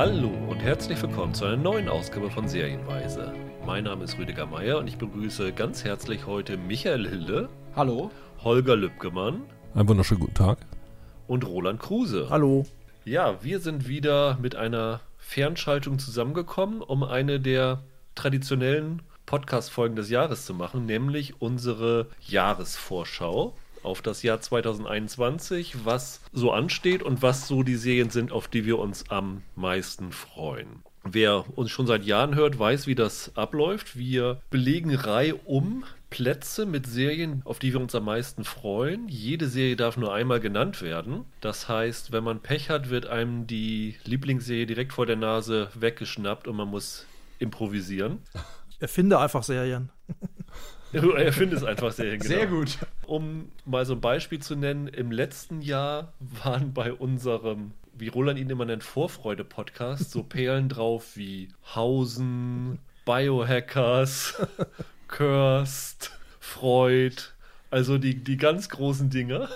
Hallo und herzlich willkommen zu einer neuen Ausgabe von Serienweise. Mein Name ist Rüdiger Meier und ich begrüße ganz herzlich heute Michael Hille. Hallo. Holger Lübgemann. Einen wunderschönen guten Tag. Und Roland Kruse. Hallo. Ja, wir sind wieder mit einer Fernschaltung zusammengekommen, um eine der traditionellen Podcast-Folgen des Jahres zu machen, nämlich unsere Jahresvorschau auf das Jahr 2021, was so ansteht und was so die Serien sind, auf die wir uns am meisten freuen. Wer uns schon seit Jahren hört, weiß, wie das abläuft. Wir belegen Reihe um Plätze mit Serien, auf die wir uns am meisten freuen. Jede Serie darf nur einmal genannt werden. Das heißt, wenn man Pech hat, wird einem die Lieblingsserie direkt vor der Nase weggeschnappt und man muss improvisieren. Erfinde einfach Serien. Erfinde es einfach Serien, genau. Sehr gut. Um mal so ein Beispiel zu nennen, im letzten Jahr waren bei unserem, wie Roland ihn immer nennt, Vorfreude-Podcast so Perlen drauf wie Hausen, Biohackers, Cursed, Freud, also die, die ganz großen Dinge.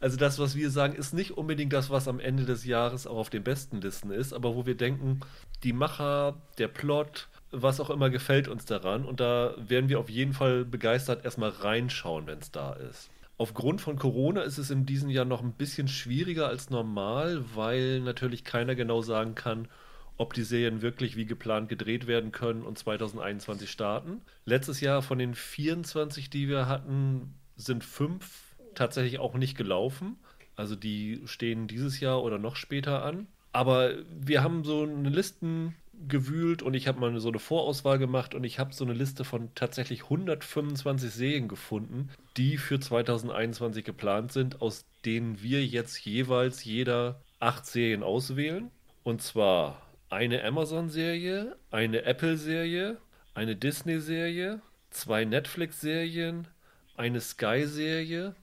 Also das, was wir sagen, ist nicht unbedingt das, was am Ende des Jahres auch auf den besten Listen ist, aber wo wir denken, die Macher, der Plot, was auch immer gefällt uns daran. Und da werden wir auf jeden Fall begeistert erstmal reinschauen, wenn es da ist. Aufgrund von Corona ist es in diesem Jahr noch ein bisschen schwieriger als normal, weil natürlich keiner genau sagen kann, ob die Serien wirklich wie geplant gedreht werden können und 2021 starten. Letztes Jahr von den 24, die wir hatten, sind fünf tatsächlich auch nicht gelaufen. Also die stehen dieses Jahr oder noch später an. Aber wir haben so eine Listen gewühlt und ich habe mal so eine Vorauswahl gemacht und ich habe so eine Liste von tatsächlich 125 Serien gefunden, die für 2021 geplant sind, aus denen wir jetzt jeweils jeder acht Serien auswählen. Und zwar eine Amazon-Serie, eine Apple-Serie, eine Disney-Serie, zwei Netflix-Serien, eine Sky-Serie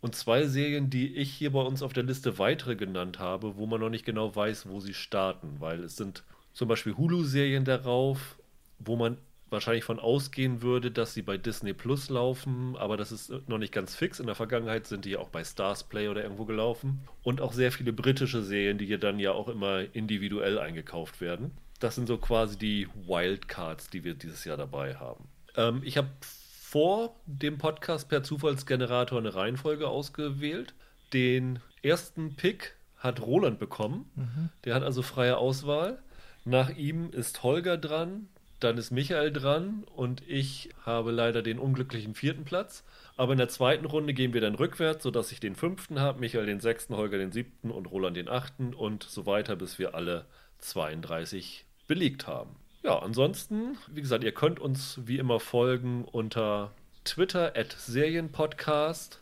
und zwei Serien, die ich hier bei uns auf der Liste weitere genannt habe, wo man noch nicht genau weiß, wo sie starten, weil es sind zum Beispiel Hulu-Serien darauf, wo man wahrscheinlich von ausgehen würde, dass sie bei Disney Plus laufen, aber das ist noch nicht ganz fix. In der Vergangenheit sind die ja auch bei Stars Play oder irgendwo gelaufen. Und auch sehr viele britische Serien, die hier dann ja auch immer individuell eingekauft werden. Das sind so quasi die Wildcards, die wir dieses Jahr dabei haben. Ähm, ich habe vor dem Podcast per Zufallsgenerator eine Reihenfolge ausgewählt. Den ersten Pick hat Roland bekommen. Mhm. Der hat also freie Auswahl. Nach ihm ist Holger dran, dann ist Michael dran und ich habe leider den unglücklichen vierten Platz. Aber in der zweiten Runde gehen wir dann rückwärts, sodass ich den fünften habe, Michael den sechsten, Holger den siebten und Roland den achten und so weiter, bis wir alle 32 belegt haben. Ja, ansonsten, wie gesagt, ihr könnt uns wie immer folgen unter Twitter at Serienpodcast.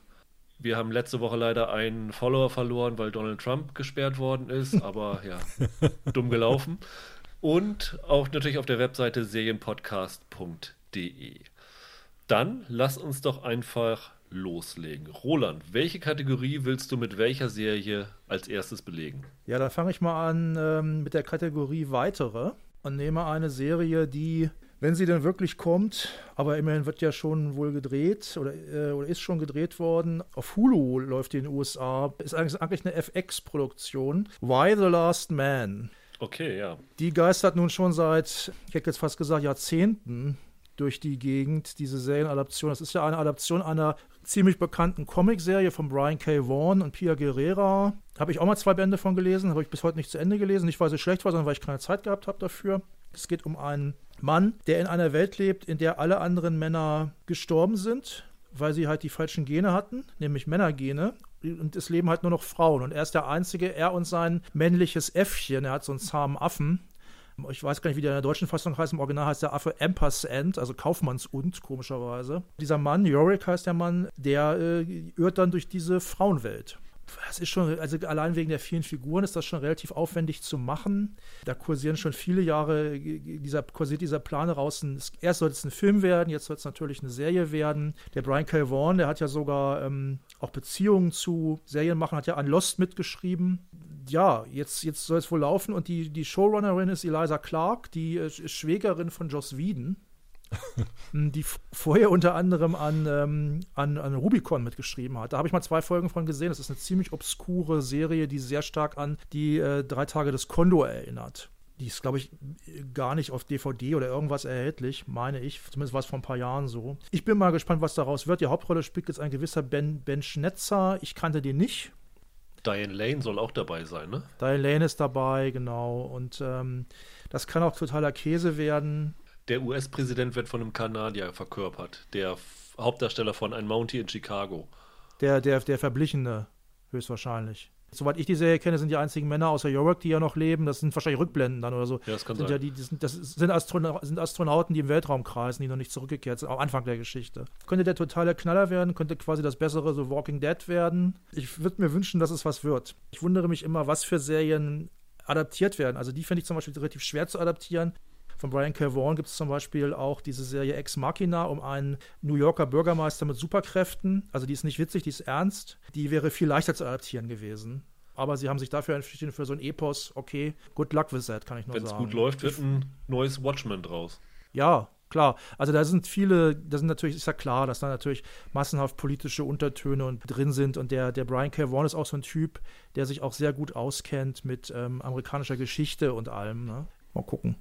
Wir haben letzte Woche leider einen Follower verloren, weil Donald Trump gesperrt worden ist, aber ja, dumm gelaufen. Und auch natürlich auf der Webseite serienpodcast.de. Dann lass uns doch einfach loslegen. Roland, welche Kategorie willst du mit welcher Serie als erstes belegen? Ja, da fange ich mal an ähm, mit der Kategorie Weitere und nehme eine Serie, die wenn sie denn wirklich kommt, aber immerhin wird ja schon wohl gedreht oder, äh, oder ist schon gedreht worden. Auf Hulu läuft die in den USA. Ist eigentlich, eigentlich eine FX-Produktion. Why the Last Man? Okay, ja. Die geistert nun schon seit, ich hätte jetzt fast gesagt, Jahrzehnten durch die Gegend, diese Serienadaption. Das ist ja eine Adaption einer ziemlich bekannten Comicserie von Brian K. Vaughan und Pia Guerrera. Habe ich auch mal zwei Bände von gelesen, habe ich bis heute nicht zu Ende gelesen. Nicht, weil sie schlecht war, sondern weil ich keine Zeit gehabt habe dafür. Es geht um einen Mann, der in einer Welt lebt, in der alle anderen Männer gestorben sind, weil sie halt die falschen Gene hatten, nämlich Männergene. Und es leben halt nur noch Frauen. Und er ist der Einzige, er und sein männliches Äffchen, er hat so einen zahmen Affen. Ich weiß gar nicht, wie der in der deutschen Fassung heißt. Im Original heißt der Affe Ampersand, also Kaufmannsund, komischerweise. Dieser Mann, Yorick heißt der Mann, der äh, irrt dann durch diese Frauenwelt das ist schon, also allein wegen der vielen Figuren ist das schon relativ aufwendig zu machen. Da kursieren schon viele Jahre, dieser, kursiert dieser Plan raus. Erst sollte es ein Film werden, jetzt soll es natürlich eine Serie werden. Der Brian K. Vaughan, der hat ja sogar ähm, auch Beziehungen zu Serien machen, hat ja an Lost mitgeschrieben. Ja, jetzt, jetzt soll es wohl laufen und die, die Showrunnerin ist Eliza Clark, die äh, Schwägerin von Joss Whedon. die vorher unter anderem an, ähm, an, an Rubicon mitgeschrieben hat. Da habe ich mal zwei Folgen von gesehen. Das ist eine ziemlich obskure Serie, die sehr stark an die äh, drei Tage des Kondor erinnert. Die ist, glaube ich, gar nicht auf DVD oder irgendwas erhältlich, meine ich. Zumindest war es vor ein paar Jahren so. Ich bin mal gespannt, was daraus wird. Die Hauptrolle spielt jetzt ein gewisser Ben, ben Schnetzer. Ich kannte den nicht. Diane Lane soll auch dabei sein, ne? Diane Lane ist dabei, genau. Und ähm, das kann auch totaler Käse werden. Der US-Präsident wird von einem Kanadier verkörpert. Der Hauptdarsteller von Ein Mountie in Chicago. Der, der, der Verblichene, höchstwahrscheinlich. Soweit ich die Serie kenne, sind die einzigen Männer außer York, die ja noch leben. Das sind wahrscheinlich Rückblenden dann oder so. Ja, das kann sind sein. Ja die, die sind, das sind, Astronau sind Astronauten, die im Weltraum kreisen, die noch nicht zurückgekehrt sind, am Anfang der Geschichte. Könnte der totale Knaller werden, könnte quasi das bessere so Walking Dead werden. Ich würde mir wünschen, dass es was wird. Ich wundere mich immer, was für Serien adaptiert werden. Also die finde ich zum Beispiel relativ schwer zu adaptieren. Von Brian K. Vaughan gibt es zum Beispiel auch diese Serie Ex Machina um einen New Yorker Bürgermeister mit Superkräften. Also die ist nicht witzig, die ist ernst. Die wäre viel leichter zu adaptieren gewesen. Aber sie haben sich dafür entschieden für so ein Epos. Okay, good luck with that, kann ich nur Wenn es sagen. gut läuft, wird ein neues Watchmen draus. Ja, klar. Also da sind viele, da sind natürlich, ist ja klar, dass da natürlich massenhaft politische Untertöne und drin sind. Und der, der Brian K. Vaughan ist auch so ein Typ, der sich auch sehr gut auskennt mit ähm, amerikanischer Geschichte und allem. Ne? Mal gucken.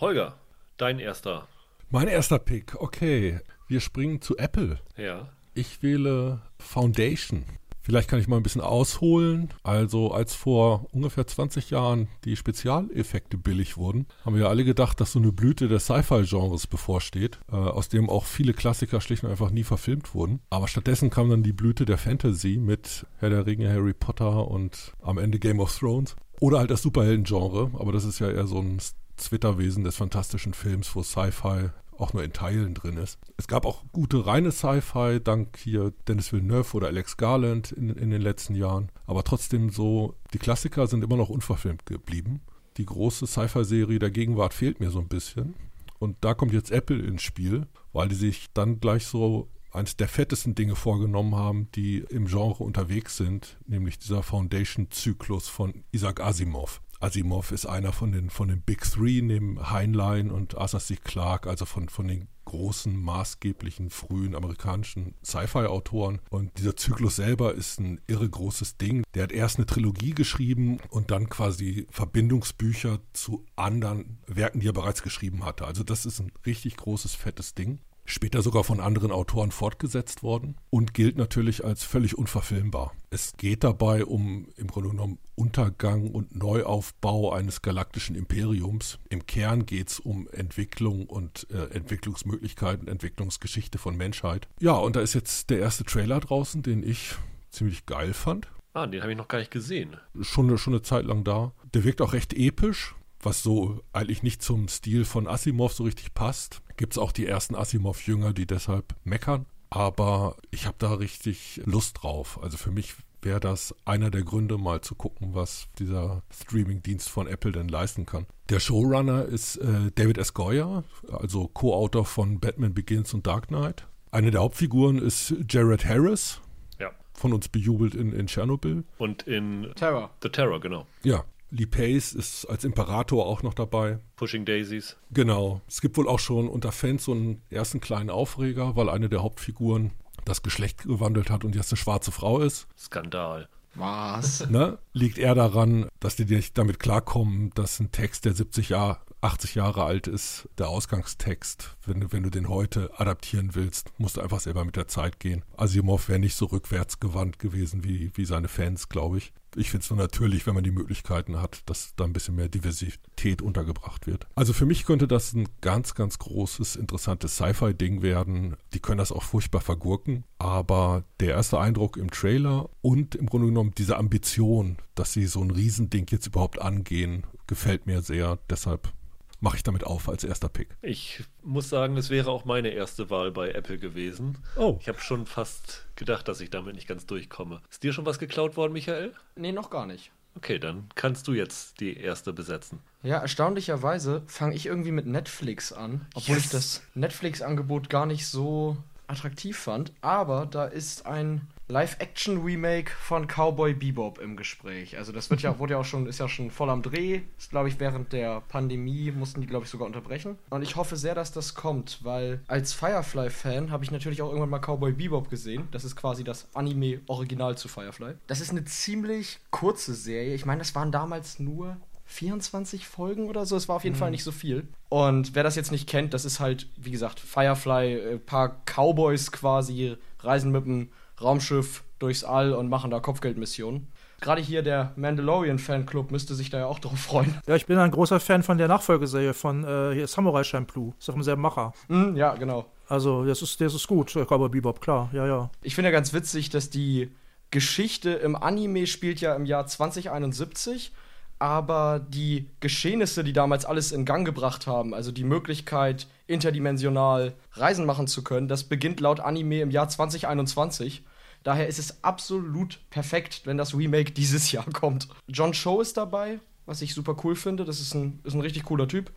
Holger, dein erster. Mein erster Pick, okay. Wir springen zu Apple. Ja. Ich wähle Foundation. Vielleicht kann ich mal ein bisschen ausholen. Also als vor ungefähr 20 Jahren die Spezialeffekte billig wurden, haben wir ja alle gedacht, dass so eine Blüte des Sci-Fi-Genres bevorsteht, äh, aus dem auch viele Klassiker schlicht und einfach nie verfilmt wurden. Aber stattdessen kam dann die Blüte der Fantasy mit Herr der Ringe, Harry Potter und am Ende Game of Thrones. Oder halt das Superhelden-Genre, aber das ist ja eher so ein Zwitterwesen des fantastischen Films, wo Sci-Fi auch nur in Teilen drin ist. Es gab auch gute reine Sci-Fi, dank hier Dennis Villeneuve oder Alex Garland in, in den letzten Jahren. Aber trotzdem so, die Klassiker sind immer noch unverfilmt geblieben. Die große Sci-Fi-Serie der Gegenwart fehlt mir so ein bisschen. Und da kommt jetzt Apple ins Spiel, weil die sich dann gleich so eines der fettesten Dinge vorgenommen haben, die im Genre unterwegs sind, nämlich dieser Foundation-Zyklus von Isaac Asimov. Asimov ist einer von den, von den Big Three neben Heinlein und Arthur C. Clarke, also von, von den großen, maßgeblichen, frühen amerikanischen Sci-Fi-Autoren. Und dieser Zyklus selber ist ein irre großes Ding. Der hat erst eine Trilogie geschrieben und dann quasi Verbindungsbücher zu anderen Werken, die er bereits geschrieben hatte. Also das ist ein richtig großes, fettes Ding später sogar von anderen Autoren fortgesetzt worden und gilt natürlich als völlig unverfilmbar. Es geht dabei um im Grunde genommen Untergang und Neuaufbau eines galaktischen Imperiums. Im Kern geht es um Entwicklung und äh, Entwicklungsmöglichkeiten, Entwicklungsgeschichte von Menschheit. Ja, und da ist jetzt der erste Trailer draußen, den ich ziemlich geil fand. Ah, den habe ich noch gar nicht gesehen. Schon, schon eine Zeit lang da. Der wirkt auch recht episch, was so eigentlich nicht zum Stil von Asimov so richtig passt. Gibt es auch die ersten Asimov-Jünger, die deshalb meckern. Aber ich habe da richtig Lust drauf. Also für mich wäre das einer der Gründe, mal zu gucken, was dieser Streaming-Dienst von Apple denn leisten kann. Der Showrunner ist äh, David S. Goyer, also Co-Autor von Batman Begins und Dark Knight. Eine der Hauptfiguren ist Jared Harris, Ja. von uns bejubelt in, in Tschernobyl. Und in Terror. The Terror, genau. Ja, Lee Pace ist als Imperator auch noch dabei. Pushing Daisies. Genau. Es gibt wohl auch schon unter Fans so einen ersten kleinen Aufreger, weil eine der Hauptfiguren das Geschlecht gewandelt hat und jetzt eine schwarze Frau ist. Skandal. Was? Ne? Liegt eher daran, dass die nicht damit klarkommen, dass ein Text, der 70 Jahre, 80 Jahre alt ist, der Ausgangstext, wenn du, wenn du den heute adaptieren willst, musst du einfach selber mit der Zeit gehen. Asimov wäre nicht so rückwärtsgewandt gewesen wie, wie seine Fans, glaube ich. Ich finde es nur natürlich, wenn man die Möglichkeiten hat, dass da ein bisschen mehr Diversität untergebracht wird. Also für mich könnte das ein ganz, ganz großes, interessantes Sci-Fi-Ding werden. Die können das auch furchtbar vergurken, aber der erste Eindruck im Trailer und im Grunde genommen diese Ambition, dass sie so ein Riesending jetzt überhaupt angehen, gefällt mir sehr. Deshalb mache ich damit auf als erster Pick. Ich muss sagen, es wäre auch meine erste Wahl bei Apple gewesen. Oh. Ich habe schon fast gedacht, dass ich damit nicht ganz durchkomme. Ist dir schon was geklaut worden, Michael? Nee, noch gar nicht. Okay, dann kannst du jetzt die erste besetzen. Ja, erstaunlicherweise fange ich irgendwie mit Netflix an, obwohl Yes. ich das Netflix-Angebot gar nicht so attraktiv fand. Aber da ist ein Live-Action-Remake von Cowboy Bebop im Gespräch. Also das wird ja, wurde ja auch schon, ist ja schon voll am Dreh. Ist, glaube ich, während der Pandemie mussten die, glaube ich, sogar unterbrechen. Und ich hoffe sehr, dass das kommt, weil als Firefly-Fan habe ich natürlich auch irgendwann mal Cowboy Bebop gesehen. Das ist quasi das Anime-Original zu Firefly. Das ist eine ziemlich kurze Serie. Ich meine, das waren damals nur 24 Folgen oder so. Es war auf jeden mhm. Fall nicht so viel. Und wer das jetzt nicht kennt, das ist halt, wie gesagt, Firefly, ein äh, paar Cowboys quasi, reisen mit dem Raumschiff durchs All und machen da Kopfgeldmissionen. Gerade hier der Mandalorian-Fanclub müsste sich da ja auch drauf freuen. Ja, ich bin ein großer Fan von der Nachfolgeserie von äh, Samurai Champloo. Ist doch im selben Macher. Mm, ja, genau. Also, das ist, das ist gut, Cowboy Bebop, klar, ja, ja. Ich finde ja ganz witzig, dass die Geschichte im Anime spielt ja im Jahr 2071 aber die Geschehnisse, die damals alles in Gang gebracht haben, also die Möglichkeit, interdimensional Reisen machen zu können, das beginnt laut Anime im Jahr 2021. Daher ist es absolut perfekt, wenn das Remake dieses Jahr kommt. John Cho ist dabei, was ich super cool finde. Das ist ein, ist ein richtig cooler Typ.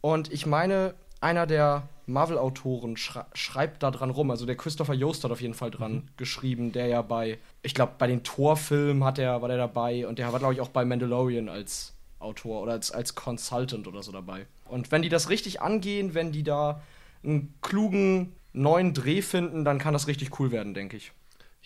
Und ich meine, einer der Marvel-Autoren schrei schreibt da dran rum. Also der Christopher Yost hat auf jeden Fall dran mhm. geschrieben, der ja bei, ich glaube, bei den Thor-Filmen hat er, war der dabei und der war, glaube ich, auch bei Mandalorian als Autor oder als, als Consultant oder so dabei. Und wenn die das richtig angehen, wenn die da einen klugen neuen Dreh finden, dann kann das richtig cool werden, denke ich.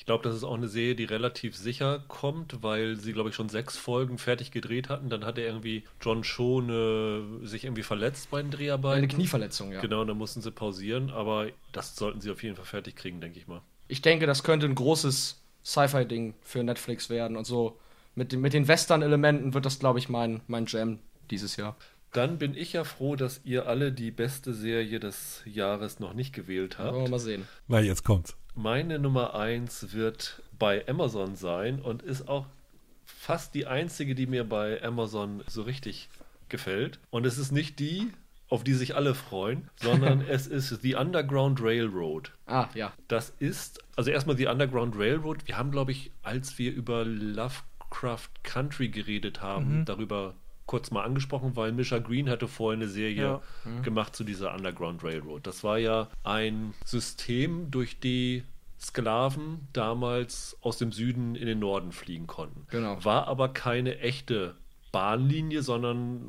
Ich glaube, das ist auch eine Serie, die relativ sicher kommt, weil sie, glaube ich, schon sechs Folgen fertig gedreht hatten. Dann hat er irgendwie John Cho eine, sich irgendwie verletzt bei den Dreharbeiten. Eine Knieverletzung, ja. Genau, dann mussten sie pausieren, aber das sollten sie auf jeden Fall fertig kriegen, denke ich mal. Ich denke, das könnte ein großes Sci-Fi-Ding für Netflix werden und so. Mit, den, mit den Western-Elementen wird das, glaube ich, mein, mein Jam dieses Jahr. Dann bin ich ja froh, dass ihr alle die beste Serie des Jahres noch nicht gewählt habt. Wollen wir mal sehen. Na, jetzt kommt's. Meine Nummer 1 wird bei Amazon sein und ist auch fast die einzige, die mir bei Amazon so richtig gefällt. Und es ist nicht die, auf die sich alle freuen, sondern es ist The Underground Railroad. Ah, ja. Das ist, also erstmal The Underground Railroad. Wir haben, glaube ich, als wir über Lovecraft Country geredet haben, mhm. darüber kurz mal angesprochen, weil Misha Green hatte vorher eine Serie ja. mhm. gemacht zu dieser Underground Railroad. Das war ja ein System, durch die Sklaven damals aus dem Süden in den Norden fliegen konnten. Genau. War aber keine echte Bahnlinie, sondern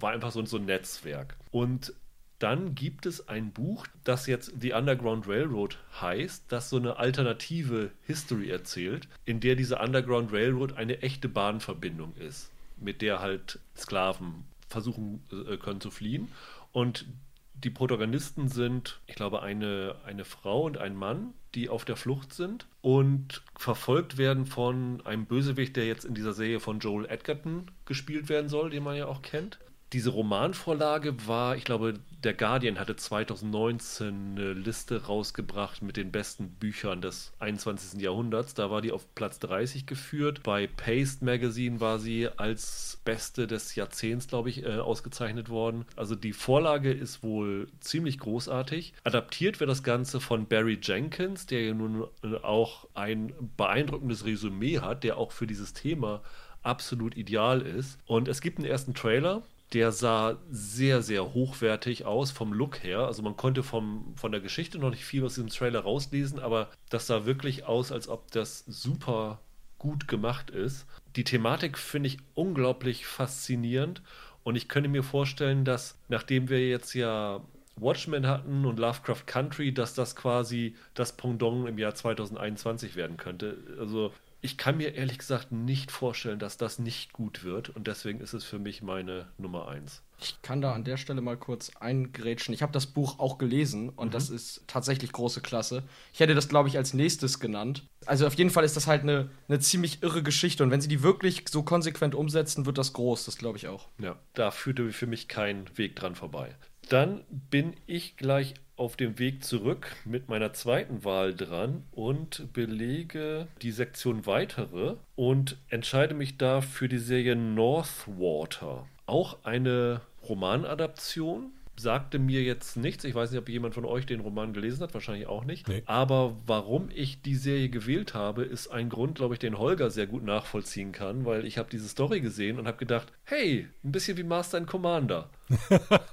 war einfach so, so ein Netzwerk. Und dann gibt es ein Buch, das jetzt The Underground Railroad heißt, das so eine alternative History erzählt, in der diese Underground Railroad eine echte Bahnverbindung ist mit der halt Sklaven versuchen äh, können zu fliehen. Und die Protagonisten sind, ich glaube, eine, eine Frau und ein Mann, die auf der Flucht sind und verfolgt werden von einem Bösewicht, der jetzt in dieser Serie von Joel Edgerton gespielt werden soll, den man ja auch kennt diese Romanvorlage war, ich glaube, der Guardian hatte 2019 eine Liste rausgebracht mit den besten Büchern des 21. Jahrhunderts. Da war die auf Platz 30 geführt. Bei Paste Magazine war sie als beste des Jahrzehnts, glaube ich, äh, ausgezeichnet worden. Also die Vorlage ist wohl ziemlich großartig. Adaptiert wird das Ganze von Barry Jenkins, der ja nun auch ein beeindruckendes Resümee hat, der auch für dieses Thema absolut ideal ist. Und es gibt einen ersten Trailer, der sah sehr, sehr hochwertig aus vom Look her. Also man konnte vom, von der Geschichte noch nicht viel aus diesem Trailer rauslesen, aber das sah wirklich aus, als ob das super gut gemacht ist. Die Thematik finde ich unglaublich faszinierend und ich könnte mir vorstellen, dass nachdem wir jetzt ja Watchmen hatten und Lovecraft Country, dass das quasi das Pendant im Jahr 2021 werden könnte. Also ich kann mir ehrlich gesagt nicht vorstellen, dass das nicht gut wird und deswegen ist es für mich meine Nummer eins. Ich kann da an der Stelle mal kurz eingrätschen. Ich habe das Buch auch gelesen und mhm. das ist tatsächlich große Klasse. Ich hätte das, glaube ich, als nächstes genannt. Also auf jeden Fall ist das halt eine, eine ziemlich irre Geschichte und wenn sie die wirklich so konsequent umsetzen, wird das groß, das glaube ich auch. Ja, da führte für mich kein Weg dran vorbei. Dann bin ich gleich auf dem Weg zurück mit meiner zweiten Wahl dran und belege die Sektion weitere und entscheide mich da für die Serie Northwater. Auch eine Romanadaption. Sagte mir jetzt nichts. Ich weiß nicht, ob jemand von euch den Roman gelesen hat, wahrscheinlich auch nicht. Nee. Aber warum ich die Serie gewählt habe, ist ein Grund, glaube ich, den Holger sehr gut nachvollziehen kann, weil ich habe diese Story gesehen und habe gedacht, hey, ein bisschen wie Master and Commander.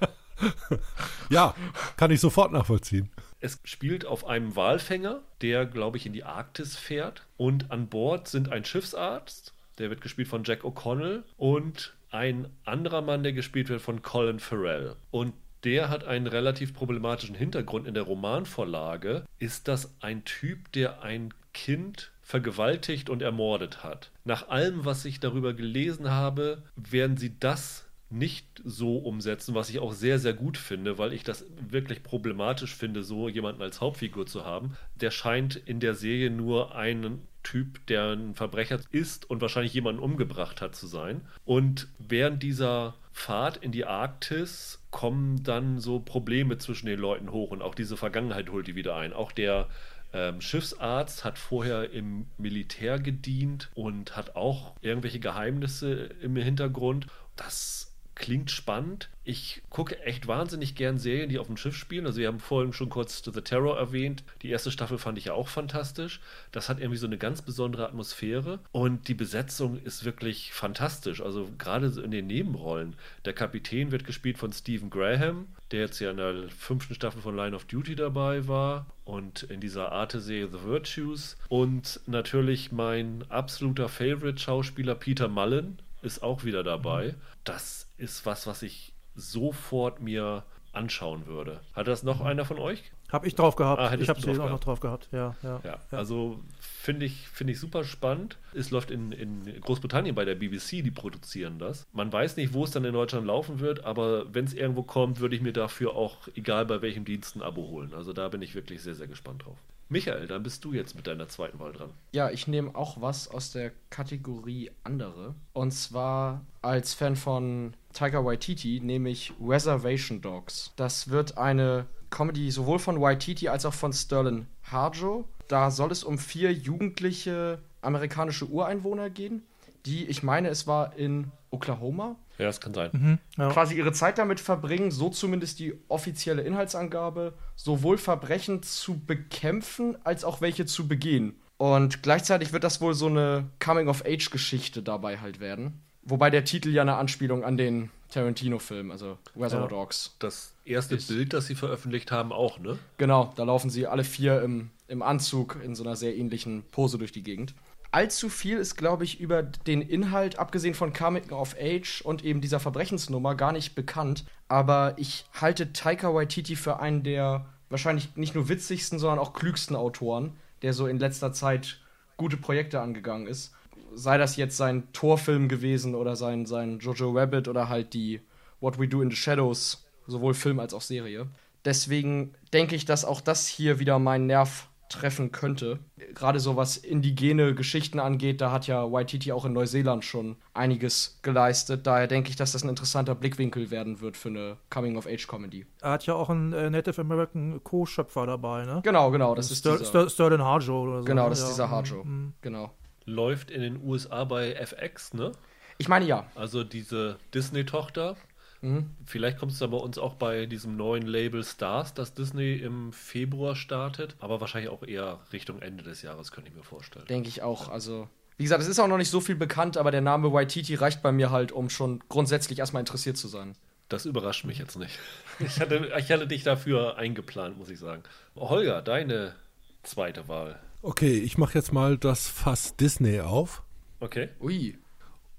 ja, kann ich sofort nachvollziehen. Es spielt auf einem Walfänger, der, glaube ich, in die Arktis fährt. Und an Bord sind ein Schiffsarzt, der wird gespielt von Jack O'Connell, und ein anderer Mann, der gespielt wird von Colin Farrell. Und der hat einen relativ problematischen Hintergrund in der Romanvorlage. Ist das ein Typ, der ein Kind vergewaltigt und ermordet hat. Nach allem, was ich darüber gelesen habe, werden sie das nicht so umsetzen, was ich auch sehr, sehr gut finde, weil ich das wirklich problematisch finde, so jemanden als Hauptfigur zu haben. Der scheint in der Serie nur ein Typ, der ein Verbrecher ist und wahrscheinlich jemanden umgebracht hat zu sein. Und während dieser Fahrt in die Arktis kommen dann so Probleme zwischen den Leuten hoch und auch diese Vergangenheit holt die wieder ein. Auch der ähm, Schiffsarzt hat vorher im Militär gedient und hat auch irgendwelche Geheimnisse im Hintergrund. Das klingt spannend. Ich gucke echt wahnsinnig gern Serien, die auf dem Schiff spielen. Also wir haben vorhin schon kurz The Terror erwähnt. Die erste Staffel fand ich ja auch fantastisch. Das hat irgendwie so eine ganz besondere Atmosphäre und die Besetzung ist wirklich fantastisch. Also gerade in den Nebenrollen. Der Kapitän wird gespielt von Stephen Graham, der jetzt ja in der fünften Staffel von Line of Duty dabei war und in dieser Arte-Serie The Virtues. Und natürlich mein absoluter Favorite-Schauspieler Peter Mullen ist auch wieder dabei. Das ist was, was ich sofort mir anschauen würde. Hat das noch einer von euch? Habe ich drauf gehabt. Ah, ich habe drauf auch noch drauf gehabt. Ja, ja. Ja, ja. also finde ich, finde ich super spannend. Es läuft in, in Großbritannien bei der BBC, die produzieren das. Man weiß nicht, wo es dann in Deutschland laufen wird, aber wenn es irgendwo kommt, würde ich mir dafür auch, egal bei welchem Dienst, ein Abo holen. Also da bin ich wirklich sehr, sehr gespannt drauf. Michael, dann bist du jetzt mit deiner zweiten Wahl dran. Ja, ich nehme auch was aus der Kategorie andere. Und zwar als Fan von Tiger Waititi nehme ich Reservation Dogs. Das wird eine Comedy sowohl von Waititi als auch von Sterling Harjo. Da soll es um vier jugendliche amerikanische Ureinwohner gehen, die, ich meine, es war in Oklahoma, Ja, das kann sein. Mhm, ja. quasi ihre Zeit damit verbringen, so zumindest die offizielle Inhaltsangabe, sowohl Verbrechen zu bekämpfen als auch welche zu begehen. Und gleichzeitig wird das wohl so eine Coming-of-Age-Geschichte dabei halt werden. Wobei der Titel ja eine Anspielung an den Tarantino-Film, also Reservoir Ja. Dogs. Das erste Ist- Bild, das sie veröffentlicht haben, auch, ne? Genau, da laufen sie alle vier im, im Anzug in so einer sehr ähnlichen Pose durch die Gegend. Allzu viel ist, glaube ich, über den Inhalt, abgesehen von Coming of Age und eben dieser Verbrechensnummer, gar nicht bekannt. Aber ich halte Taika Waititi für einen der wahrscheinlich nicht nur witzigsten, sondern auch klügsten Autoren, der so in letzter Zeit gute Projekte angegangen ist. Sei das jetzt sein Torfilm gewesen oder sein, sein Jojo Rabbit oder halt die What We Do in the Shadows, sowohl Film als auch Serie. Deswegen denke ich, dass auch das hier wieder meinen Nerv treffen könnte. Gerade so was indigene Geschichten angeht, da hat ja Waititi auch in Neuseeland schon einiges geleistet. Daher denke ich, dass das ein interessanter Blickwinkel werden wird für eine Coming-of-Age-Comedy. Er hat ja auch einen äh, Native American Co-Schöpfer dabei, ne? Genau, genau, das ist Ster dieser, Ster Sterling Harjo oder so. genau, ne? das ist Ja, dieser mm, Harjo. mm. Genau. Läuft in den USA bei FX, ne? Ich meine ja. Also diese Disney-Tochter. Mhm. Vielleicht kommt es bei uns auch bei diesem neuen Label Stars, das Disney im Februar startet, aber wahrscheinlich auch eher Richtung Ende des Jahres, könnte ich mir vorstellen. Denke ich auch. Also, wie gesagt, es ist auch noch nicht so viel bekannt, aber der Name Waititi reicht bei mir halt, um schon grundsätzlich erstmal interessiert zu sein. Das überrascht mich jetzt nicht. Ich hatte, ich hatte dich dafür eingeplant, muss ich sagen. Holger, deine zweite Wahl. Okay, ich mache jetzt mal das Fass Disney auf Okay. Ui.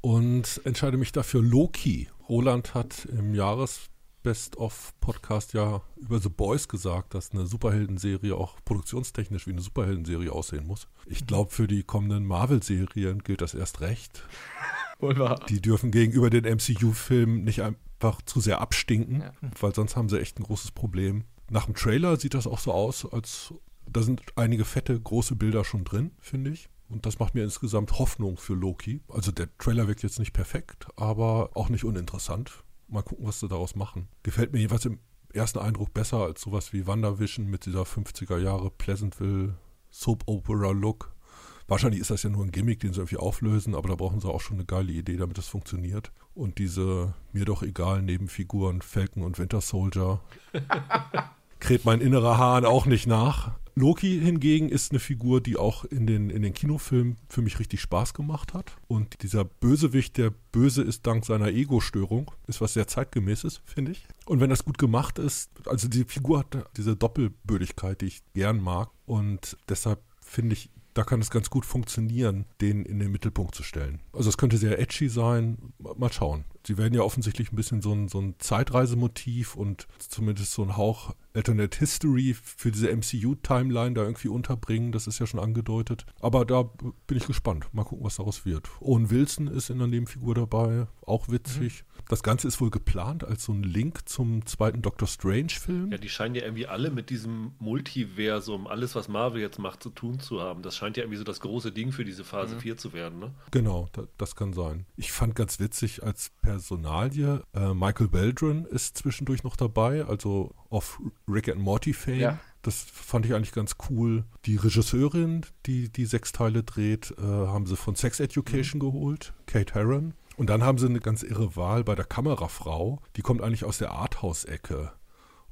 und entscheide mich dafür Loki. Roland hat im Jahres-Best-of-Podcast ja über The Boys gesagt, dass eine Superheldenserie auch produktionstechnisch wie eine Superheldenserie aussehen muss. Ich glaube, für die kommenden Marvel-Serien gilt das erst recht. Wohl wahr. Die dürfen gegenüber den MCU-Filmen nicht einfach zu sehr abstinken, Ja. weil sonst haben sie echt ein großes Problem. Nach dem Trailer sieht das auch so aus, als da sind einige fette, große Bilder schon drin, finde ich. Und das macht mir insgesamt Hoffnung für Loki. Also der Trailer wirkt jetzt nicht perfekt, aber auch nicht uninteressant. Mal gucken, was sie daraus machen. Gefällt mir jedenfalls im ersten Eindruck besser als sowas wie WandaVision mit dieser 50er Jahre Pleasantville Soap Opera Look. Wahrscheinlich ist das ja nur ein Gimmick, den sie irgendwie auflösen, aber da brauchen sie auch schon eine geile Idee, damit das funktioniert. Und diese mir doch egal Nebenfiguren Falcon und Winter Soldier kräht mein innerer Hahn auch nicht nach. Loki hingegen ist eine Figur, die auch in den, in den Kinofilmen für mich richtig Spaß gemacht hat. Und dieser Bösewicht, der böse ist dank seiner Ego-Störung, ist was sehr zeitgemäßes, finde ich. Und wenn das gut gemacht ist, also die Figur hat diese Doppelbödigkeit, die ich gern mag. Und deshalb finde ich, da kann es ganz gut funktionieren, den in den Mittelpunkt zu stellen. Also es könnte sehr edgy sein. Mal schauen. sie werden ja offensichtlich ein bisschen so ein, so ein Zeitreisemotiv und zumindest so ein Hauch Alternate History für diese MCU-Timeline da irgendwie unterbringen. Das ist ja schon angedeutet. Aber da bin ich gespannt. Mal gucken, was daraus wird. Owen Wilson ist in der Nebenfigur dabei. Auch witzig. Mhm. Das Ganze ist wohl geplant als so ein Link zum zweiten Doctor Strange-Film. Ja, die scheinen ja irgendwie alle mit diesem Multiversum, alles, was Marvel jetzt macht, zu tun zu haben. Das scheint ja irgendwie so das große Ding für diese Phase mhm. 4 zu werden, ne? Genau, da, das kann sein. Ich fand ganz witzig als Personalie, äh, Michael Beldron ist zwischendurch noch dabei, also auf Rick and Morty Fame. Ja. Das fand ich eigentlich ganz cool. Die Regisseurin, die die sechs Teile dreht, äh, haben sie von Sex Education mhm. geholt, Kate Herron. Und dann haben sie eine ganz irre Wahl bei der Kamerafrau. Die kommt eigentlich aus der Arthouse-Ecke.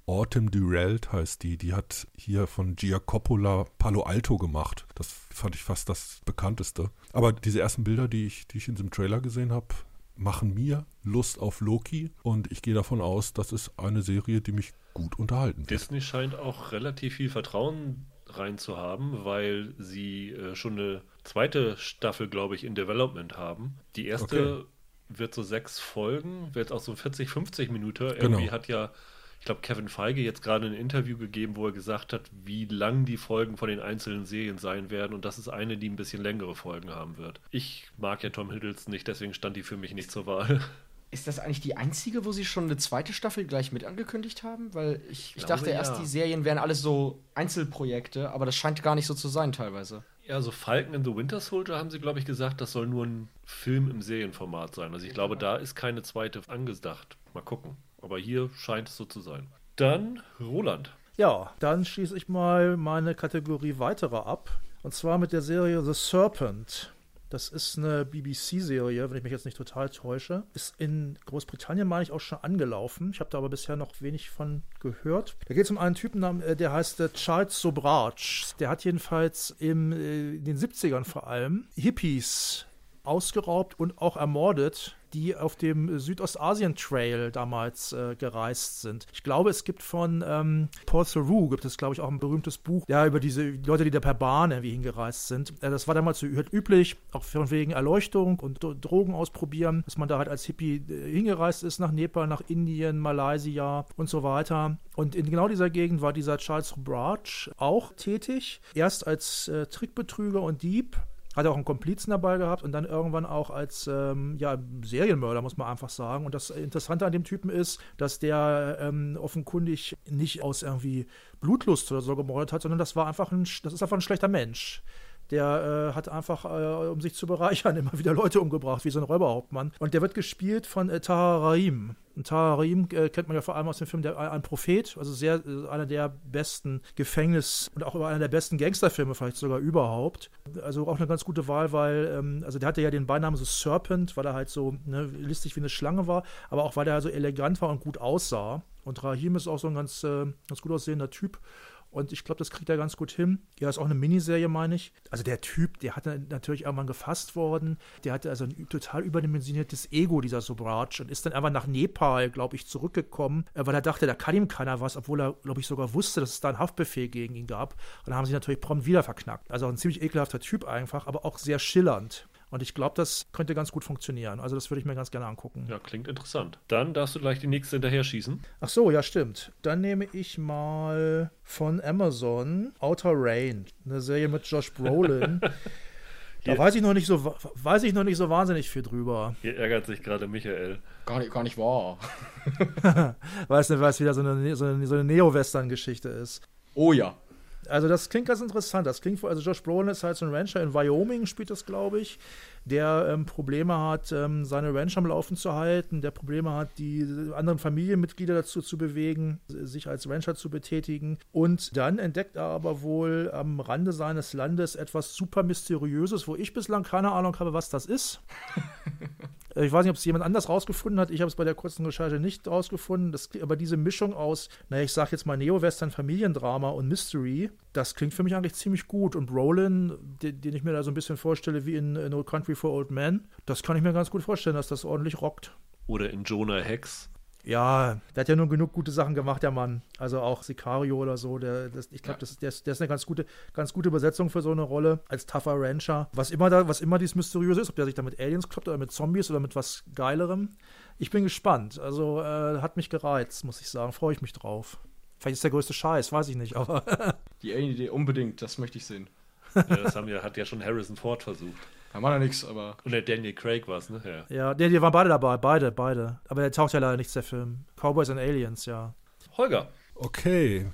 Autumn Durelt heißt die. Die hat hier von Gia Coppola Palo Alto gemacht. Das fand ich fast das bekannteste. Aber diese ersten Bilder, die ich, die ich in diesem Trailer gesehen habe, machen mir Lust auf Loki. Und ich gehe davon aus, das ist eine Serie, die mich gut unterhalten wird. Disney scheint auch relativ viel Vertrauen rein zu haben, weil sie äh, schon eine zweite Staffel, glaube ich, in Development haben. Die erste okay wird so sechs Folgen, wird auch so 40, 50 Minuten. Irgendwie genau. hat ja, ich glaube, Kevin Feige jetzt gerade ein Interview gegeben, wo er gesagt hat, wie lang die Folgen von den einzelnen Serien sein werden. Und das ist eine, die ein bisschen längere Folgen haben wird. Ich mag ja Tom Hiddleston nicht, deswegen stand die für mich nicht zur Wahl. Ist das eigentlich die einzige, wo sie schon eine zweite Staffel gleich mit angekündigt haben? Weil ich, ich, dachte erst, ja. die Serien wären alles so Einzelprojekte, aber das scheint gar nicht so zu sein teilweise. Ja, so Falcon and the Winter Soldier haben sie, glaube ich, gesagt, das soll nur ein Film im Serienformat sein. Also ich glaube, da ist keine zweite angedacht. Mal gucken. Aber hier scheint es so zu sein. Dann Roland. Ja, dann schließe ich mal meine Kategorie weitere ab. Und zwar mit der Serie The Serpent. Das ist eine BBC-Serie, wenn ich mich jetzt nicht total täusche. Ist in Großbritannien, meine ich, auch schon angelaufen. Ich habe da aber bisher noch wenig von gehört. Da geht es um einen Typen, äh, der heißt äh, Charles Sobrach. Der hat jedenfalls im, äh, in den 70ern vor allem Hippies ausgeraubt und auch ermordet die auf dem Südostasien-Trail damals äh, gereist sind. Ich glaube, es gibt von ähm, Paul Theroux, gibt es, glaube ich, auch ein berühmtes Buch, ja, über diese Leute, die da per Bahn irgendwie hingereist sind. Äh, das war damals so üblich, auch von wegen Erleuchtung und Drogen ausprobieren, dass man da halt als Hippie äh, hingereist ist nach Nepal, nach Indien, Malaysia und so weiter. Und in genau dieser Gegend war dieser Charles Brach auch tätig. Erst als äh, Trickbetrüger und Dieb hat auch einen Komplizen dabei gehabt und dann irgendwann auch als ähm, ja, Serienmörder, muss man einfach sagen. Und das Interessante an dem Typen ist, dass der ähm, offenkundig nicht aus irgendwie Blutlust oder so gemordet hat, sondern das war einfach ein, das ist einfach ein schlechter Mensch der äh, hat einfach, äh, um sich zu bereichern, immer wieder Leute umgebracht, wie so ein Räuberhauptmann. Und der wird gespielt von äh, Tahar Rahim. Und Tahar Rahim äh, kennt man ja vor allem aus dem Film der, Ein Prophet, also sehr äh, einer der besten Gefängnis- und auch einer der besten Gangsterfilme vielleicht sogar überhaupt. Also auch eine ganz gute Wahl, weil, ähm, also der hatte ja den Beinamen so Serpent, weil er halt so ne, listig wie eine Schlange war, aber auch weil er so elegant war und gut aussah. Und Rahim ist auch so ein ganz, äh, ganz gut aussehender Typ. Und ich glaube, das kriegt er ganz gut hin. Ja, ist auch eine Miniserie, meine ich. Also der Typ, der hat natürlich irgendwann gefasst worden. Der hatte also ein total überdimensioniertes Ego, dieser Sobrach, und ist dann einfach nach Nepal, glaube ich, zurückgekommen, äh, weil er dachte, da kann ihm keiner was, obwohl er, glaube ich, sogar wusste, dass es da einen Haftbefehl gegen ihn gab. Und dann haben sie natürlich prompt wieder verknackt. Also ein ziemlich ekelhafter Typ einfach, aber auch sehr schillernd. Und ich glaube, das könnte ganz gut funktionieren. Also das würde ich mir ganz gerne angucken. Ja, klingt interessant. Dann darfst du gleich die nächste hinterher schießen. Ach so, ja, stimmt. Dann nehme ich mal von Amazon Outer Rain, eine Serie mit Josh Brolin. Da weiß ich noch nicht so, weiß ich noch nicht so wahnsinnig viel drüber. Hier ärgert sich gerade Michael. Gar nicht, gar nicht wahr. weißt du, weil es wieder so eine, so eine, so eine Neo-Western-Geschichte ist. Oh ja. Also das klingt ganz interessant. Das klingt, also Josh Brolin ist halt so ein Rancher in Wyoming, spielt das, glaube ich, der ähm, Probleme hat, ähm, seine Ranch am Laufen zu halten, der Probleme hat, die anderen Familienmitglieder dazu zu bewegen, sich als Rancher zu betätigen. Und dann entdeckt er aber wohl am Rande seines Landes etwas super Mysteriöses, wo ich bislang keine Ahnung habe, was das ist. Ich weiß nicht, ob es jemand anders rausgefunden hat. Ich habe es bei der kurzen Recherche nicht rausgefunden. Das, aber diese Mischung aus, naja, ich sage jetzt mal Neo-Western, Familiendrama und Mystery, das klingt für mich eigentlich ziemlich gut. Und Roland, den, den, ich mir da so ein bisschen vorstelle wie in No Country for Old Men, das kann ich mir ganz gut vorstellen, dass das ordentlich rockt. Oder in Jonah Hex. Ja, der hat ja nun genug gute Sachen gemacht, der Mann. Also auch Sicario oder so. Der, das, ich glaube, Ja. das, der, ist, der ist eine ganz gute, ganz gute Besetzung für so eine Rolle als tougher Rancher. Was immer da, was immer dieses Mysteriöse ist, ob der sich da mit Aliens kloppt oder mit Zombies oder mit was Geilerem. Ich bin gespannt. Also äh, hat mich gereizt, muss ich sagen. Freue ich mich drauf. Vielleicht ist der größte Scheiß, weiß ich nicht, aber Die Alien-Idee unbedingt, das möchte ich sehen. Ja, das haben ja, hat ja schon Harrison Ford versucht. Da war ja nichts, aber Und der Daniel Craig war es, ne? Ja. ja, die, die waren beide dabei, beide, beide. Aber der taucht ja leider nichts, der Film. Cowboys and Aliens, ja. Holger. Okay.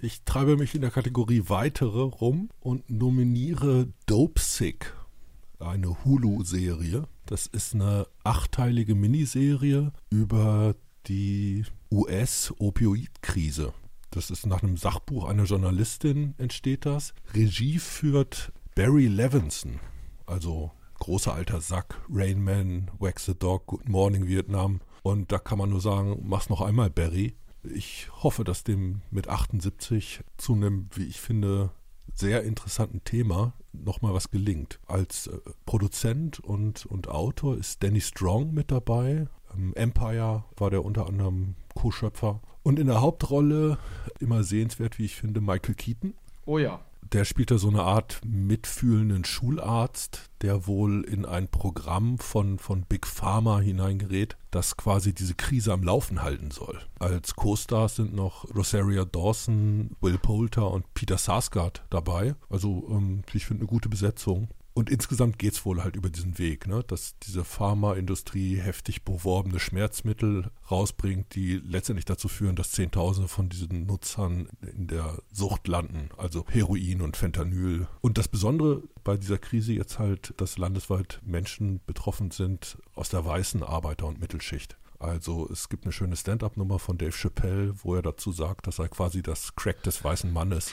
Ich treibe mich in der Kategorie weitere rum und nominiere Dope Sick, eine Hulu-Serie. Das ist eine achteilige Miniserie über die US-Opioid-Krise. Das ist nach einem Sachbuch einer Journalistin entsteht das. Regie führt Barry Levinson, also großer alter Sack, Rain Man, Wax the Dog, Good Morning Vietnam. Und da kann man nur sagen, mach's noch einmal, Barry. Ich hoffe, dass dem mit 78 zu einem, wie ich finde, sehr interessanten Thema nochmal was gelingt. Als äh, Produzent und, und Autor ist Danny Strong mit dabei. Ähm, Empire war der unter anderem Co-Schöpfer. Und in der Hauptrolle, immer sehenswert, wie ich finde, Michael Keaton. oh ja. Der spielt da so eine Art mitfühlenden Schularzt, der wohl in ein Programm von, von Big Pharma hineingerät, das quasi diese Krise am Laufen halten soll. Als Co-Stars sind noch Rosaria Dawson, Will Poulter und Peter Sarsgaard dabei. Also ähm, ich finde eine gute Besetzung. Und insgesamt geht es wohl halt über diesen Weg, ne? dass diese Pharmaindustrie heftig beworbene Schmerzmittel rausbringt, die letztendlich dazu führen, dass Zehntausende von diesen Nutzern in der Sucht landen, also Heroin und Fentanyl. Und das Besondere bei dieser Krise jetzt halt, dass landesweit Menschen betroffen sind aus der weißen Arbeiter- und Mittelschicht. Also es gibt eine schöne Stand-up-Nummer von Dave Chappelle, wo er dazu sagt, das sei quasi das Crack des weißen Mannes.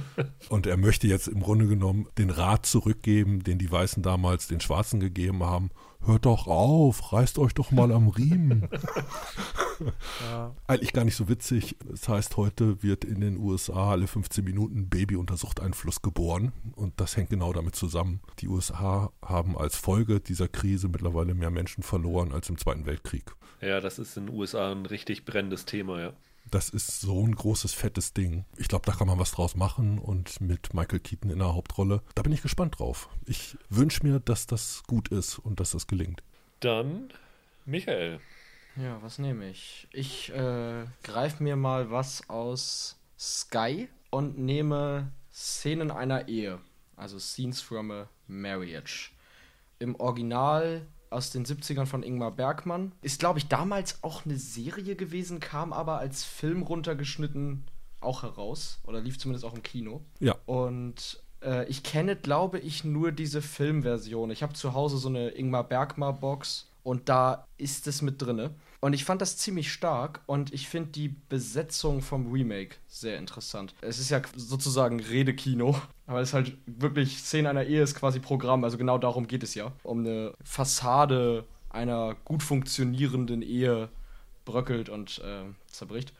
Und er möchte jetzt im Grunde genommen den Rat zurückgeben, den die Weißen damals den Schwarzen gegeben haben. Hört doch auf, reißt euch doch mal am Riemen. ja. Eigentlich gar nicht so witzig. Das heißt, heute wird in den USA alle 15 Minuten ein Baby unter Suchteinfluss geboren. Und das hängt genau damit zusammen. Die USA haben als Folge dieser Krise mittlerweile mehr Menschen verloren als im Zweiten Weltkrieg. Ja, das ist in den USA ein richtig brennendes Thema, ja. Das ist so ein großes, fettes Ding. Ich glaube, da kann man was draus machen und mit Michael Keaton in der Hauptrolle. Da bin ich gespannt drauf. Ich wünsche mir, dass das gut ist und dass das gelingt. Dann Michael. Ja, was nehme ich? Ich äh, greife mir mal was aus Sky und nehme Szenen einer Ehe. Also Scenes from a Marriage. Im Original aus den 70ern von Ingmar Bergmann. Ist, glaube ich, damals auch eine Serie gewesen, kam aber als Film runtergeschnitten auch heraus. Oder lief zumindest auch im Kino. Ja. Und äh, ich kenne, glaube ich, nur diese Filmversion. Ich habe zu Hause so eine Ingmar Bergmann-Box und da ist es mit drinne. Und ich fand das ziemlich stark und ich finde die Besetzung vom Remake sehr interessant. Es ist ja sozusagen Redekino, aber es ist halt wirklich Szene einer Ehe ist quasi Programm, also genau darum geht es ja. Um eine Fassade einer gut funktionierenden Ehe bröckelt und äh, zerbricht.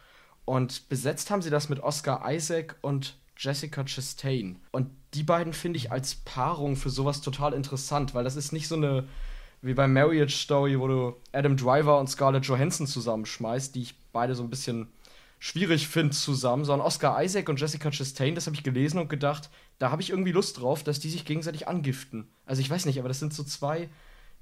Und besetzt haben sie das mit Oscar Isaac und Jessica Chastain. Und die beiden finde ich als Paarung für sowas total interessant, weil das ist nicht so eine wie bei Marriage Story, wo du Adam Driver und Scarlett Johansson zusammenschmeißt, die ich beide so ein bisschen schwierig finde zusammen, sondern Oscar Isaac und Jessica Chastain, das habe ich gelesen und gedacht, da habe ich irgendwie Lust drauf, dass die sich gegenseitig angiften. Also ich weiß nicht, aber das sind so zwei,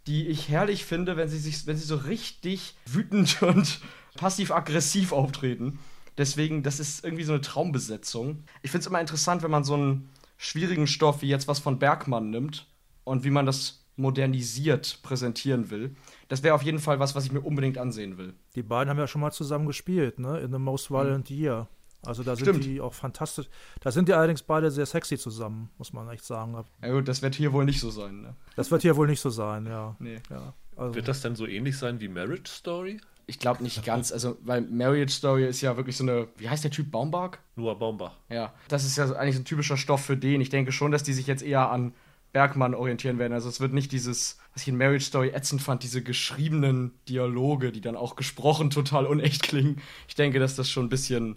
die ich herrlich finde, wenn sie sich, wenn sie so richtig wütend und passiv-aggressiv auftreten. Deswegen, das ist irgendwie so eine Traumbesetzung. Ich finde es immer interessant, wenn man so einen schwierigen Stoff wie jetzt was von Bergmann nimmt und wie man das modernisiert präsentieren will. Das wäre auf jeden Fall was, was ich mir unbedingt ansehen will. Die beiden haben ja schon mal zusammen gespielt, ne? In The Most Violent Year. Also da sind Stimmt. die auch fantastisch. Da sind die allerdings beide sehr sexy zusammen, muss man echt sagen. Ja gut, das wird hier wohl nicht so sein, ne? Das wird hier wohl nicht so sein, ja. Nee. ja. Also, Wird das denn so ähnlich sein wie Marriage Story? Ich glaube nicht ganz, also, weil Marriage Story ist ja wirklich so eine, wie heißt der Typ, Baumbach? Noah Baumbach. Ja, das ist ja eigentlich so ein typischer Stoff für den. Ich denke schon, dass die sich jetzt eher an Bergmann orientieren werden. Also es wird nicht dieses, was ich in Marriage Story ätzend fand, diese geschriebenen Dialoge, die dann auch gesprochen total unecht klingen. Ich denke, dass das schon ein bisschen,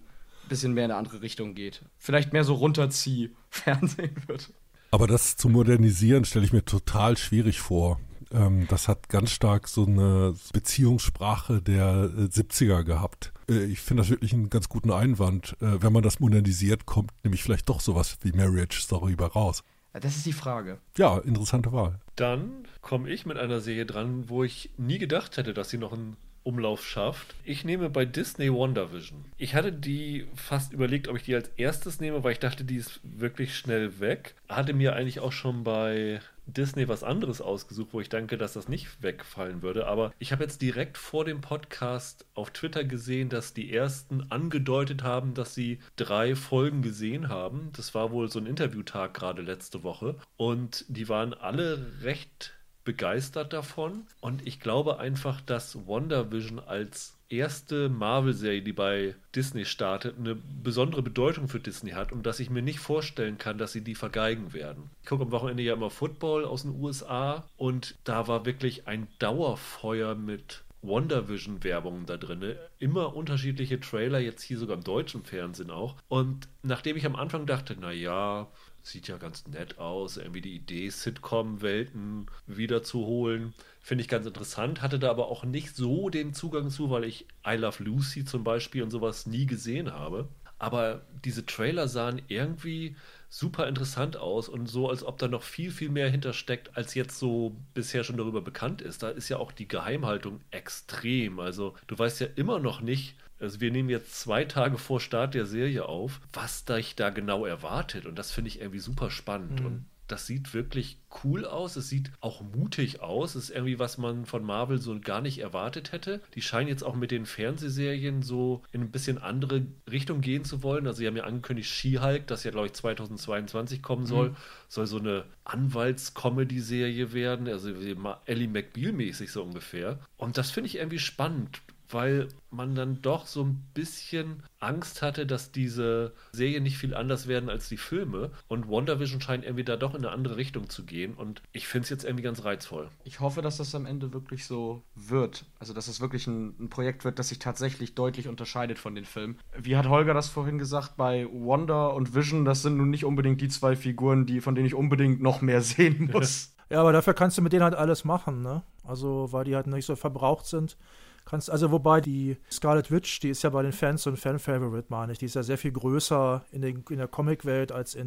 bisschen mehr in eine andere Richtung geht. Vielleicht mehr so runterzieh Fernsehen wird. Aber das zu modernisieren stelle ich mir total schwierig vor. ähm, das hat ganz stark so eine Beziehungssprache der äh, 70er gehabt. Äh, ich finde das wirklich einen ganz guten Einwand. Äh, wenn man das modernisiert, kommt nämlich vielleicht doch sowas wie Marriage Story bei raus. Das ist die Frage. Ja, interessante Wahl. Dann komme ich mit einer Serie dran, wo ich nie gedacht hätte, dass sie noch einen Umlauf schafft. Ich nehme bei Disney WandaVision. Ich hatte die fast überlegt, ob ich die als erstes nehme, weil ich dachte, die ist wirklich schnell weg. Hatte mir eigentlich auch schon bei Disney was anderes ausgesucht, wo ich denke, dass das nicht wegfallen würde. Aber ich habe jetzt direkt vor dem Podcast auf Twitter gesehen, dass die ersten angedeutet haben, dass sie drei Folgen gesehen haben. Das war wohl so ein Interviewtag gerade letzte Woche. Und die waren alle recht begeistert davon. Und ich glaube einfach, dass WandaVision als erste Marvel-Serie, die bei Disney startet, eine besondere Bedeutung für Disney hat und dass ich mir nicht vorstellen kann, dass sie die vergeigen werden. Ich gucke am Wochenende ja immer Football aus den USA und da war wirklich ein Dauerfeuer mit WandaVision-Werbungen da drin. Immer unterschiedliche Trailer, jetzt hier sogar im deutschen Fernsehen auch. Und nachdem ich am Anfang dachte, naja, sieht ja ganz nett aus, irgendwie die Idee, Sitcom-Welten wiederzuholen. Finde ich ganz interessant, hatte da aber auch nicht so den Zugang zu, weil ich I Love Lucy zum Beispiel und sowas nie gesehen habe. Aber diese Trailer sahen irgendwie super interessant aus und so, als ob da noch viel, viel mehr hintersteckt, als jetzt so bisher schon darüber bekannt ist. Da ist ja auch die Geheimhaltung extrem. Also du weißt ja immer noch nicht, also wir nehmen jetzt zwei Tage vor Start der Serie auf, was dich da genau erwartet. Und das finde ich irgendwie super spannend. Mhm. Und das sieht wirklich cool aus. Es sieht auch mutig aus. Es ist irgendwie, was man von Marvel so gar nicht erwartet hätte. Die scheinen jetzt auch mit den Fernsehserien so in ein bisschen andere Richtung gehen zu wollen. Also, sie haben ja angekündigt, She-Hulk, das ja, glaube ich, 2022 kommen soll, mhm. soll so eine Anwalts-Comedy-Serie werden. Also, Ellie McBeal-mäßig so ungefähr. Und das finde ich irgendwie spannend weil man dann doch so ein bisschen Angst hatte, dass diese Serien nicht viel anders werden als die Filme. Und WandaVision scheint irgendwie da doch in eine andere Richtung zu gehen. Und ich finde es jetzt irgendwie ganz reizvoll. Ich hoffe, dass das am Ende wirklich so wird. Also, dass es wirklich ein, ein Projekt wird, das sich tatsächlich deutlich unterscheidet von den Filmen. Wie hat Holger das vorhin gesagt, bei Wanda und Vision, das sind nun nicht unbedingt die zwei Figuren, die, von denen ich unbedingt noch mehr sehen muss. Ja, aber dafür kannst du mit denen halt alles machen, ne? Also, weil die halt nicht so verbraucht sind kannst, also wobei die Scarlet Witch, die ist ja bei den Fans so ein Fan-Favorite, meine ich. Die ist ja sehr viel größer in, den, in der Comic-Welt als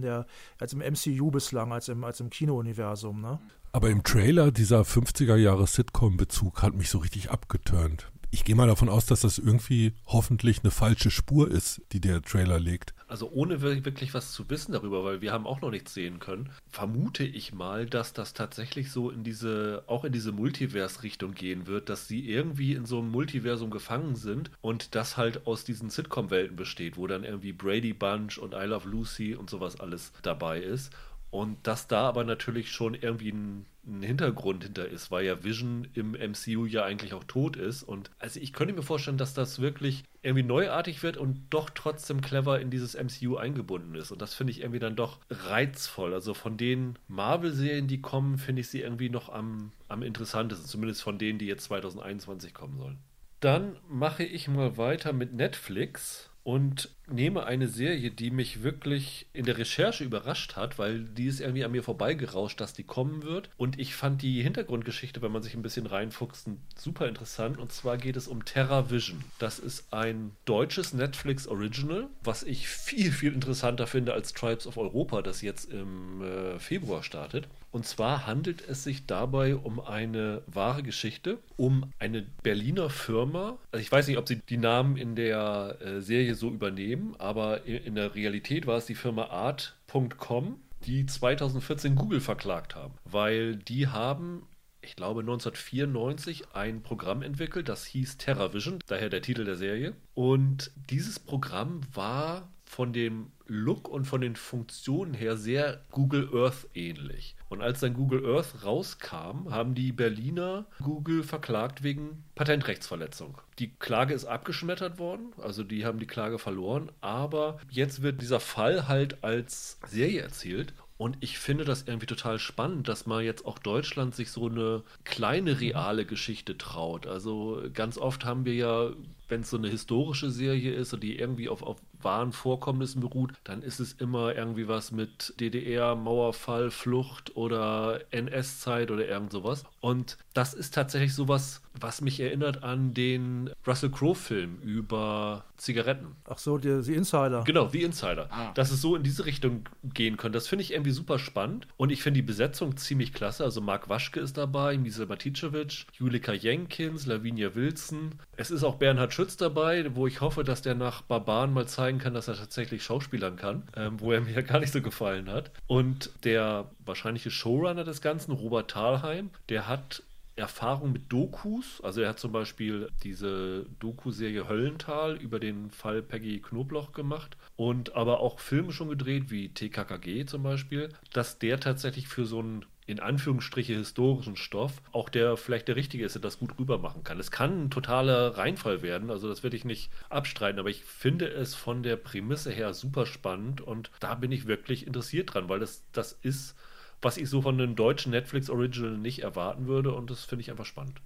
als im MCU bislang, als im, als im Kino-Universum, ne? Aber im Trailer dieser 50er Jahre Sitcom-Bezug hat mich so richtig abgeturnt ich gehe mal davon aus, dass das irgendwie hoffentlich eine falsche Spur ist, die der Trailer legt. Also ohne wirklich was zu wissen darüber, weil wir haben auch noch nichts sehen können, vermute ich mal, dass das tatsächlich so in diese, auch in diese Multiverse-Richtung gehen wird, dass sie irgendwie in so einem Multiversum gefangen sind und das halt aus diesen Sitcom-Welten besteht, wo dann irgendwie Brady Bunch und I Love Lucy und sowas alles dabei ist. Und dass da aber natürlich schon irgendwie ein, ein, Hintergrund hinter ist, weil ja Vision im MCU ja eigentlich auch tot ist. Und also ich könnte mir vorstellen, dass das wirklich irgendwie neuartig wird und doch trotzdem clever in dieses MCU eingebunden ist. Und das finde ich irgendwie dann doch reizvoll. Also von den Marvel-Serien, die kommen, finde ich sie irgendwie noch am, am interessantesten. Zumindest von denen, die jetzt 2021 kommen sollen. Dann mache ich mal weiter mit Netflix und nehme eine Serie, die mich wirklich in der Recherche überrascht hat, weil die ist irgendwie an mir vorbeigerauscht, dass die kommen wird. Und ich fand die Hintergrundgeschichte, wenn man sich ein bisschen reinfuchst, super interessant. Und zwar geht es um Terra Vision. Das ist ein deutsches Netflix Original, was ich viel, viel interessanter finde als Tribes of Europa, das jetzt im äh, Februar startet. Und zwar handelt es sich dabei um eine wahre Geschichte, um eine Berliner Firma. Also ich weiß nicht, ob sie die Namen in der äh, Serie so übernehmen, aber in, in der Realität war es die Firma Art.com, die 2014 Google verklagt haben, weil die haben ich glaube 1994 ein Programm entwickelt, das hieß TerraVision, daher der Titel der Serie. Und dieses Programm war von dem Look und von den Funktionen her sehr Google Earth ähnlich. Und als dann Google Earth rauskam, haben die Berliner Google verklagt wegen Patentrechtsverletzung. Die Klage ist abgeschmettert worden, also die haben die Klage verloren, aber jetzt wird dieser Fall halt als Serie erzählt und ich finde das irgendwie total spannend, dass mal jetzt auch Deutschland sich so eine kleine reale Geschichte traut. Also ganz oft haben wir ja, wenn es so eine historische Serie ist und die irgendwie auf, auf wahren Vorkommnissen beruht, dann ist es immer irgendwie was mit DDR, Mauerfall, Flucht oder NS-Zeit oder irgend sowas. Und das ist tatsächlich sowas, was mich erinnert an den Russell Crowe-Film über Zigaretten. Ach so, die, die Insider. Genau, The Insider. Ah. Dass es so in diese Richtung gehen könnte, das finde ich irgendwie super spannend. Und ich finde die Besetzung ziemlich klasse. Also Mark Waschke ist dabei, Misel Maticevic, Julika Jenkins, Lavinia Wilson. Es ist auch Bernhard Schütz dabei, wo ich hoffe, dass der nach Barbaren mal zeigen kann, dass er tatsächlich Schauspielern kann, ähm, wo er mir gar nicht so gefallen hat. Und der wahrscheinliche Showrunner des Ganzen, Robert Thalheim, der hat Erfahrung mit Dokus. Also er hat zum Beispiel diese Doku-Serie Höllental über den Fall Peggy Knobloch gemacht und aber auch Filme schon gedreht, wie TKKG zum Beispiel, dass der tatsächlich für so einen in Anführungsstriche historischen Stoff auch der vielleicht der richtige ist, der das gut rüber machen kann. Es kann ein totaler Reinfall werden, also das werde ich nicht abstreiten, aber ich finde es von der Prämisse her super spannend und da bin ich wirklich interessiert dran, weil das, das ist was ich so von einem deutschen Netflix-Original nicht erwarten würde und das finde ich einfach spannend.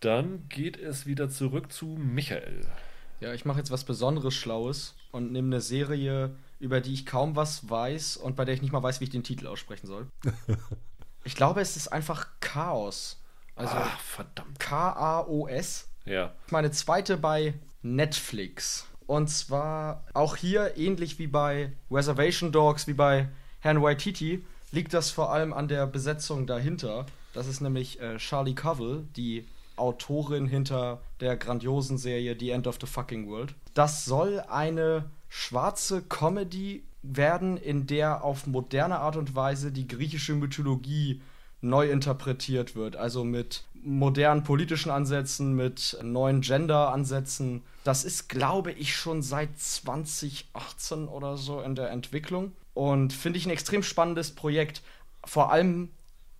Dann geht es wieder zurück zu Michael. Ja, ich mache jetzt was Besonderes Schlaues und nehme eine Serie, über die ich kaum was weiß und bei der ich nicht mal weiß, wie ich den Titel aussprechen soll. ich glaube, es ist einfach Chaos. Also Ach, verdammt. K-A-O-S. Ja. Meine zweite bei Netflix. Und zwar auch hier ähnlich wie bei Reservation Dogs, wie bei Herrn Waititi, liegt das vor allem an der Besetzung dahinter. Das ist nämlich äh, Charlie Covell, die Autorin hinter der grandiosen Serie The End of the Fucking World. Das soll eine schwarze Comedy werden, in der auf moderne Art und Weise die griechische Mythologie neu interpretiert wird. Also mit modernen politischen Ansätzen, mit neuen Gender-Ansätzen. Das ist, glaube ich, schon seit 2018 oder so in der Entwicklung. Und finde ich ein extrem spannendes Projekt. Vor allem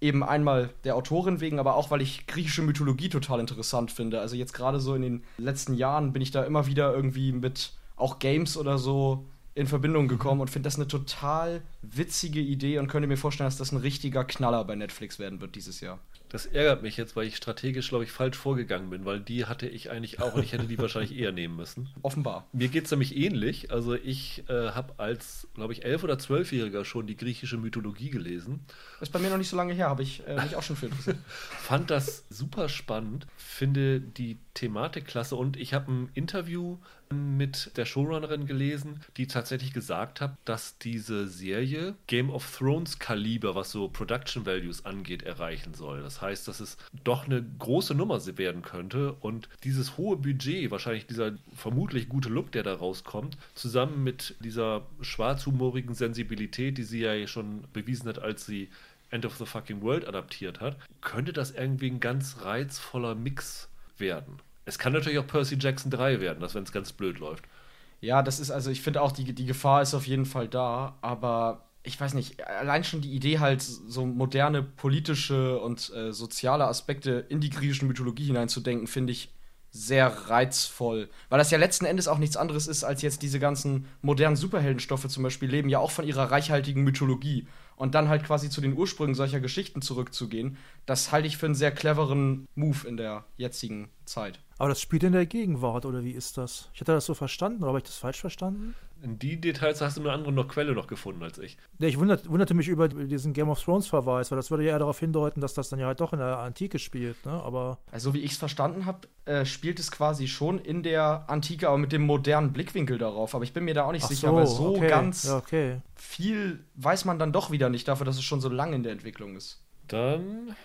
eben einmal der Autorin wegen, aber auch weil ich griechische Mythologie total interessant finde. Also jetzt gerade so in den letzten Jahren bin ich da immer wieder irgendwie mit auch Games oder so in Verbindung gekommen und finde das eine total witzige Idee und könnte mir vorstellen, dass das ein richtiger Knaller bei Netflix werden wird dieses Jahr. Das ärgert mich jetzt, weil ich strategisch, glaube ich, falsch vorgegangen bin, weil die hatte ich eigentlich auch und ich hätte die wahrscheinlich eher nehmen müssen. Offenbar. Mir geht es nämlich ähnlich. Also ich äh, habe als, glaube ich, elf- oder zwölfjähriger schon die griechische Mythologie gelesen. Ist bei mir noch nicht so lange her, habe ich äh, mich auch schon für interessiert. Fand das super spannend, finde die Thematik klasse und ich habe ein Interview mit der Showrunnerin gelesen, die tatsächlich gesagt hat, dass diese Serie Game of Thrones Kaliber, was so Production Values angeht, erreichen soll. Das heißt, dass es doch eine große Nummer werden könnte und dieses hohe Budget, wahrscheinlich dieser vermutlich gute Look, der da rauskommt, zusammen mit dieser schwarzhumorigen Sensibilität, die sie ja schon bewiesen hat, als sie End of the Fucking World adaptiert hat, könnte das irgendwie ein ganz reizvoller Mix werden. Es kann natürlich auch Percy Jackson 3 werden, das wenn es ganz blöd läuft. Ja, das ist also, ich finde auch, die, die Gefahr ist auf jeden Fall da, aber ich weiß nicht, allein schon die Idee halt, so moderne politische und äh, soziale Aspekte in die griechische Mythologie hineinzudenken, finde ich sehr reizvoll. Weil das ja letzten Endes auch nichts anderes ist, als jetzt diese ganzen modernen Superheldenstoffe zum Beispiel leben ja auch von ihrer reichhaltigen Mythologie. Und dann halt quasi zu den Ursprüngen solcher Geschichten zurückzugehen, das halte ich für einen sehr cleveren Move in der jetzigen Zeit. Aber das spielt in der Gegenwart, oder wie ist das? Ich hatte das so verstanden, oder habe ich das falsch verstanden? In die Details hast du eine andere noch Quelle noch gefunden als ich. Ja, ich wundert, wunderte mich über diesen Game of Thrones-Verweis, weil das würde ja eher darauf hindeuten, dass das dann ja halt doch in der Antike spielt, ne? Aber. Also, wie ich es verstanden habe, äh, spielt es quasi schon in der Antike, aber mit dem modernen Blickwinkel darauf. Aber ich bin mir da auch nicht Ach sicher, so, weil so okay. ganz Ja, okay. viel weiß man dann doch wieder nicht dafür, dass es schon so lange in der Entwicklung ist. Dann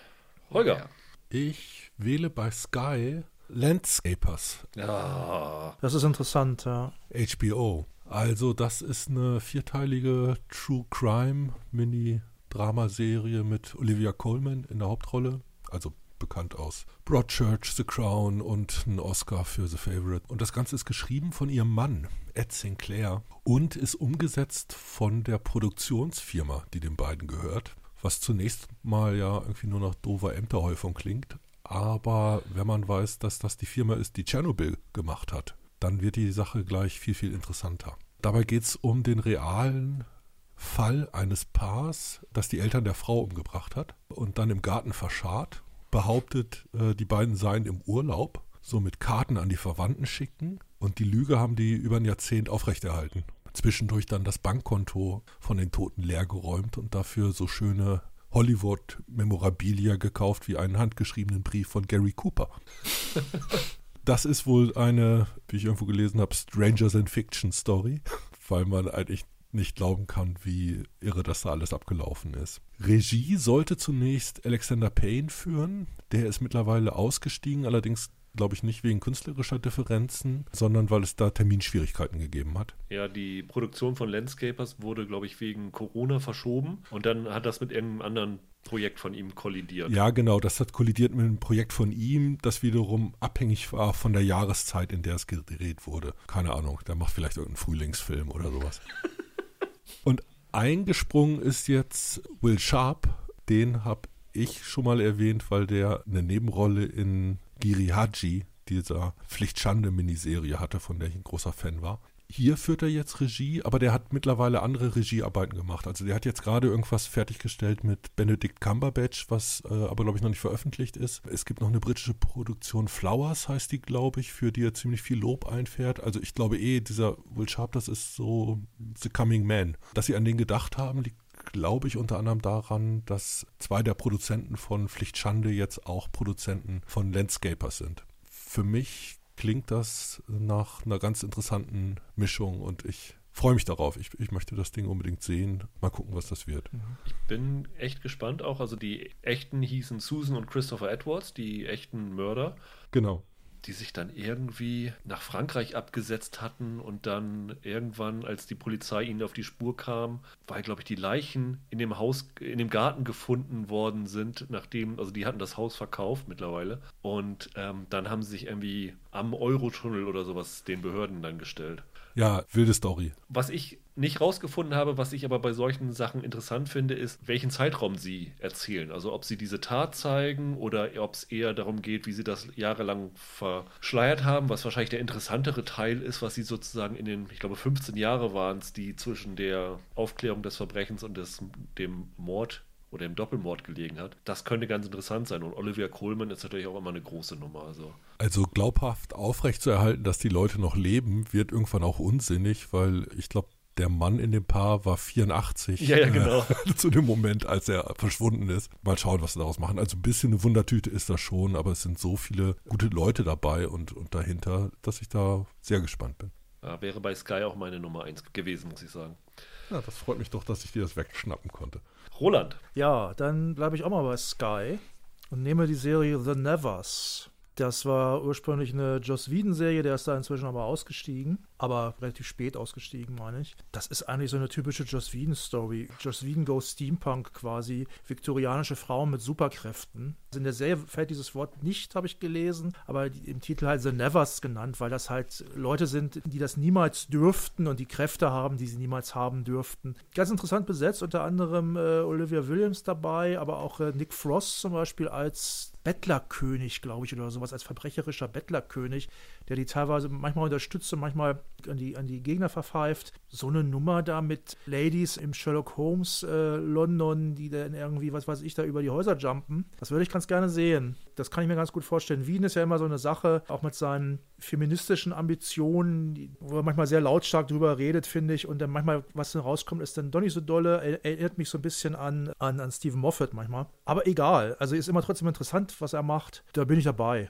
Holger. Ja. Ich wähle bei Sky Landscapers, Ja. Das ist interessant, ja. HBO. Also das ist eine vierteilige True Crime Mini-Dramaserie mit Olivia Colman in der Hauptrolle. Also bekannt aus Broadchurch, The Crown und ein Oscar für The Favorite. Und das Ganze ist geschrieben von ihrem Mann, Ed Sinclair, und ist umgesetzt von der Produktionsfirma, die den beiden gehört. Was zunächst mal ja irgendwie nur nach doofer Ämterhäufung klingt. Aber wenn man weiß, dass das die Firma ist, die Tschernobyl gemacht hat, dann wird die Sache gleich viel, viel interessanter. Dabei geht es um den realen Fall eines Paars, das die Eltern der Frau umgebracht hat und dann im Garten verscharrt, behauptet, äh, die beiden seien im Urlaub, somit Karten an die Verwandten schicken, Und die Lüge haben die über ein Jahrzehnt aufrechterhalten. Zwischendurch dann das Bankkonto von den Toten leergeräumt und dafür so schöne Hollywood-Memorabilia gekauft wie einen handgeschriebenen Brief von Gary Cooper. das ist wohl eine, wie ich irgendwo gelesen habe, Strangers in Fiction Story, weil man eigentlich nicht glauben kann, wie irre das da alles abgelaufen ist. Regie sollte zunächst Alexander Payne führen. Der ist mittlerweile ausgestiegen, allerdings glaube ich nicht wegen künstlerischer Differenzen, sondern weil es da Terminschwierigkeiten gegeben hat. Ja, die Produktion von Landscapers wurde, glaube ich, wegen Corona verschoben und dann hat das mit irgendeinem anderen Projekt von ihm kollidiert. Ja, genau, das hat kollidiert mit einem Projekt von ihm, das wiederum abhängig war von der Jahreszeit, in der es gedreht wurde. Keine Ahnung, der macht vielleicht irgendeinen Frühlingsfilm oder sowas. Und eingesprungen ist jetzt Will Sharp. Den habe ich schon mal erwähnt, weil der eine Nebenrolle in Giri Haji, dieser Pflichtschande-Miniserie hatte, von der ich ein großer Fan war. Hier führt er jetzt Regie, aber der hat mittlerweile andere Regiearbeiten gemacht. Also der hat jetzt gerade irgendwas fertiggestellt mit Benedict Cumberbatch, was äh, aber glaube ich noch nicht veröffentlicht ist. Es gibt noch eine britische Produktion, Flowers heißt die, glaube ich, für die er ziemlich viel Lob einfährt. Also ich glaube eh, dieser Will Sharp, das ist so The Coming Man. Dass sie an den gedacht haben, liegt glaube ich unter anderem daran, dass zwei der Produzenten von Pflichtschande jetzt auch Produzenten von Landscapers sind. Für mich klingt das nach einer ganz interessanten Mischung und ich freue mich darauf. Ich, ich möchte das Ding unbedingt sehen. Mal gucken, was das wird. Mhm. Ich bin echt gespannt auch. Also die echten hießen Susan und Christopher Edwards, die echten Mörder. Genau die sich dann irgendwie nach Frankreich abgesetzt hatten und dann irgendwann, als die Polizei ihnen auf die Spur kam, weil, glaube ich, die Leichen in dem Haus, in dem Garten gefunden worden sind, nachdem, also die hatten das Haus verkauft mittlerweile und ähm, dann haben sie sich irgendwie am Eurotunnel oder sowas den Behörden dann gestellt. Ja, wilde Story. Was ich nicht rausgefunden habe, was ich aber bei solchen Sachen interessant finde, ist, welchen Zeitraum sie erzählen. Also ob sie diese Tat zeigen oder ob es eher darum geht, wie sie das jahrelang verschleiert haben, was wahrscheinlich der interessantere Teil ist, was sie sozusagen in den, ich glaube, 15 Jahre waren es, die zwischen der Aufklärung des Verbrechens und des, dem Mord oder im Doppelmord gelegen hat. Das könnte ganz interessant sein. Und Olivia Coleman ist natürlich auch immer eine große Nummer. Also, also glaubhaft aufrechtzuerhalten, dass die Leute noch leben, wird irgendwann auch unsinnig, weil ich glaube, der Mann in dem Paar war 84 ja, ja, genau. äh, zu dem Moment, als er verschwunden ist. Mal schauen, was sie daraus machen. Also ein bisschen eine Wundertüte ist das schon, aber es sind so viele gute Leute dabei und, und dahinter, dass ich da sehr gespannt bin. Ja, wäre bei Sky auch meine Nummer 1 gewesen, muss ich sagen. Ja, das freut mich doch, dass ich dir das wegschnappen konnte. Roland. Ja, dann bleibe ich auch mal bei Sky und nehme die Serie The Nevers. Das war ursprünglich eine Joss Whedon-Serie, der ist da inzwischen aber ausgestiegen aber relativ spät ausgestiegen, meine ich. Das ist eigentlich so eine typische Joss Whedon-Story. Joss Whedon goes Steampunk quasi, viktorianische Frauen mit Superkräften. In der Serie fällt dieses Wort nicht, habe ich gelesen, aber im Titel halt The Nevers genannt, weil das halt Leute sind, die das niemals dürften und die Kräfte haben, die sie niemals haben dürften. Ganz interessant besetzt, unter anderem äh, Olivia Williams dabei, aber auch äh, Nick Frost zum Beispiel als Bettlerkönig, glaube ich, oder sowas, als verbrecherischer Bettlerkönig, der die teilweise manchmal unterstützt und manchmal an die, an die Gegner verpfeift. So eine Nummer da mit Ladies im Sherlock Holmes äh, London, die dann irgendwie, was weiß ich, da über die Häuser jumpen. Das würde ich ganz gerne sehen. Das kann ich mir ganz gut vorstellen. Wien ist ja immer so eine Sache, auch mit seinen feministischen Ambitionen, wo er manchmal sehr lautstark drüber redet, finde ich. Und dann manchmal, was dann rauskommt, ist dann doch nicht so dolle. Erinnert mich so ein bisschen an, an, an Stephen Moffat manchmal. Aber egal. Also ist immer trotzdem interessant, was er macht. Da bin ich dabei.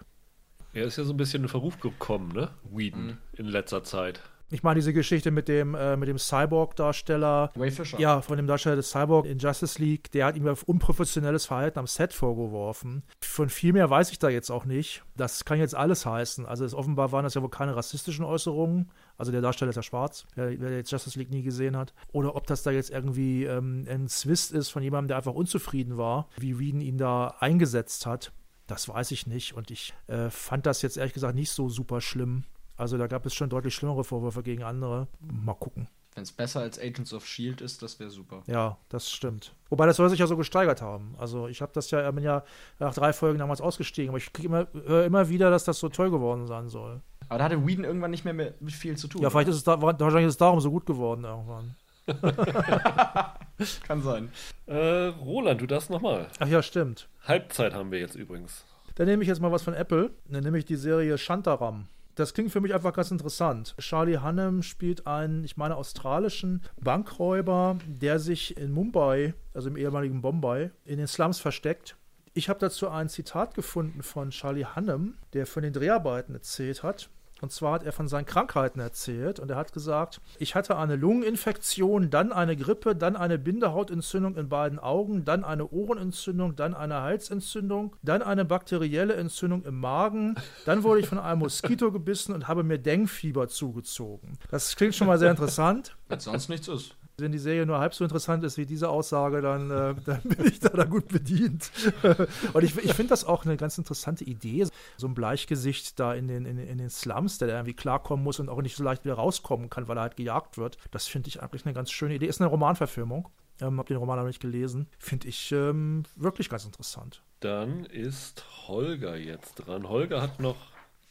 Er ist ja so ein bisschen in Verruf gekommen, ne? Whedon mhm. in letzter Zeit. Ich meine diese Geschichte mit dem, äh, mit dem Cyborg-Darsteller. Ray Fisher. Ja, von dem Darsteller des Cyborg in Justice League. Der hat ihm unprofessionelles Verhalten am Set vorgeworfen. Von viel mehr weiß ich da jetzt auch nicht. Das kann jetzt alles heißen. Also es, offenbar waren das ja wohl keine rassistischen Äußerungen. Also der Darsteller ist ja schwarz, wer, wer jetzt Justice League nie gesehen hat. Oder ob das da jetzt irgendwie ähm, ein Zwist ist von jemandem, der einfach unzufrieden war, wie Whedon ihn da eingesetzt hat. Das weiß ich nicht. Und ich äh, fand das jetzt ehrlich gesagt nicht so super schlimm. Also da gab es schon deutlich schlimmere Vorwürfe gegen andere. Mal gucken. Wenn es besser als Agents of Shield ist, das wäre super. Ja, das stimmt. Wobei das soll sich ja so gesteigert haben. Also ich habe das ja, bin ja nach drei Folgen damals ausgestiegen, aber ich immer, höre immer wieder, dass das so toll geworden sein soll. Aber da hatte Whedon irgendwann nicht mehr mit viel zu tun. Ja, vielleicht ist es da, wahrscheinlich ist es darum so gut geworden irgendwann. Kann sein. Äh, Roland, du darfst nochmal. Ach ja, stimmt. Halbzeit haben wir jetzt übrigens. Dann nehme ich jetzt mal was von Apple. Dann nehme ich die Serie Shantaram. Das klingt für mich einfach ganz interessant. Charlie Hunnam spielt einen, ich meine, australischen Bankräuber, der sich in Mumbai, also im ehemaligen Bombay, in den Slums versteckt. Ich habe dazu ein Zitat gefunden von Charlie Hunnam, der von den Dreharbeiten erzählt hat. Und zwar hat er von seinen Krankheiten erzählt und er hat gesagt, ich hatte eine Lungeninfektion, dann eine Grippe, dann eine Bindehautentzündung in beiden Augen, dann eine Ohrenentzündung, dann eine Halsentzündung, dann eine bakterielle Entzündung im Magen, dann wurde ich von einem Moskito gebissen und habe mir Denkfieber zugezogen. Das klingt schon mal sehr interessant. Wenn sonst nichts ist. Wenn die Serie nur halb so interessant ist wie diese Aussage, dann, äh, dann bin ich da, da gut bedient. und ich, ich finde das auch eine ganz interessante Idee. So ein Bleichgesicht da in den, in, in den Slums, der da irgendwie klarkommen muss und auch nicht so leicht wieder rauskommen kann, weil er halt gejagt wird. Das finde ich eigentlich eine ganz schöne Idee. Ist eine Romanverfilmung. Ähm, hab den Roman noch nicht gelesen. Finde ich ähm, wirklich ganz interessant. Dann ist Holger jetzt dran. Holger hat noch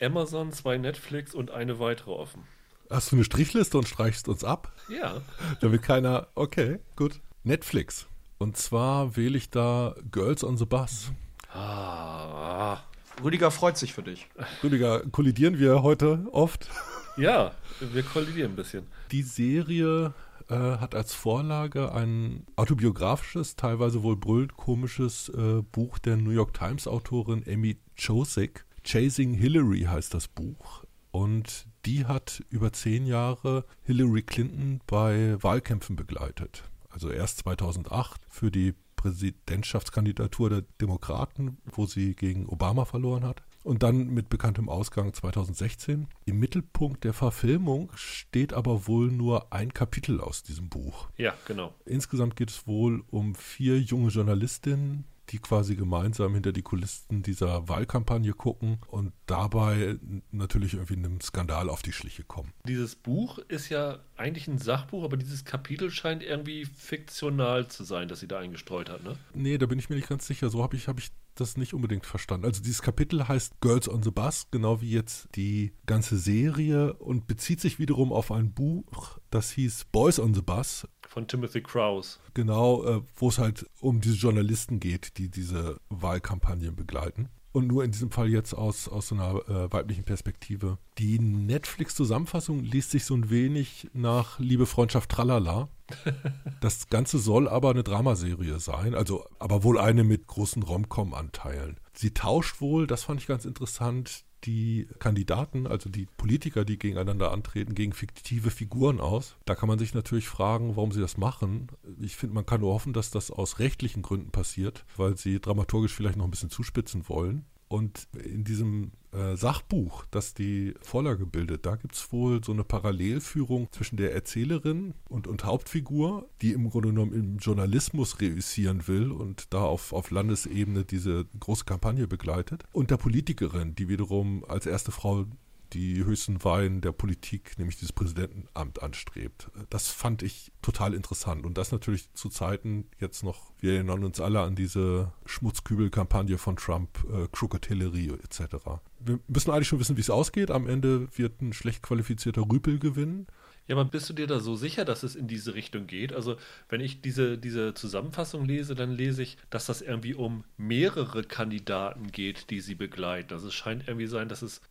Amazon, zwei Netflix und eine weitere offen. Hast du eine Strichliste und streichst uns ab? Ja. Damit keiner. Okay, gut. Netflix. Und zwar wähle ich da Girls on the Bus. Ah. Rüdiger freut sich für dich. Rüdiger, kollidieren wir heute oft? Ja, wir kollidieren ein bisschen. Die Serie äh, hat als Vorlage ein autobiografisches, teilweise wohl brüllend komisches äh, Buch der New York Times Autorin Amy Chosick. Chasing Hillary heißt das Buch. Und die hat über zehn Jahre Hillary Clinton bei Wahlkämpfen begleitet. Also erst 2008 für die Präsidentschaftskandidatur der Demokraten, wo sie gegen Obama verloren hat. Und dann mit bekanntem Ausgang 2016. Im Mittelpunkt der Verfilmung steht aber wohl nur ein Kapitel aus diesem Buch. Ja, genau. Insgesamt geht es wohl um vier junge Journalistinnen, die quasi gemeinsam hinter die Kulissen dieser Wahlkampagne gucken und dabei natürlich irgendwie einem Skandal auf die Schliche kommen. Dieses Buch ist ja eigentlich ein Sachbuch, aber dieses Kapitel scheint irgendwie fiktional zu sein, das sie da eingestreut hat, ne? Nee, da bin ich mir nicht ganz sicher. So habe ich, hab ich das nicht unbedingt verstanden. Also dieses Kapitel heißt Girls on the Bus, genau wie jetzt die ganze Serie und bezieht sich wiederum auf ein Buch, das hieß Boys on the Bus. Von Timothy Krause. Genau, äh, wo es halt um diese Journalisten geht, die diese Wahlkampagnen begleiten. Und nur in diesem Fall jetzt aus, aus so einer äh, weiblichen Perspektive. Die Netflix-Zusammenfassung liest sich so ein wenig nach Liebe, Freundschaft, Tralala. Das Ganze soll aber eine Dramaserie sein, also aber wohl eine mit großen Rom-Com-Anteilen. Sie tauscht wohl, das fand ich ganz interessant, die Kandidaten, also die Politiker, die gegeneinander antreten, gegen fiktive Figuren aus. Da kann man sich natürlich fragen, warum sie das machen. Ich finde, man kann nur hoffen, dass das aus rechtlichen Gründen passiert, weil sie dramaturgisch vielleicht noch ein bisschen zuspitzen wollen. Und in diesem äh, Sachbuch, das die Vorlage bildet, da gibt es wohl so eine Parallelführung zwischen der Erzählerin und, und Hauptfigur, die im Grunde genommen im Journalismus reüssieren will und da auf, auf Landesebene diese große Kampagne begleitet, und der Politikerin, die wiederum als erste Frau die höchsten Weihen der Politik, nämlich dieses Präsidentenamt anstrebt. Das fand ich total interessant. Und das natürlich zu Zeiten jetzt noch, wir erinnern uns alle an diese Schmutzkübel-Kampagne von Trump, äh, Crooked Hillary etc. Wir müssen eigentlich schon wissen, wie es ausgeht. Am Ende wird ein schlecht qualifizierter Rüpel gewinnen. Ja, aber bist du dir da so sicher, dass es in diese Richtung geht? Also, wenn ich diese, diese Zusammenfassung lese, dann lese ich, dass das irgendwie um mehrere Kandidaten geht, die sie begleiten. Also, es scheint irgendwie sein, dass es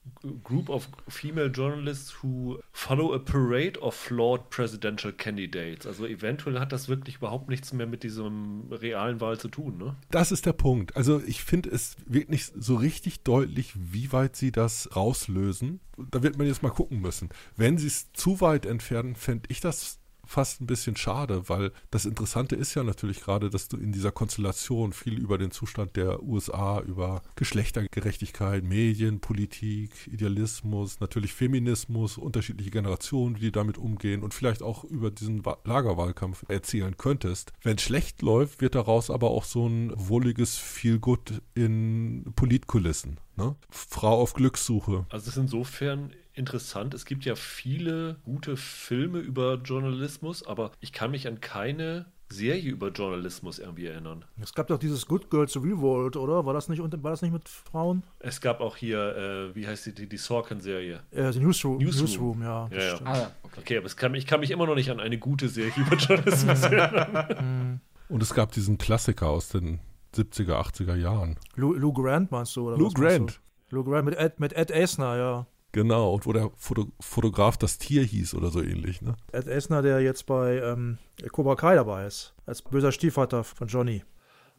Group of Female Journalists who follow a parade of flawed presidential candidates. Also, eventuell hat das wirklich überhaupt nichts mehr mit diesem realen Wahl zu tun, ne? Das ist der Punkt. Also, ich finde es wirklich so richtig deutlich, wie weit sie das rauslösen. Da wird man jetzt mal gucken müssen. Wenn sie es zu weit entfernen, fände ich das fast ein bisschen schade, weil das Interessante ist ja natürlich gerade, dass du in dieser Konstellation viel über den Zustand der USA, über Geschlechtergerechtigkeit, Medien, Politik, Idealismus, natürlich Feminismus, unterschiedliche Generationen, die damit umgehen und vielleicht auch über diesen Lagerwahlkampf erzählen könntest. Wenn es schlecht läuft, wird daraus aber auch so ein wohliges Feelgood in Politkulissen. Ne? Frau auf Glückssuche. Also es ist insofern interessant. Es gibt ja viele gute Filme über Journalismus, aber ich kann mich an keine Serie über Journalismus irgendwie erinnern. Es gab doch dieses Good Girls Revolt, oder? War das nicht, war das nicht mit Frauen? Es gab auch hier, äh, wie heißt die, die, die Sorkin-Serie? Äh, die Newsroom, Newsroom. Newsroom ja. Ja, ja. Ah, ja, okay. Okay, aber es kann, ich kann mich immer noch nicht an eine gute Serie über Journalismus erinnern. Und es gab diesen Klassiker aus den 70er, 80er Jahren. Lou, Lou Grant meinst du? Oder Lou was meinst Grant. Du? Lou Grant mit Ed, mit Ed Asner, ja. Genau, und wo der Foto Fotograf das Tier hieß oder so ähnlich, ne? Ed Esner, der jetzt bei ähm, Cobra Kai dabei ist, als böser Stiefvater von Johnny.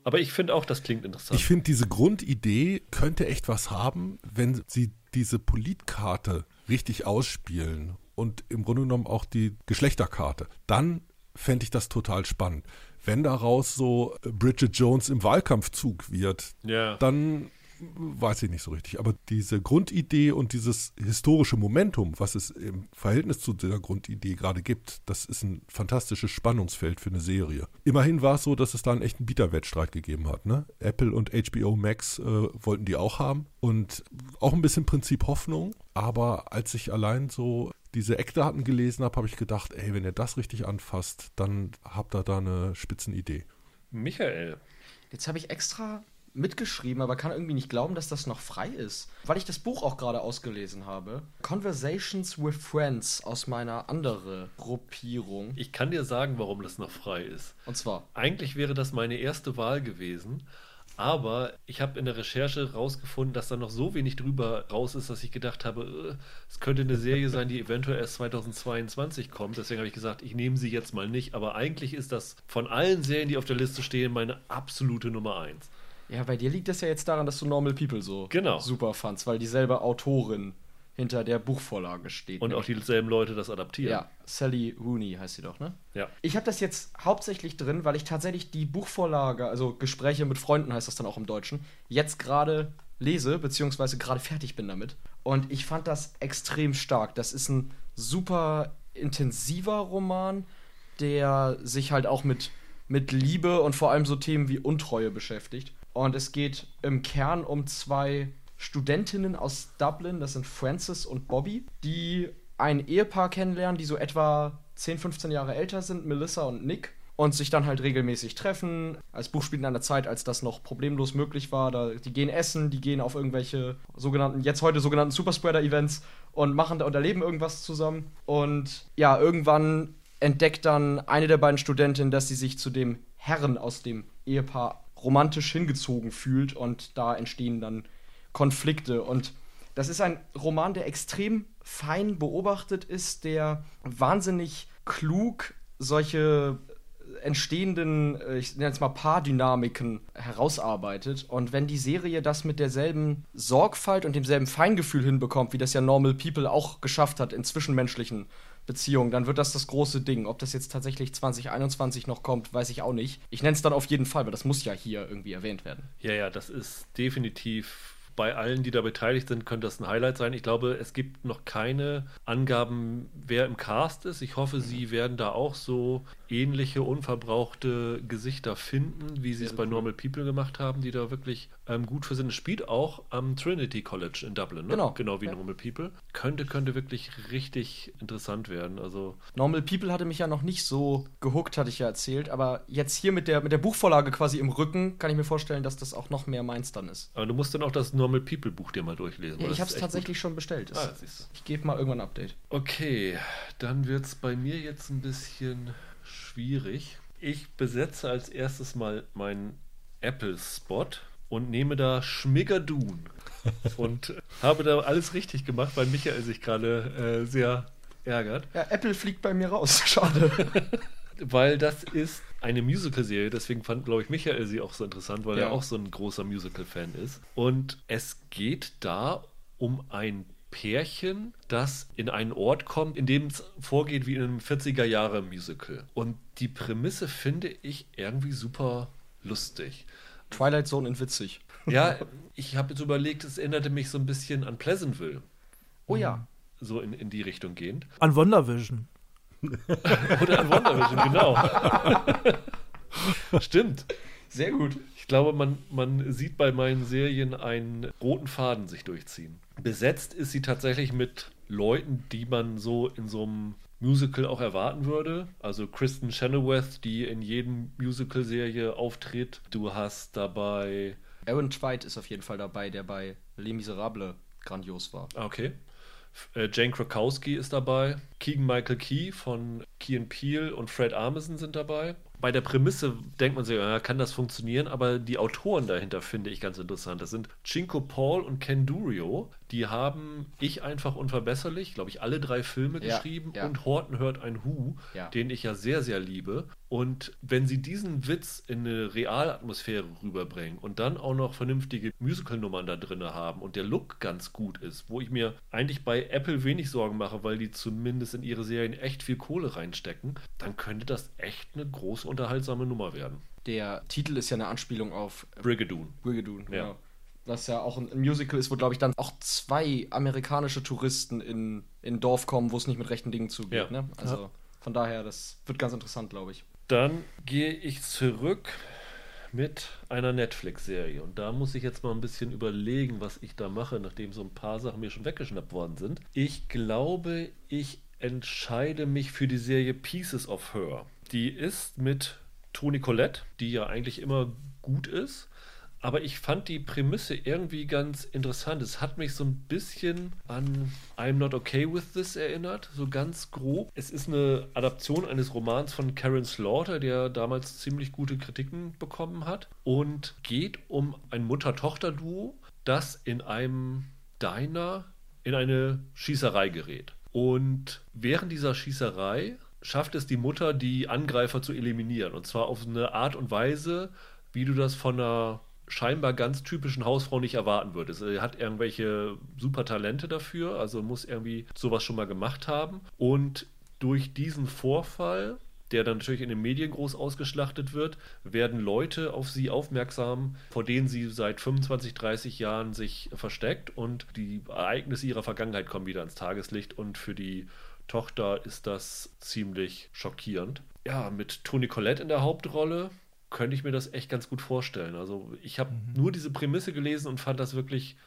Aber ich finde auch, das klingt interessant. Ich finde, diese Grundidee könnte echt was haben, wenn sie diese Politkarte richtig ausspielen und im Grunde genommen auch die Geschlechterkarte. Dann fände ich das total spannend. Wenn daraus so Bridget Jones im Wahlkampfzug wird, ja. dann weiß ich nicht so richtig. Aber diese Grundidee und dieses historische Momentum, was es im Verhältnis zu dieser Grundidee gerade gibt, das ist ein fantastisches Spannungsfeld für eine Serie. Immerhin war es so, dass es da einen echten Bieterwettstreit gegeben hat. Ne? Apple und HBO Max äh, wollten die auch haben und auch ein bisschen Prinzip Hoffnung. Aber als ich allein so diese Eckdaten gelesen habe, habe ich gedacht, ey, wenn ihr das richtig anfasst, dann habt ihr da eine Spitzenidee. Michael. Jetzt habe ich extra mitgeschrieben, aber kann irgendwie nicht glauben, dass das noch frei ist. Weil ich das Buch auch gerade ausgelesen habe. Conversations with Friends aus meiner anderen Gruppierung. Ich kann dir sagen, warum das noch frei ist. Und zwar. Eigentlich wäre das meine erste Wahl gewesen. Aber ich habe in der Recherche rausgefunden, dass da noch so wenig drüber raus ist, dass ich gedacht habe, äh, es könnte eine Serie sein, die eventuell erst 2022 kommt. Deswegen habe ich gesagt, ich nehme sie jetzt mal nicht. Aber eigentlich ist das von allen Serien, die auf der Liste stehen, meine absolute Nummer 1. Ja, bei dir liegt das ja jetzt daran, dass du Normal People so genau. super fandst, weil dieselbe Autorin hinter der Buchvorlage steht. Und auch dieselben Leute das adaptieren. Ja, Sally Rooney heißt sie doch, ne? Ja. Ich habe das jetzt hauptsächlich drin, weil ich tatsächlich die Buchvorlage, also Gespräche mit Freunden heißt das dann auch im Deutschen, jetzt gerade lese, beziehungsweise gerade fertig bin damit. Und ich fand das extrem stark. Das ist ein super intensiver Roman, der sich halt auch mit, mit Liebe und vor allem so Themen wie Untreue beschäftigt. Und es geht im Kern um zwei Studentinnen aus Dublin, das sind Frances und Bobby, die ein Ehepaar kennenlernen, die so etwa 10, 15 Jahre älter sind, Melissa und Nick, und sich dann halt regelmäßig treffen. Als Buch spielt in einer Zeit, als das noch problemlos möglich war. Da, die gehen essen, die gehen auf irgendwelche sogenannten, jetzt heute sogenannten Superspreader-Events und machen und erleben irgendwas zusammen. Und ja, irgendwann entdeckt dann eine der beiden Studentinnen, dass sie sich zu dem Herren aus dem Ehepaar romantisch hingezogen fühlt und da entstehen dann Konflikte und das ist ein Roman, der extrem fein beobachtet ist, der wahnsinnig klug solche entstehenden, äh, ich nenne es mal Paardynamiken herausarbeitet. Und wenn die Serie das mit derselben Sorgfalt und demselben Feingefühl hinbekommt, wie das ja Normal People auch geschafft hat in zwischenmenschlichen Beziehung, dann wird das das große Ding. Ob das jetzt tatsächlich 2021 noch kommt, weiß ich auch nicht. Ich nenne es dann auf jeden Fall, weil das muss ja hier irgendwie erwähnt werden. Ja, ja, das ist definitiv bei allen, die da beteiligt sind, könnte das ein Highlight sein. Ich glaube, es gibt noch keine Angaben, wer im Cast ist. Ich hoffe, sie werden da auch so ähnliche unverbrauchte Gesichter finden, wie sie es bei Normal People gemacht haben, die da wirklich ähm, gut für sind. Es spielt auch am Trinity College in Dublin, ne? Genau. Genau wie Ja. Normal People. Könnte, könnte wirklich richtig interessant werden. Also, Normal People hatte mich ja noch nicht so gehuckt, hatte ich ja erzählt. Aber jetzt hier mit der, mit der Buchvorlage quasi im Rücken, kann ich mir vorstellen, dass das auch noch mehr meins dann ist. aber du musst dann auch das Normal People Buch dir mal durchlesen. weil ich habe es tatsächlich schon bestellt. Ah, ich gebe mal irgendwann ein Update. Okay, dann wird es bei mir jetzt ein bisschen schwierig. Ich besetze als erstes mal meinen Apple-Spot und nehme da Schmiggerdoon. und habe da alles richtig gemacht, weil Michael sich gerade äh, sehr ärgert. Ja, Apple fliegt bei mir raus. Schade. Weil das ist eine Musical-Serie, deswegen fand, glaube ich, Michael sie auch so interessant, weil Ja. er auch so ein großer Musical-Fan ist. Und es geht da um ein Pärchen, das in einen Ort kommt, in dem es vorgeht wie in einem 40er-Jahre-Musical. Und die Prämisse finde ich irgendwie super lustig. Twilight Zone in witzig. Ja, ich habe jetzt überlegt, es erinnerte mich so ein bisschen an Pleasantville, Oh ja. so in, in die Richtung gehend. An WandaVision. Oder an WandaVision, genau. Stimmt. Sehr gut. Ich glaube, man, man sieht bei meinen Serien einen roten Faden sich durchziehen. Besetzt ist sie tatsächlich mit Leuten, die man so in so einem Musical auch erwarten würde. Also Kristen Chenoweth, die in jedem Musical-Serie auftritt. Du hast dabei. Aaron Tveit ist auf jeden Fall dabei, der bei Les Miserables grandios war. Okay. Äh, Jane Krakowski ist dabei. Keegan Michael Key von Key Peel und Fred Armisen sind dabei bei der Prämisse denkt man sich, ja, kann das funktionieren, aber die Autoren dahinter finde ich ganz interessant. Das sind Cinco Paul und Ken Durio. Die haben Ich einfach unverbesserlich, glaube ich, alle drei Filme ja, geschrieben ja. und Horton hört ein Hu, den ich ja sehr, sehr liebe. Und wenn sie diesen Witz in eine Realatmosphäre rüberbringen und dann auch noch vernünftige Musical-Nummern da drin haben und der Look ganz gut ist, wo ich mir eigentlich bei Apple wenig Sorgen mache, weil die zumindest in ihre Serien echt viel Kohle reinstecken, dann könnte das echt eine große unterhaltsame Nummer werden. Der Titel ist ja eine Anspielung auf Brigadoon. Brigadoon, genau. Ja. Was ja auch ein Musical ist, wo, glaube ich, dann auch zwei amerikanische Touristen in, in ein Dorf kommen, wo es nicht mit rechten Dingen zugeht. Ja. Ne? Also ja. von daher, das wird ganz interessant, glaube ich. Dann gehe ich zurück mit einer Netflix-Serie. Und da muss ich jetzt mal ein bisschen überlegen, was ich da mache, nachdem so ein paar Sachen mir schon weggeschnappt worden sind. Ich glaube, ich entscheide mich für die Serie Pieces of Her. Die ist mit Toni Collette, die ja eigentlich immer gut ist. Aber ich fand die Prämisse irgendwie ganz interessant. Es hat mich so ein bisschen an I'm Not Okay With This erinnert, so ganz grob. Es ist eine Adaption eines Romans von Karen Slaughter, der damals ziemlich gute Kritiken bekommen hat. Und geht um ein Mutter-Tochter-Duo, das in einem Diner in eine Schießerei gerät. Und während dieser Schießerei schafft es die Mutter, die Angreifer zu eliminieren. Und zwar auf eine Art und Weise, wie du das von einer scheinbar ganz typischen Hausfrau nicht erwarten würdest. Sie hat irgendwelche super Talente dafür, also muss irgendwie sowas schon mal gemacht haben. Und durch diesen Vorfall, der dann natürlich in den Medien groß ausgeschlachtet wird, werden Leute auf sie aufmerksam, vor denen sie seit 25, 30 Jahren sich versteckt und die Ereignisse ihrer Vergangenheit kommen wieder ans Tageslicht und für die Tochter ist das ziemlich schockierend. Ja, mit Toni Collette in der Hauptrolle könnte ich mir das echt ganz gut vorstellen. Also ich habe mhm. nur diese Prämisse gelesen und fand das wirklich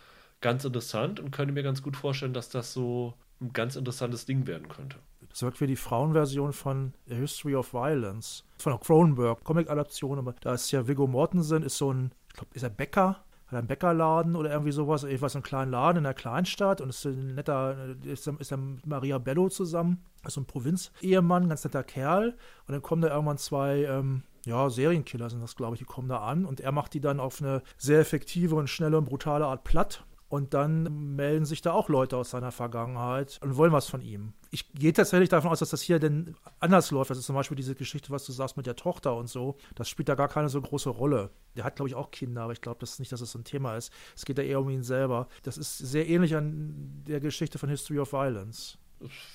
ganz interessant und könnte mir ganz gut vorstellen, dass das so ein ganz interessantes Ding werden könnte. Das wirkt wie die Frauenversion von A History of Violence. Von der Cronenberg, Comic-Adaption, aber da ist ja Viggo Mortensen, ist so ein, ich glaube, ist er Bäcker hat einen Bäckerladen oder irgendwie sowas, irgendwas, einen kleinen Laden in einer Kleinstadt und ist ein netter, ist, ist dann Maria Bello zusammen, ist so ein Provinz-Ehemann, ganz netter Kerl. Und dann kommen da irgendwann zwei, ähm, ja, Serienkiller sind das, glaube ich, die kommen da an. Und er macht die dann auf eine sehr effektive und schnelle und brutale Art platt und dann melden sich da auch Leute aus seiner Vergangenheit und wollen was von ihm. Ich gehe tatsächlich davon aus, dass das hier denn anders läuft. Das ist zum Beispiel diese Geschichte, was du sagst mit der Tochter und so. Das spielt da gar keine so große Rolle. Der hat, glaube ich, auch Kinder, aber ich glaube das nicht, dass das ein Thema ist. Es geht da eher um ihn selber. Das ist sehr ähnlich an der Geschichte von History of Violence.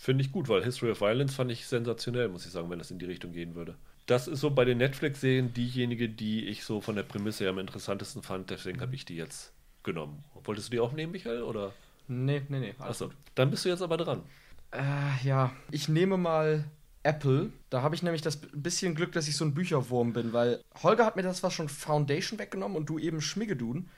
Finde ich gut, weil History of Violence fand ich sensationell, muss ich sagen, wenn das in die Richtung gehen würde. Das ist so bei den Netflix-Serien diejenige, die ich so von der Prämisse her am interessantesten fand. Deswegen habe ich die jetzt genommen. Wolltest du die auch nehmen, Michael? Oder? Nee, nee, nee. Achso, dann bist du jetzt aber dran. Äh, ja, ich nehme mal Apple. Da habe ich nämlich das bisschen Glück, dass ich so ein Bücherwurm bin, weil Holger hat mir das was schon Foundation weggenommen und du eben Schmiggedun.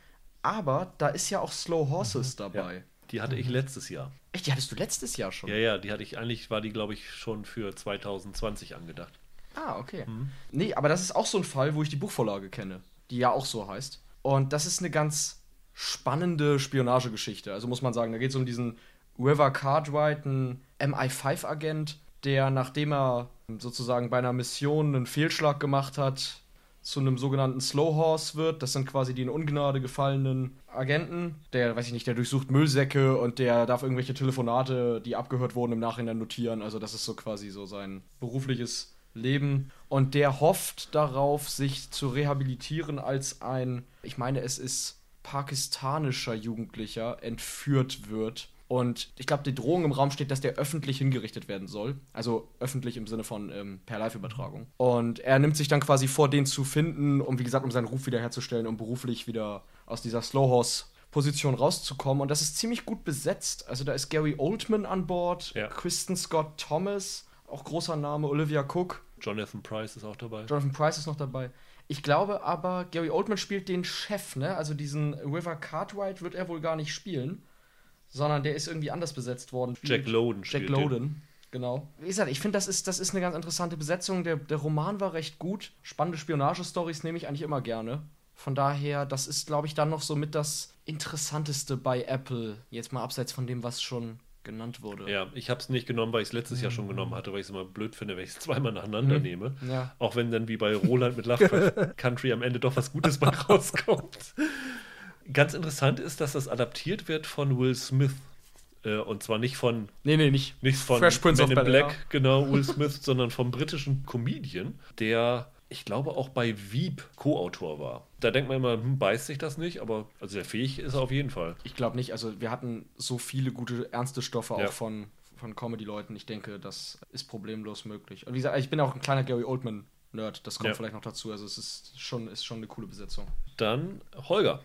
Aber da ist ja auch Slow Horses mhm. dabei. Ja, die hatte ich mhm. letztes Jahr. Echt, die hattest du letztes Jahr schon? Ja, ja, die hatte ich, eigentlich war die, glaube ich, schon für 2020 angedacht. Ah, okay. Mhm. Nee, aber das ist auch so ein Fall, wo ich die Buchvorlage kenne, die ja auch so heißt. Und das ist eine ganz spannende Spionagegeschichte. Also muss man sagen, da geht es um diesen River Cartwright, einen MI5-Agent, der, nachdem er sozusagen bei einer Mission einen Fehlschlag gemacht hat, zu einem sogenannten Slow Horse wird. Das sind quasi die in Ungnade gefallenen Agenten. Der, weiß ich nicht, der durchsucht Müllsäcke und der darf irgendwelche Telefonate, die abgehört wurden, im Nachhinein notieren. Also das ist so quasi so sein berufliches Leben. Und der hofft darauf, sich zu rehabilitieren als ein, ich meine, es ist pakistanischer Jugendlicher entführt wird. Und ich glaube, die Drohung im Raum steht, dass der öffentlich hingerichtet werden soll. Also öffentlich im Sinne von ähm, per Live-Übertragung. Und er nimmt sich dann quasi vor, den zu finden, um, wie gesagt, um seinen Ruf wiederherzustellen, um beruflich wieder aus dieser Slowhorse-Position rauszukommen. Und das ist ziemlich gut besetzt. Also da ist Gary Oldman an Bord, ja. Kristen Scott Thomas, auch großer Name, Olivia Cook. Jonathan Price ist auch dabei. Jonathan Price ist noch dabei. Ich glaube aber, Gary Oldman spielt den Chef, ne? Also diesen River Cartwright wird er wohl gar nicht spielen, sondern der ist irgendwie anders besetzt worden. Jack Loden Jack Loden, genau. Wie gesagt, ich finde, das ist, das ist eine ganz interessante Besetzung. Der, der Roman war recht gut. Spannende Spionagestories nehme ich eigentlich immer gerne. Von daher, das ist, glaube ich, dann noch so mit das Interessanteste bei Apple. Jetzt mal abseits von dem, was schon genannt wurde. Ja, ich habe es nicht genommen, weil ich es letztes Jahr schon genommen hatte, weil ich es immer blöd finde, wenn ich es zweimal nacheinander nehme. Ja. Auch wenn dann wie bei Roland mit Lovecraft Country am Ende doch was Gutes bei rauskommt. Ganz interessant ist, dass das adaptiert wird von Will Smith. Äh, und zwar nicht von Nee, nee, nicht. nicht von Fresh Prince Men of in. Black, genau, Will Smith, sondern vom britischen Comedian, der, ich glaube, auch bei Veep Co-Autor war. Da denkt man immer, hm, beißt sich das nicht, aber also sehr fähig ist er auf jeden Fall. Ich glaube nicht. Also wir hatten so viele gute, ernste Stoffe Ja. auch von, von Comedy-Leuten. Ich denke, das ist problemlos möglich. Und wie gesagt, ich bin auch ein kleiner Gary Oldman-Nerd. Das kommt Ja. vielleicht noch dazu. Also es ist schon, ist schon eine coole Besetzung. Dann Holger.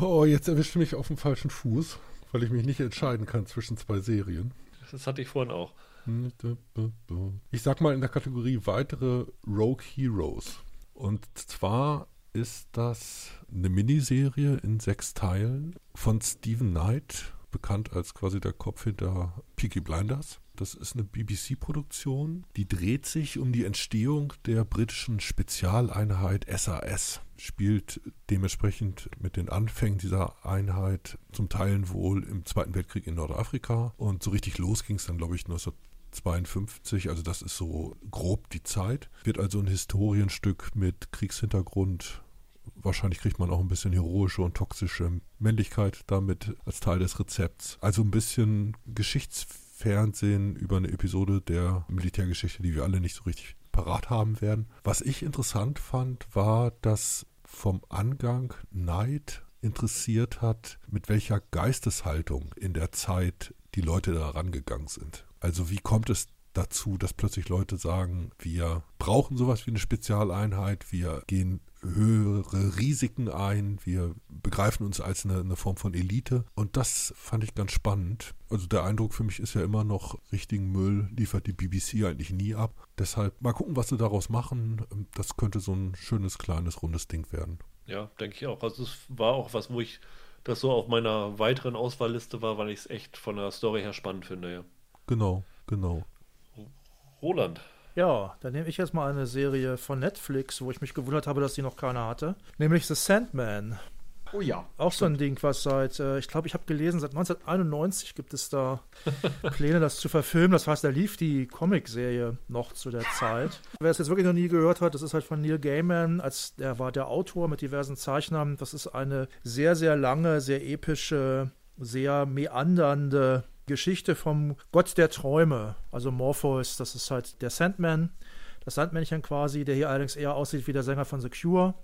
Oh, jetzt erwischt mich auf dem falschen Fuß, weil ich mich nicht entscheiden kann zwischen zwei Serien. Das hatte ich vorhin auch. Ich sag mal in der Kategorie weitere Rogue Heroes. Und zwar ist das eine Miniserie in sechs Teilen von Stephen Knight, bekannt als quasi der Kopf hinter Peaky Blinders. Das ist eine BBC-Produktion, die dreht sich um die Entstehung der britischen Spezialeinheit SAS. Spielt dementsprechend mit den Anfängen dieser Einheit zum Teil wohl im Zweiten Weltkrieg in Nordafrika. Und so richtig los ging es dann, glaube ich, 1952. Also das ist so grob die Zeit. Wird also ein Historienstück mit Kriegshintergrund. Wahrscheinlich kriegt man auch ein bisschen heroische und toxische Männlichkeit damit als Teil des Rezepts. Also ein bisschen Geschichtsfernsehen über eine Episode der Militärgeschichte, die wir alle nicht so richtig parat haben werden. Was ich interessant fand, war, dass vom Angang Neid interessiert hat, mit welcher Geisteshaltung in der Zeit die Leute da rangegangen sind. Also wie kommt es dazu, dass plötzlich Leute sagen, wir brauchen sowas wie eine Spezialeinheit, wir gehen höhere Risiken ein, wir begreifen uns als eine, eine Form von Elite und das fand ich ganz spannend. Also der Eindruck für mich ist ja immer noch, richtigen Müll liefert die BBC eigentlich nie ab. Deshalb mal gucken, was sie daraus machen. Das könnte so ein schönes, kleines, rundes Ding werden. Ja, denke ich auch. Also es war auch was, wo ich das so auf meiner weiteren Auswahlliste war, weil ich es echt von der Story her spannend finde, ja. Genau, genau. Roland. Ja, dann nehme ich jetzt mal eine Serie von Netflix, wo ich mich gewundert habe, dass die noch keiner hatte. Nämlich The Sandman. Oh ja. Auch so ein Ding, was seit, äh, ich glaube, ich habe gelesen, seit 1991 gibt es da Pläne, das zu verfilmen. Das heißt, da lief die Comicserie noch zu der Zeit. Wer es jetzt wirklich noch nie gehört hat, das ist halt von Neil Gaiman, als der war der Autor mit diversen Zeichnern. Das ist eine sehr, sehr lange, sehr epische, sehr meandernde Geschichte vom Gott der Träume, also Morpheus, das ist halt der Sandman, das Sandmännchen quasi, der hier allerdings eher aussieht wie der Sänger von The Cure.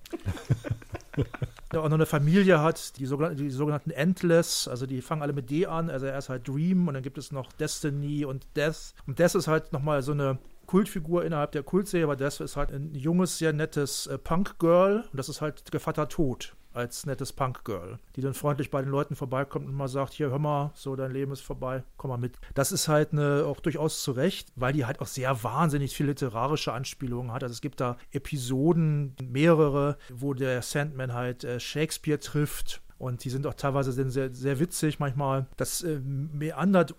der auch noch eine Familie hat, die, sogenannten, die sogenannten Endless, also die fangen alle mit D an, also er ist halt Dream und dann gibt es noch Destiny und Death. Und Death ist halt nochmal so eine Kultfigur innerhalb der Kultserie, aber Death ist halt ein junges, sehr nettes äh, Punk-Girl und das ist halt Gevatter Tod als nettes Punk-Girl, die dann freundlich bei den Leuten vorbeikommt und mal sagt, hier, hör mal, so, dein Leben ist vorbei, komm mal mit. Das ist halt eine, auch durchaus zu Recht, weil die halt auch sehr wahnsinnig viel literarische Anspielungen hat. Also es gibt da Episoden, mehrere, wo der Sandman halt äh, Shakespeare trifft und die sind auch teilweise sehr, sehr witzig manchmal. Das äh, meandert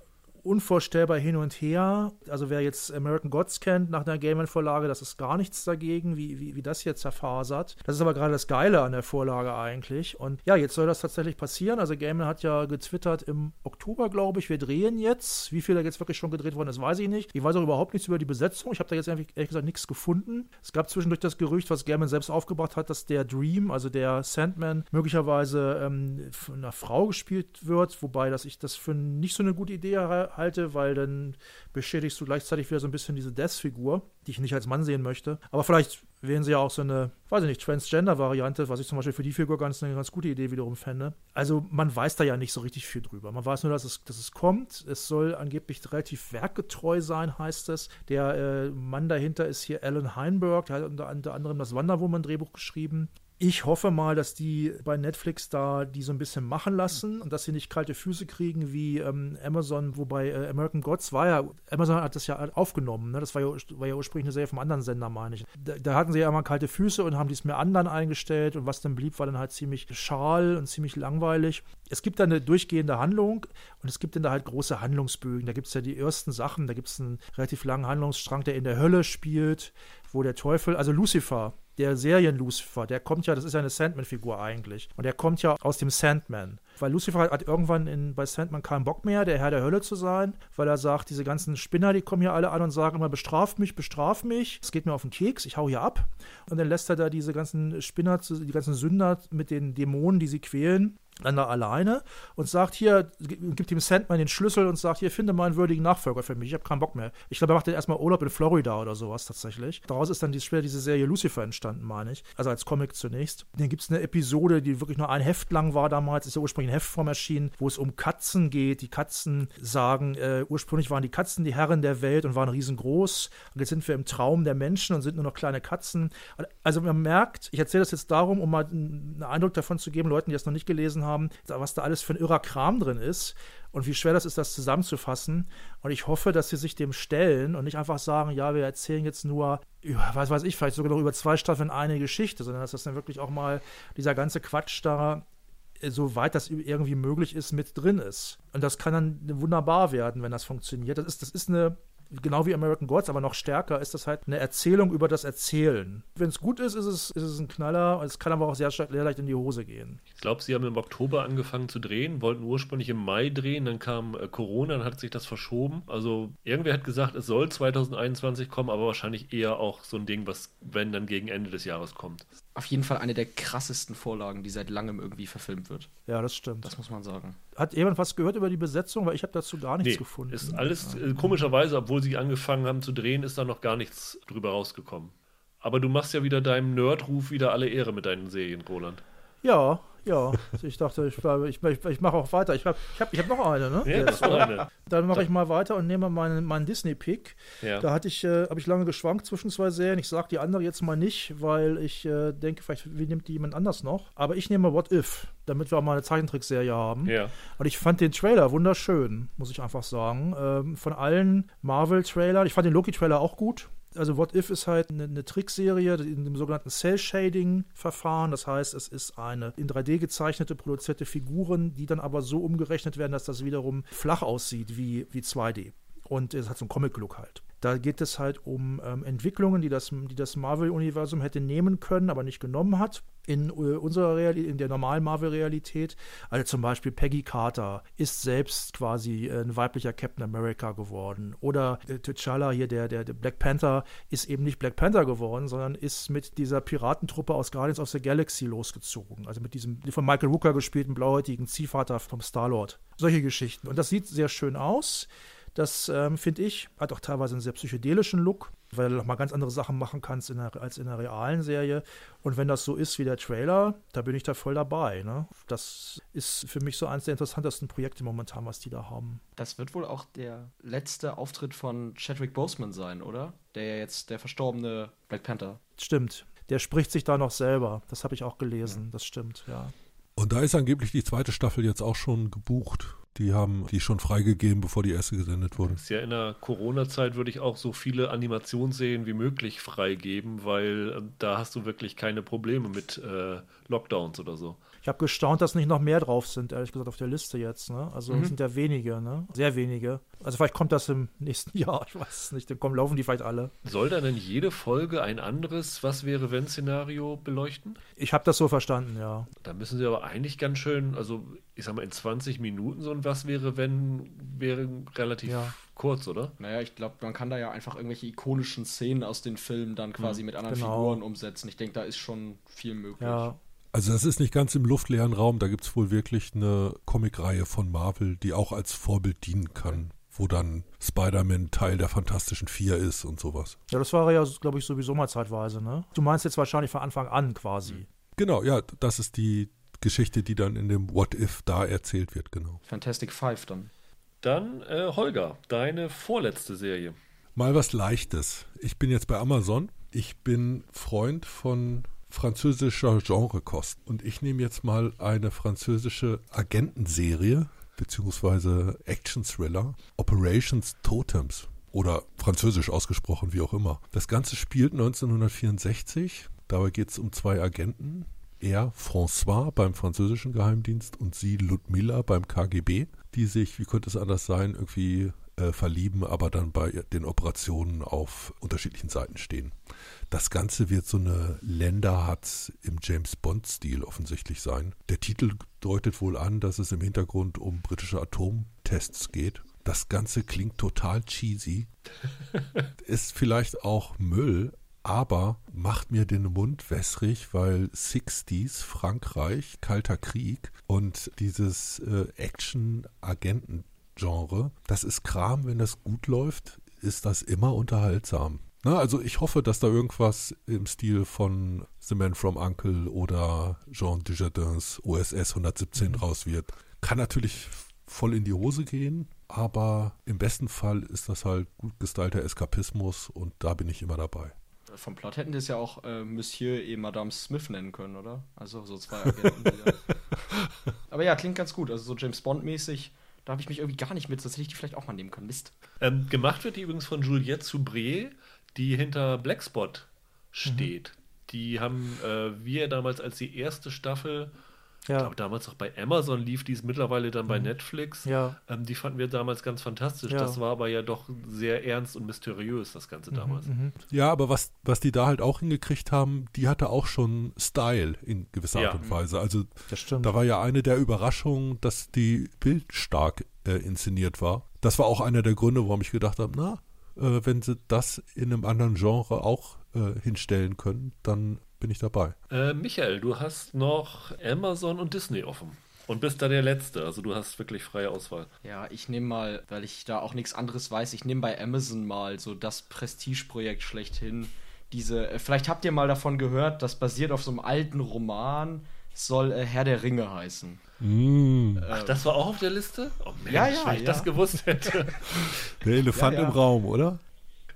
unvorstellbar hin und her. Also wer jetzt American Gods kennt nach einer Gaiman-Vorlage, das ist gar nichts dagegen, wie, wie, wie das jetzt zerfasert. Das ist aber gerade das Geile an der Vorlage eigentlich. Und ja, jetzt soll das tatsächlich passieren. Also Gaiman hat ja getwittert im Oktober, glaube ich, wir drehen jetzt. Wie viel da jetzt wirklich schon gedreht worden ist, weiß ich nicht. Ich weiß auch überhaupt nichts über die Besetzung. Ich habe da jetzt ehrlich gesagt nichts gefunden. Es gab zwischendurch das Gerücht, was Gaiman selbst aufgebracht hat, dass der Dream, also der Sandman, möglicherweise ähm, von einer Frau gespielt wird, wobei dass ich das für nicht so eine gute Idee halte, weil dann beschädigst du gleichzeitig wieder so ein bisschen diese Death-Figur, die ich nicht als Mann sehen möchte. Aber vielleicht wählen sie ja auch so eine, weiß ich nicht, Transgender-Variante, was ich zum Beispiel für die Figur ganz eine ganz gute Idee wiederum fände. Also man weiß da ja nicht so richtig viel drüber. Man weiß nur, dass es, dass es kommt. Es soll angeblich relativ werkgetreu sein, heißt es. Der äh, Mann dahinter ist hier Alan Heinberg, der hat unter, unter anderem das Wonder Woman-Drehbuch geschrieben. Ich hoffe mal, dass die bei Netflix da die so ein bisschen machen lassen und dass sie nicht kalte Füße kriegen wie ähm, Amazon, wobei äh, American Gods war ja, Amazon hat das ja aufgenommen, ne? das war ja, war ja ursprünglich eine Serie vom anderen Sender, meine ich. Da, da hatten sie ja immer kalte Füße und haben dies mehr anderen eingestellt und was dann blieb, war dann halt ziemlich schal und ziemlich langweilig. Es gibt da eine durchgehende Handlung und es gibt dann da halt große Handlungsbögen. Da gibt es ja die ersten Sachen, da gibt es einen relativ langen Handlungsstrang, der in der Hölle spielt, wo der Teufel, also Lucifer, der Serien-Lucifer, der kommt ja, das ist ja eine Sandman-Figur eigentlich. Und der kommt ja aus dem Sandman. weil Lucifer hat, irgendwann in, bei Sandman keinen Bock mehr, der Herr der Hölle zu sein, weil er sagt, diese ganzen Spinner, die kommen hier alle an und sagen immer, bestraft mich, bestraft mich, es geht mir auf den Keks, ich hau hier ab. Und dann lässt er da diese ganzen Spinner, die ganzen Sünder mit den Dämonen, die sie quälen, dann da alleine und sagt hier, gibt dem Sandman den Schlüssel und sagt, hier, finde mal einen würdigen Nachfolger für mich, ich habe keinen Bock mehr. Ich glaube, er macht dann erstmal Urlaub in Florida oder sowas tatsächlich. Daraus ist dann die, später diese Serie Lucifer entstanden, meine ich. Also als Comic zunächst. Dann gibt es eine Episode, die wirklich nur ein Heft lang war damals, ist ja ursprünglich in Heftform erschienen, wo es um Katzen geht. Die Katzen sagen, äh, ursprünglich waren die Katzen die Herren der Welt und waren riesengroß. Und jetzt sind wir im Traum der Menschen und sind nur noch kleine Katzen. Also man merkt, ich erzähle das jetzt darum, um mal einen Eindruck davon zu geben, Leuten, die das noch nicht gelesen haben, was da alles für ein irrer Kram drin ist und wie schwer das ist, das zusammenzufassen. Und ich hoffe, dass sie sich dem stellen und nicht einfach sagen, ja, wir erzählen jetzt nur, was weiß ich, vielleicht sogar noch über zwei Staffeln eine Geschichte, sondern dass das dann wirklich auch mal dieser ganze Quatsch da äh, soweit das irgendwie möglich ist, mit drin ist. Und das kann dann wunderbar werden, wenn das funktioniert. Das ist, das ist eine genau wie American Gods, aber noch stärker, ist das halt eine Erzählung über das Erzählen. Wenn es gut ist, ist es, ist es ein Knaller. Es kann aber auch sehr, sehr leicht in die Hose gehen. Ich glaube, sie haben im Oktober angefangen zu drehen, wollten ursprünglich im Mai drehen, dann kam äh, Corona, dann hat sich das verschoben. Also irgendwer hat gesagt, es soll 2021 kommen, aber wahrscheinlich eher auch so ein Ding, was, wenn, dann gegen Ende des Jahres kommt. Auf jeden Fall eine der krassesten Vorlagen, die seit langem irgendwie verfilmt wird. Ja, das stimmt. Das muss man sagen. Hat jemand was gehört über die Besetzung? Weil ich habe dazu gar nichts nee, gefunden. Ist alles, äh, komischerweise, obwohl sie angefangen haben zu drehen, ist da noch gar nichts drüber rausgekommen. Aber du machst ja wieder deinem Nerdruf wieder alle Ehre mit deinen Serien, Roland. Ja, ja. Ich dachte, ich, ich, ich, ich mache auch weiter. Ich habe ich hab, ich hab noch eine, ne? Ja, Jetzt, eine. Dann mache ich mal weiter und nehme meinen, meinen Disney-Pick. Ja. Da hatte ich, äh, habe ich lange geschwankt zwischen zwei Serien. Ich sage die andere jetzt mal nicht, weil ich äh, denke, vielleicht wie nimmt die jemand anders noch. Aber ich nehme What If, damit wir auch mal eine Zeichentrickserie haben. Ja. Und ich fand den Trailer wunderschön, muss ich einfach sagen. Ähm, von allen Marvel-Trailern. Ich fand den Loki-Trailer auch gut also What If ist halt eine, eine Trickserie in dem sogenannten Cell-Shading-Verfahren. Das heißt, es ist eine in 3D gezeichnete, produzierte Figuren, die dann aber so umgerechnet werden, dass das wiederum flach aussieht wie, wie 2D. Und es hat so einen Comic-Look halt. Da geht es halt um ähm, Entwicklungen, die das, die das Marvel-Universum hätte nehmen können, aber nicht genommen hat. In äh, unserer Realität, in der normalen Marvel-Realität. Also zum Beispiel Peggy Carter ist selbst quasi ein weiblicher Captain America geworden. Oder äh, T'Challa hier, der, der, der Black Panther, ist eben nicht Black Panther geworden, sondern ist mit dieser Piratentruppe aus Guardians of the Galaxy losgezogen. Also mit diesem von Michael Rooker gespielten blauhäutigen Ziehvater vom Star-Lord. Solche Geschichten. Und das sieht sehr schön aus. Das ähm, finde ich, hat auch teilweise einen sehr psychedelischen Look, weil du noch mal ganz andere Sachen machen kannst in der, als in der realen Serie. Und wenn das so ist wie der Trailer, da bin ich da voll dabei. Ne? Das ist für mich so eines der interessantesten Projekte momentan, was die da haben. Das wird wohl auch der letzte Auftritt von Chadwick Boseman sein, oder? Der ja jetzt der verstorbene Black Panther. Stimmt. Der spricht sich da noch selber. Das habe ich auch gelesen. Ja. Das stimmt, ja. Und da ist angeblich die zweite Staffel jetzt auch schon gebucht. Die haben die schon freigegeben, bevor die erste gesendet wurde. Ist ja in der Corona-Zeit würde ich auch so viele Animationsserien wie möglich freigeben, weil äh, da hast du wirklich keine Probleme mit äh, Lockdowns oder so. Ich habe gestaunt, dass nicht noch mehr drauf sind, ehrlich gesagt, auf der Liste jetzt. Ne? Also mhm. sind ja wenige, ne? Sehr wenige. Also vielleicht kommt das im nächsten Jahr, ich weiß es nicht. Dann kommen, laufen die vielleicht alle. Soll da denn jede Folge ein anderes Was wäre wenn Szenario beleuchten? Ich habe das so verstanden, ja. Da müssen sie aber eigentlich ganz schön, also ich sag mal, in 20 Minuten so ein Was wäre wenn wäre relativ ja. kurz, oder? Naja, ich glaube, man kann da ja einfach irgendwelche ikonischen Szenen aus den Filmen dann quasi mhm. mit anderen genau. Figuren umsetzen. Ich denke, da ist schon viel möglich. Ja. Also das ist nicht ganz im luftleeren Raum, da gibt es wohl wirklich eine Comicreihe von Marvel, die auch als Vorbild dienen kann, wo dann Spider-Man Teil der Fantastischen Vier ist und sowas. Ja, das war ja, glaube ich, sowieso mal zeitweise, ne? Du meinst jetzt wahrscheinlich von Anfang an quasi. Genau, ja, das ist die Geschichte, die dann in dem What If da erzählt wird, genau. Fantastic Five dann. Dann, äh, Holger, deine vorletzte Serie. Mal was Leichtes. Ich bin jetzt bei Amazon. Ich bin Freund von französischer Genrekost. Und ich nehme jetzt mal eine französische Agentenserie beziehungsweise Action-Thriller Operations Totems oder französisch ausgesprochen, wie auch immer. Das Ganze spielt 1964. Dabei geht es um zwei Agenten. Er, François, beim französischen Geheimdienst und sie, Ludmilla, beim KGB, die sich, wie könnte es anders sein, irgendwie äh, verlieben, aber dann bei den Operationen auf unterschiedlichen Seiten stehen. Das Ganze wird so eine Länderhatz im James Bond-Stil offensichtlich sein. Der Titel deutet wohl an, dass es im Hintergrund um britische Atomtests geht. Das Ganze klingt total cheesy. Ist vielleicht auch Müll, aber macht mir den Mund wässrig, weil 60s, Frankreich, Kalter Krieg und dieses äh, Action-Agenten-Genre, das ist Kram, wenn das gut läuft, ist das immer unterhaltsam. Na, also ich hoffe, dass da irgendwas im Stil von The Man from Uncle oder Jean Dujardins OSS 117 mhm. raus wird. Kann natürlich voll in die Hose gehen, aber im besten Fall ist das halt gut gestylter Eskapismus und da bin ich immer dabei. Vom Plot hätten die es ja auch äh, Monsieur et Madame Smith nennen können, oder? Also so zwei Agenten. aber ja, klingt ganz gut. Also so James Bond-mäßig. Da habe ich mich irgendwie gar nicht mit, sonst hätte ich die vielleicht auch mal nehmen können. Mist. Ähm, gemacht wird die übrigens von Juliette Soubré, die hinter Blackspot steht. Mhm. Die haben äh, wir damals als die erste Staffel ja. Ich glaube, damals auch bei Amazon lief die ist mittlerweile dann bei mhm. Netflix. Ja. Ähm, die fanden wir damals ganz fantastisch. Ja. Das war aber ja doch sehr ernst und mysteriös, das Ganze mhm, damals. Mhm. Ja, aber was, was die da halt auch hingekriegt haben, die hatte auch schon Style in gewisser Art und Weise. Also da war ja eine der Überraschungen, dass die bildstark äh, inszeniert war. Das war auch einer der Gründe, warum ich gedacht habe, na, äh, wenn sie das in einem anderen Genre auch äh, hinstellen können, dann bin ich dabei. Äh, Michael, du hast noch Amazon und Disney offen. Und bist da der Letzte, also du hast wirklich freie Auswahl. Ja, ich nehme mal, weil ich da auch nichts anderes weiß, ich nehme bei Amazon mal so das Prestigeprojekt schlechthin. Diese, äh, vielleicht habt ihr mal davon gehört, das basiert auf so einem alten Roman, soll äh, Herr der Ringe heißen. Mm. Ach, das war auch auf der Liste? Oh Mensch, ja, ja, wenn ich ja. das gewusst hätte. Der Elefant ja, ja. im Raum, oder?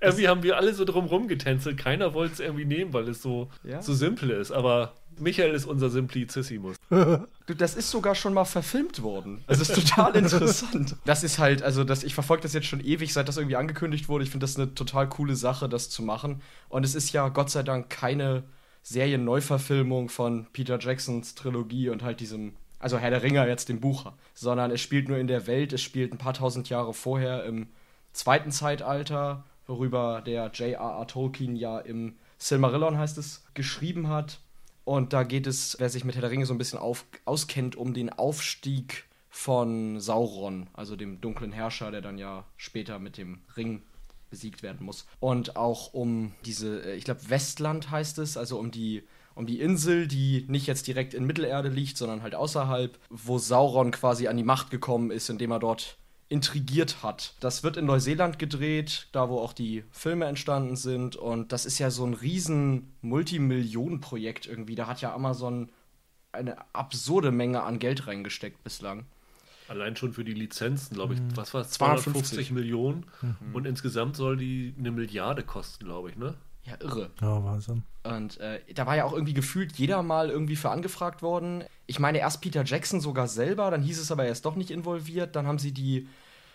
Irgendwie haben wir alle so drumrum getänzelt. Keiner wollte es irgendwie nehmen, weil es so, ja? so simpel ist. Aber Michael ist unser Simplicissimus. Du, das ist sogar schon mal verfilmt worden. Das ist total interessant. Das ist halt, also das, ich verfolge das jetzt schon ewig, seit das irgendwie angekündigt wurde. Ich finde das eine total coole Sache, das zu machen. Und es ist ja Gott sei Dank keine Serienneuverfilmung von Peter Jacksons Trilogie und halt diesem, also Herr der Ringer jetzt dem Buch, sondern es spielt nur in der Welt, es spielt ein paar tausend Jahre vorher im zweiten Zeitalter worüber der J.R.R. Tolkien ja im Silmarillion heißt es, geschrieben hat. Und da geht es, wer sich mit Herr der Ringe so ein bisschen auf, auskennt, um den Aufstieg von Sauron, also dem dunklen Herrscher, der dann ja später mit dem Ring besiegt werden muss. Und auch um diese, äh, ich glaube, Westland heißt es, also um die, um die Insel, die nicht jetzt direkt in Mittelerde liegt, sondern halt außerhalb, wo Sauron quasi an die Macht gekommen ist, indem er dort intrigiert hat. Das wird in Neuseeland gedreht, da wo auch die Filme entstanden sind. Und das ist ja so ein riesen Multimillionenprojekt irgendwie. Da hat ja Amazon eine absurde Menge an Geld reingesteckt bislang. Allein schon für die Lizenzen, glaube ich. Mhm. Was war es? 250 Millionen. Mhm. Und insgesamt soll die eine Milliarde kosten, glaube ich, ne? Ja, irre. Ja, Wahnsinn. Und äh, da war ja auch irgendwie gefühlt jeder mal irgendwie für angefragt worden. Ich meine, erst Peter Jackson sogar selber, dann hieß es aber, er ist doch nicht involviert. Dann haben sie die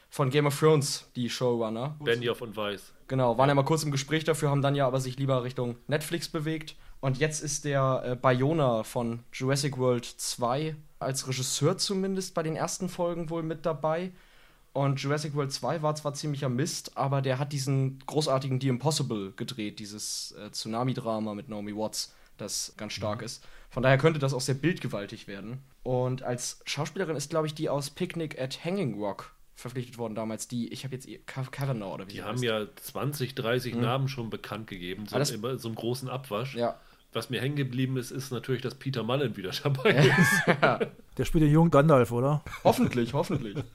von Game of Thrones, die Showrunner. Benioff und Weiss. Genau, waren ja mal kurz im Gespräch dafür, haben dann ja aber sich lieber Richtung Netflix bewegt. Und jetzt ist der äh, Bayona von Jurassic World 2 als Regisseur zumindest bei den ersten Folgen wohl mit dabei. Und Jurassic World 2 war zwar ziemlicher Mist, aber der hat diesen großartigen The Impossible gedreht, dieses äh, Tsunami-Drama mit Naomi Watts, das ganz stark mhm. ist. Von daher könnte das auch sehr bildgewaltig werden. Und als Schauspielerin ist, glaube ich, die aus Picnic at Hanging Rock verpflichtet worden damals, die, ich habe jetzt Kavanaugh oder wie Die haben heißt. ja 20, 30 mhm. Namen schon bekannt gegeben, so, das, immer so einen großen Abwasch. Ja. Was mir hängen geblieben ist, ist natürlich, dass Peter Mullen wieder dabei ist. ja. Der spielt den jungen Gandalf, oder? Hoffentlich, hoffentlich.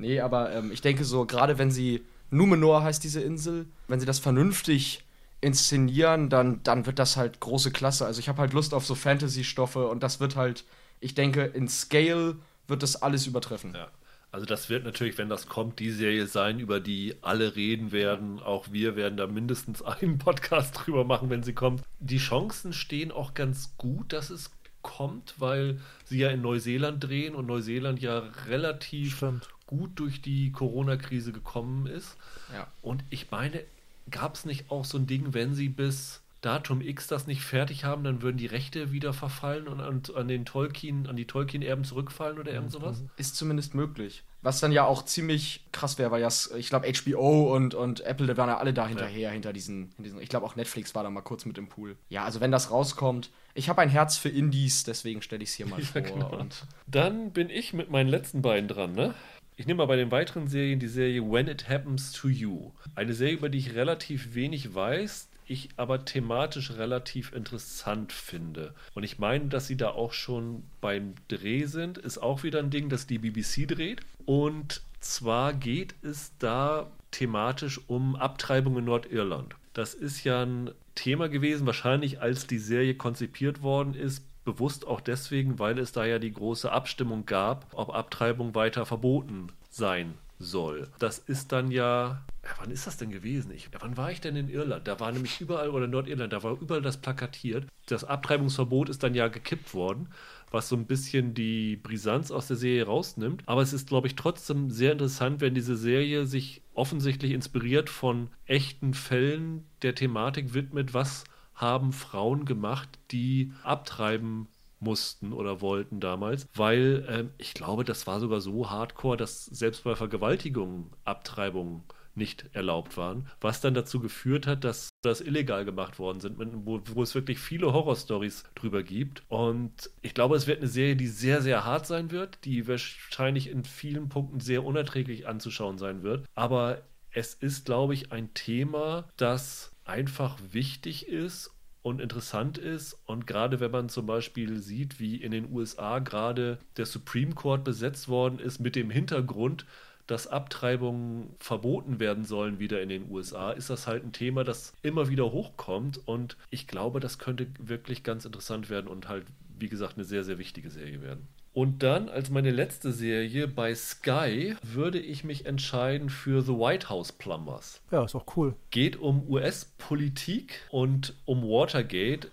Nee, aber ähm, ich denke so, gerade wenn sie, Numenor heißt diese Insel, wenn sie das vernünftig inszenieren, dann, dann wird das halt große Klasse. Also ich habe halt Lust auf so Fantasy-Stoffe und das wird halt, ich denke, in Scale wird das alles übertreffen. Ja. Also das wird natürlich, wenn das kommt, die Serie sein, über die alle reden werden. Auch wir werden da mindestens einen Podcast drüber machen, wenn sie kommt. Die Chancen stehen auch ganz gut, dass es kommt, weil sie ja in Neuseeland drehen und Neuseeland ja relativ Stimmt. Gut durch die Corona-Krise gekommen ist. Ja. Und ich meine, gab es nicht auch so ein Ding, wenn sie bis Datum X das nicht fertig haben, dann würden die Rechte wieder verfallen und an, an den Tolkien, an die Tolkien-Erben zurückfallen oder irgend sowas? Ist zumindest möglich. Was dann ja auch ziemlich krass wäre, weil ja, ich glaube, HBO und, und Apple, die waren ja alle da hinterher, ja. hinter diesen, diesen ich glaube auch Netflix war da mal kurz mit im Pool. Ja, also wenn das rauskommt, ich habe ein Herz für Indies, deswegen stelle ich es hier mal vor. Genau. dann bin ich mit meinen letzten beiden dran, ne? Ich nehme mal bei den weiteren Serien die Serie When It Happens to You. Eine Serie, über die ich relativ wenig weiß, ich aber thematisch relativ interessant finde. Und ich meine, dass sie da auch schon beim Dreh sind. Ist auch wieder ein Ding, das die BBC dreht. Und zwar geht es da thematisch um Abtreibung in Nordirland. Das ist ja ein Thema gewesen, wahrscheinlich als die Serie konzipiert worden ist, bewusst auch deswegen, weil es da ja die große Abstimmung gab, ob Abtreibung weiter verboten sein soll. Das ist dann ja ja, wann ist das denn gewesen? Ich, wann war ich denn in Irland? Da war nämlich überall, oder Nordirland, da war überall das plakatiert. Das Abtreibungsverbot ist dann ja gekippt worden, was so ein bisschen die Brisanz aus der Serie rausnimmt. Aber es ist, glaube ich, trotzdem sehr interessant, wenn diese Serie sich offensichtlich inspiriert von echten Fällen der Thematik widmet, was haben Frauen gemacht, die abtreiben mussten oder wollten damals, weil ähm, ich glaube, das war sogar so hardcore, dass selbst bei Vergewaltigungen Abtreibungen nicht erlaubt waren, was dann dazu geführt hat, dass das illegal gemacht worden sind, wo, wo es wirklich viele Horrorstories drüber gibt. Und ich glaube, es wird eine Serie, die sehr, sehr hart sein wird, die wahrscheinlich in vielen Punkten sehr unerträglich anzuschauen sein wird. Aber es ist, glaube ich, ein Thema, das einfach wichtig ist und interessant ist. Und gerade wenn man zum Beispiel sieht, wie in den USA gerade der Supreme Court besetzt worden ist mit dem Hintergrund, dass Abtreibungen verboten werden sollen wieder in den USA, ist das halt ein Thema, das immer wieder hochkommt. Und ich glaube, das könnte wirklich ganz interessant werden und halt, wie gesagt, eine sehr, sehr wichtige Serie werden. Und dann als meine letzte Serie bei Sky würde ich mich entscheiden für The White House Plumbers. Ja, ist auch cool. Geht um US-Politik und um Watergate.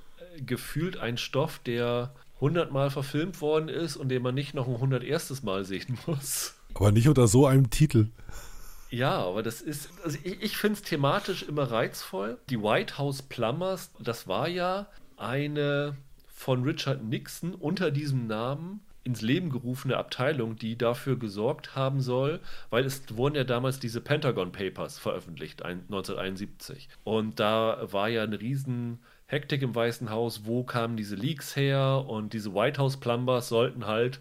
Gefühlt ein Stoff, der hundertmal verfilmt worden ist und den man nicht noch ein hunderterstes Mal sehen muss. Aber nicht unter so einem Titel. Ja, aber das ist, also ich, ich finde es thematisch immer reizvoll. Die White House Plumbers, das war ja eine von Richard Nixon unter diesem Namen ins Leben gerufene Abteilung, die dafür gesorgt haben soll, weil es wurden ja damals diese Pentagon Papers veröffentlicht, 1971. Und da war ja eine riesen Hektik im Weißen Haus, wo kamen diese Leaks her und diese White House Plumbers sollten halt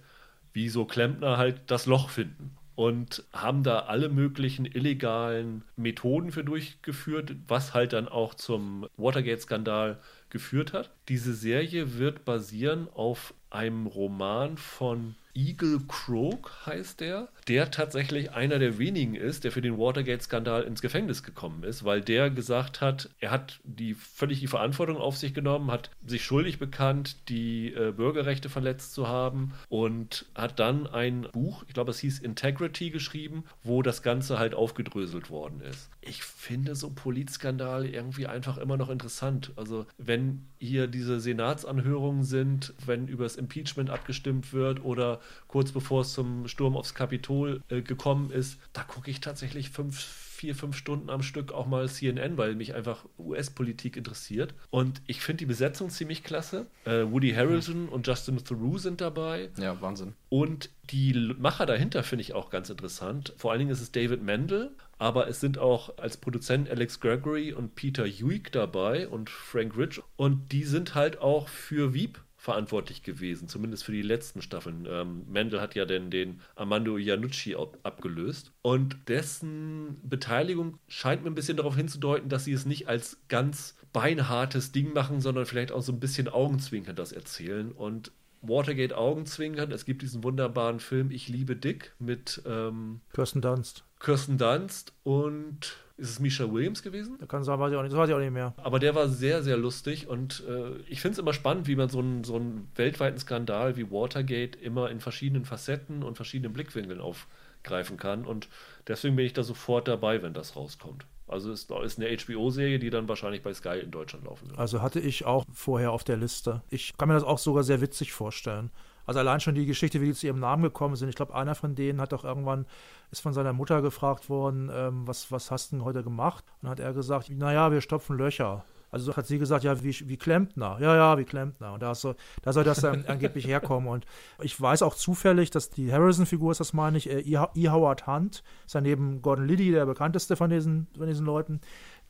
wie so Klempner halt das Loch finden und haben da alle möglichen illegalen Methoden für durchgeführt, was halt dann auch zum Watergate-Skandal geführt hat. Diese Serie wird basieren auf einem Roman von Eagle Croak heißt der, der tatsächlich einer der wenigen ist, der für den Watergate-Skandal ins Gefängnis gekommen ist, weil der gesagt hat, er hat die völlig die Verantwortung auf sich genommen, hat sich schuldig bekannt, die äh, Bürgerrechte verletzt zu haben und hat dann ein Buch, ich glaube es hieß Integrity geschrieben, wo das Ganze halt aufgedröselt worden ist. Ich finde so Politskandale irgendwie einfach immer noch interessant. Also wenn hier diese Senatsanhörungen sind, wenn über das Impeachment abgestimmt wird oder kurz bevor es zum Sturm aufs Kapitol äh, gekommen ist, da gucke ich tatsächlich fünf, vier, fünf Stunden am Stück auch mal CNN, weil mich einfach US-Politik interessiert. Und ich finde die Besetzung ziemlich klasse. Äh, Woody Harrelson und Justin Theroux sind dabei. Ja, Wahnsinn. Und die Macher dahinter finde ich auch ganz interessant. Vor allen Dingen ist es David Mendel, aber es sind auch als Produzent Alex Gregory und Peter Huick dabei und Frank Rich. Und die sind halt auch für Wieb verantwortlich gewesen, zumindest für die letzten Staffeln. Ähm, Mendel hat ja denn den Armando Iannucci abgelöst und dessen Beteiligung scheint mir ein bisschen darauf hinzudeuten, dass sie es nicht als ganz beinhartes Ding machen, sondern vielleicht auch so ein bisschen Augenzwinkern das erzählen und Watergate Augenzwinkern. Es gibt diesen wunderbaren Film Ich liebe Dick mit ähm, Kirsten Dunst. Kirsten Dunst und ist es Misha Williams gewesen? Da kann sein, weiß ich auch nicht, das weiß ich auch nicht mehr. Aber der war sehr, sehr lustig und äh, ich finde es immer spannend, wie man so einen, so einen weltweiten Skandal wie Watergate immer in verschiedenen Facetten und verschiedenen Blickwinkeln aufgreifen kann und deswegen bin ich da sofort dabei, wenn das rauskommt. Also ist, ist eine HBO-Serie, die dann wahrscheinlich bei Sky in Deutschland laufen wird. Also hatte ich auch vorher auf der Liste. Ich kann mir das auch sogar sehr witzig vorstellen. Also allein schon die Geschichte, wie die zu ihrem Namen gekommen sind. Ich glaube, einer von denen hat doch irgendwann, ist von seiner Mutter gefragt worden, ähm, was, was hast du denn heute gemacht? Und dann hat er gesagt, naja, wir stopfen Löcher. Also hat sie gesagt, ja, wie, wie Klempner. Ja, ja, wie Klempner. Und da, so, da soll das dann angeblich herkommen. Und ich weiß auch zufällig, dass die Harrison-Figur ist, das meine ich, äh, E. Howard Hunt, ist ja neben Gordon Liddy der bekannteste von diesen, von diesen Leuten.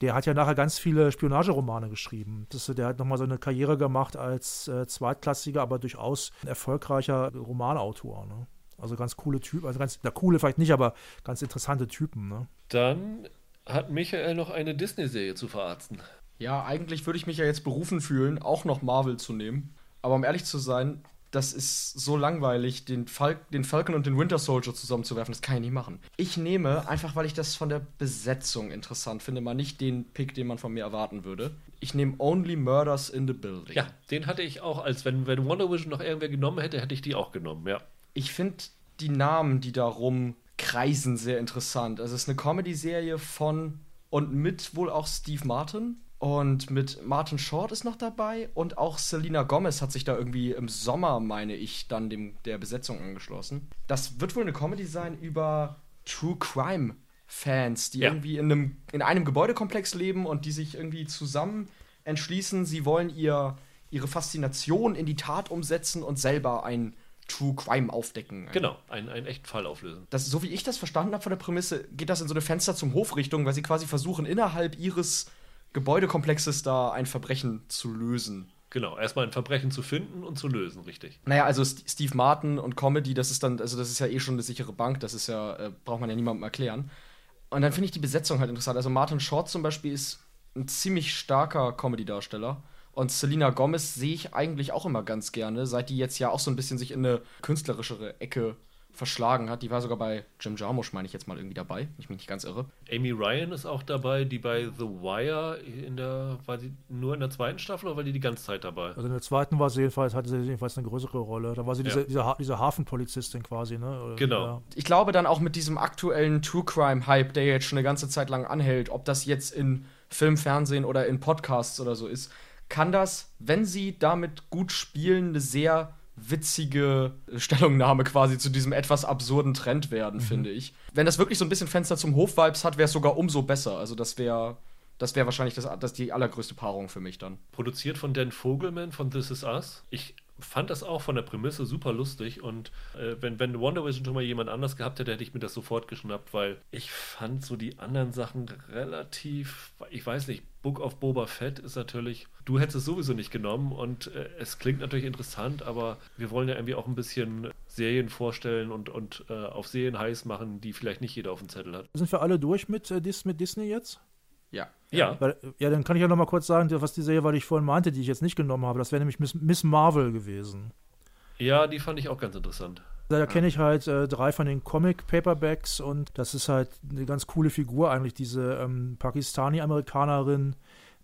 Der hat ja nachher ganz viele Spionageromane geschrieben. Das, der hat nochmal so eine Karriere gemacht als äh, zweitklassiger, aber durchaus erfolgreicher Romanautor. Ne? Also ganz coole Typen, also ganz, na coole vielleicht nicht, aber ganz interessante Typen. Ne? Dann hat Michael noch eine Disney-Serie zu verarzten. Ja, eigentlich würde ich mich ja jetzt berufen fühlen, auch noch Marvel zu nehmen. Aber um ehrlich zu sein, das ist so langweilig, den, Fal den Falcon und den Winter Soldier zusammenzuwerfen. Das kann ich nicht machen. Ich nehme, einfach weil ich das von der Besetzung interessant finde, mal nicht den Pick, den man von mir erwarten würde. Ich nehme Only Murders in the Building. Ja, den hatte ich auch, als wenn, wenn Wonder Vision noch irgendwer genommen hätte, hätte ich die auch genommen, ja. Ich finde die Namen, die darum kreisen, sehr interessant. Also es ist eine Comedy-Serie von und mit wohl auch Steve Martin. Und mit Martin Short ist noch dabei und auch Selena Gomez hat sich da irgendwie im Sommer, meine ich, dann dem, der Besetzung angeschlossen. Das wird wohl eine Comedy sein über True Crime Fans, die ja. irgendwie in einem, in einem Gebäudekomplex leben und die sich irgendwie zusammen entschließen, sie wollen ihr, ihre Faszination in die Tat umsetzen und selber ein True Crime aufdecken. Genau, einen, einen echten Fall auflösen. Das, so wie ich das verstanden habe von der Prämisse, geht das in so eine Fenster zum Hofrichtung, weil sie quasi versuchen, innerhalb ihres Gebäudekomplexes da ein Verbrechen zu lösen. Genau, erstmal ein Verbrechen zu finden und zu lösen, richtig. Naja, also Steve Martin und Comedy, das ist dann, also das ist ja eh schon eine sichere Bank, das ist ja, äh, braucht man ja niemandem erklären. Und dann finde ich die Besetzung halt interessant. Also Martin Short zum Beispiel ist ein ziemlich starker Comedy-Darsteller. Und Selena Gomez sehe ich eigentlich auch immer ganz gerne, seit die jetzt ja auch so ein bisschen sich in eine künstlerischere Ecke verschlagen hat. Die war sogar bei Jim Jarmusch, meine ich jetzt mal irgendwie dabei, wenn ich mich nicht ganz irre. Amy Ryan ist auch dabei, die bei The Wire in der, war sie nur in der zweiten Staffel oder war die die ganze Zeit dabei? Also in der zweiten war sie jedenfalls, hatte sie jedenfalls eine größere Rolle. Da war sie diese, ja. diese, diese Hafenpolizistin quasi, ne? Oder, genau. Ja. Ich glaube dann auch mit diesem aktuellen True Crime Hype, der jetzt schon eine ganze Zeit lang anhält, ob das jetzt in Film, Fernsehen oder in Podcasts oder so ist, kann das, wenn sie damit gut spielen, eine sehr witzige Stellungnahme quasi zu diesem etwas absurden Trend werden, mhm. finde ich. Wenn das wirklich so ein bisschen Fenster zum Hof-Vibes hat, wäre es sogar umso besser. Also das wäre das wäre wahrscheinlich das, das die allergrößte Paarung für mich dann. Produziert von Dan Vogelman von This Is Us. Ich fand das auch von der Prämisse super lustig und äh, wenn, wenn Wonder Vision schon mal jemand anders gehabt hätte, hätte ich mir das sofort geschnappt, weil ich fand so die anderen Sachen relativ, ich weiß nicht, Book of Boba Fett ist natürlich, du hättest es sowieso nicht genommen und äh, es klingt natürlich interessant, aber wir wollen ja irgendwie auch ein bisschen Serien vorstellen und, und äh, auf Serien heiß machen, die vielleicht nicht jeder auf dem Zettel hat. Sind wir alle durch mit, äh, mit Disney jetzt? Ja. Ja. Weil, ja, dann kann ich ja noch mal kurz sagen, was die Serie, weil ich vorhin meinte, die ich jetzt nicht genommen habe. Das wäre nämlich Miss, Miss, Marvel gewesen. Ja, die fand ich auch ganz interessant. Da kenne ich halt äh, drei von den Comic-Paperbacks und das ist halt eine ganz coole Figur eigentlich, diese ähm, Pakistani-Amerikanerin,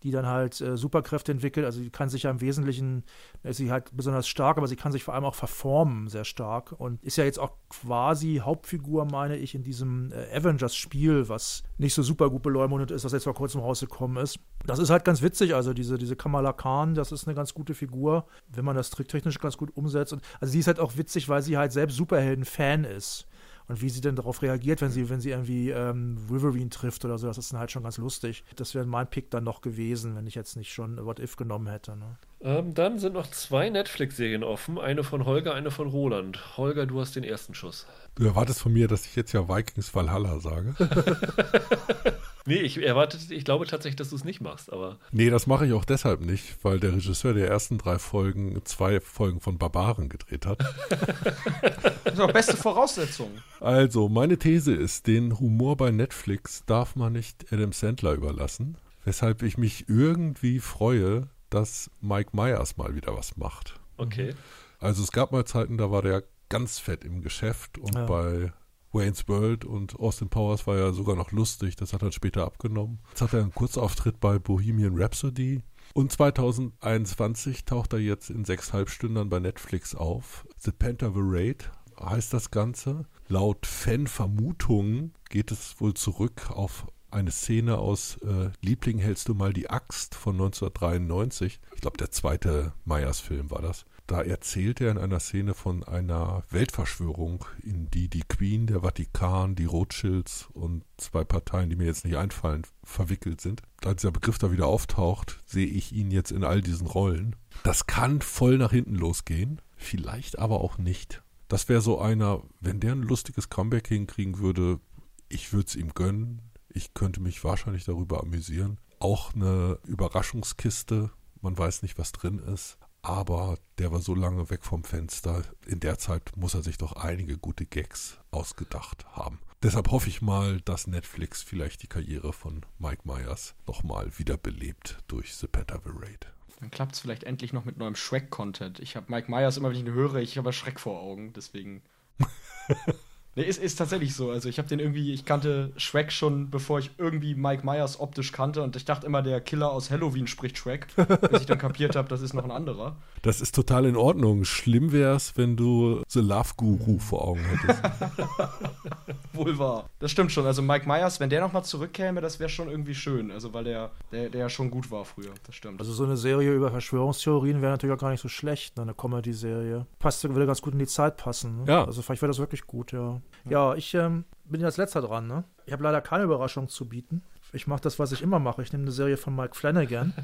die dann halt äh, Superkräfte entwickelt. Also sie kann sich ja im Wesentlichen, ist sie halt besonders stark, aber sie kann sich vor allem auch verformen sehr stark und ist ja jetzt auch quasi Hauptfigur, meine ich, in diesem äh, Avengers-Spiel, was nicht so super gut beleumundet ist, was jetzt vor kurzem rausgekommen ist. Das ist halt ganz witzig, also diese, diese Kamala Khan, das ist eine ganz gute Figur, wenn man das tricktechnisch ganz gut umsetzt. Und, also sie ist halt auch witzig, weil sie halt selbst Superhelden-Fan ist und wie sie denn darauf reagiert, wenn sie, wenn sie irgendwie ähm, Wolverine trifft oder so, das ist dann halt schon ganz lustig. Das wäre mein Pick dann noch gewesen, wenn ich jetzt nicht schon What If genommen hätte. Ne? Ähm, dann sind noch zwei Netflix-Serien offen, eine von Holger, eine von Roland. Holger, du hast den ersten Schuss. Du erwartest von mir, dass ich jetzt ja Vikings Valhalla sage. nee, ich erwarte, ich glaube tatsächlich, dass du es nicht machst, aber. Nee, das mache ich auch deshalb nicht, weil der Regisseur der ersten drei Folgen zwei Folgen von Barbaren gedreht hat. das ist auch beste Voraussetzung. Also, meine These ist, den Humor bei Netflix darf man nicht Adam Sandler überlassen, weshalb ich mich irgendwie freue, dass Mike Myers mal wieder was macht. Okay. Also es gab mal Zeiten, da war der ganz fett im Geschäft und ja. bei Wayne's World und Austin Powers war ja sogar noch lustig, das hat er später abgenommen. Jetzt hat er einen Kurzauftritt bei Bohemian Rhapsody und 2021 taucht er jetzt in sechs Halbstündern bei Netflix auf. The Raid heißt das Ganze. Laut Fan-Vermutungen geht es wohl zurück auf eine Szene aus äh, Liebling hältst du mal die Axt von 1993. Ich glaube, der zweite Meyers-Film war das Da erzählt er in einer Szene von einer Weltverschwörung, in die die Queen, der Vatikan, die Rothschilds und zwei Parteien, die mir jetzt nicht einfallen, verwickelt sind. Als dieser Begriff da wieder auftaucht, sehe ich ihn jetzt in all diesen Rollen. Das kann voll nach hinten losgehen, vielleicht aber auch nicht. Das wäre so einer, wenn der ein lustiges Comeback hinkriegen würde, ich würde es ihm gönnen. Ich könnte mich wahrscheinlich darüber amüsieren. Auch eine Überraschungskiste. Man weiß nicht, was drin ist. Aber der war so lange weg vom Fenster. In der Zeit muss er sich doch einige gute Gags ausgedacht haben. Deshalb hoffe ich mal, dass Netflix vielleicht die Karriere von Mike Myers nochmal wiederbelebt durch The Penta Parade. Dann klappt es vielleicht endlich noch mit neuem Shrek-Content. Ich habe Mike Myers immer, wenn ich ihn höre, ich habe Schreck vor Augen, deswegen. Nee, ist, ist tatsächlich so. Also ich habe den irgendwie, ich kannte Shrek schon, bevor ich irgendwie Mike Myers optisch kannte und ich dachte immer, der Killer aus Halloween spricht Shrek, bis ich dann kapiert habe, das ist noch ein anderer. Das ist total in Ordnung. Schlimm wäre es, wenn du The Love Guru vor Augen hättest. Wohl wahr. Das stimmt schon. Also Mike Myers, wenn der nochmal zurückkäme, das wäre schon irgendwie schön. Also weil der, der, der schon gut war früher. Das stimmt. Also so eine Serie über Verschwörungstheorien wäre natürlich auch gar nicht so schlecht, ne? eine Comedy-Serie. Passt, würde ganz gut in die Zeit passen. Ne? Ja. Also vielleicht wäre das wirklich gut, ja. Ja, ich ähm, bin als letzter dran, ne? Ich habe leider keine Überraschung zu bieten. Ich mache das, was ich immer mache. Ich nehme eine Serie von Mike Flanagan,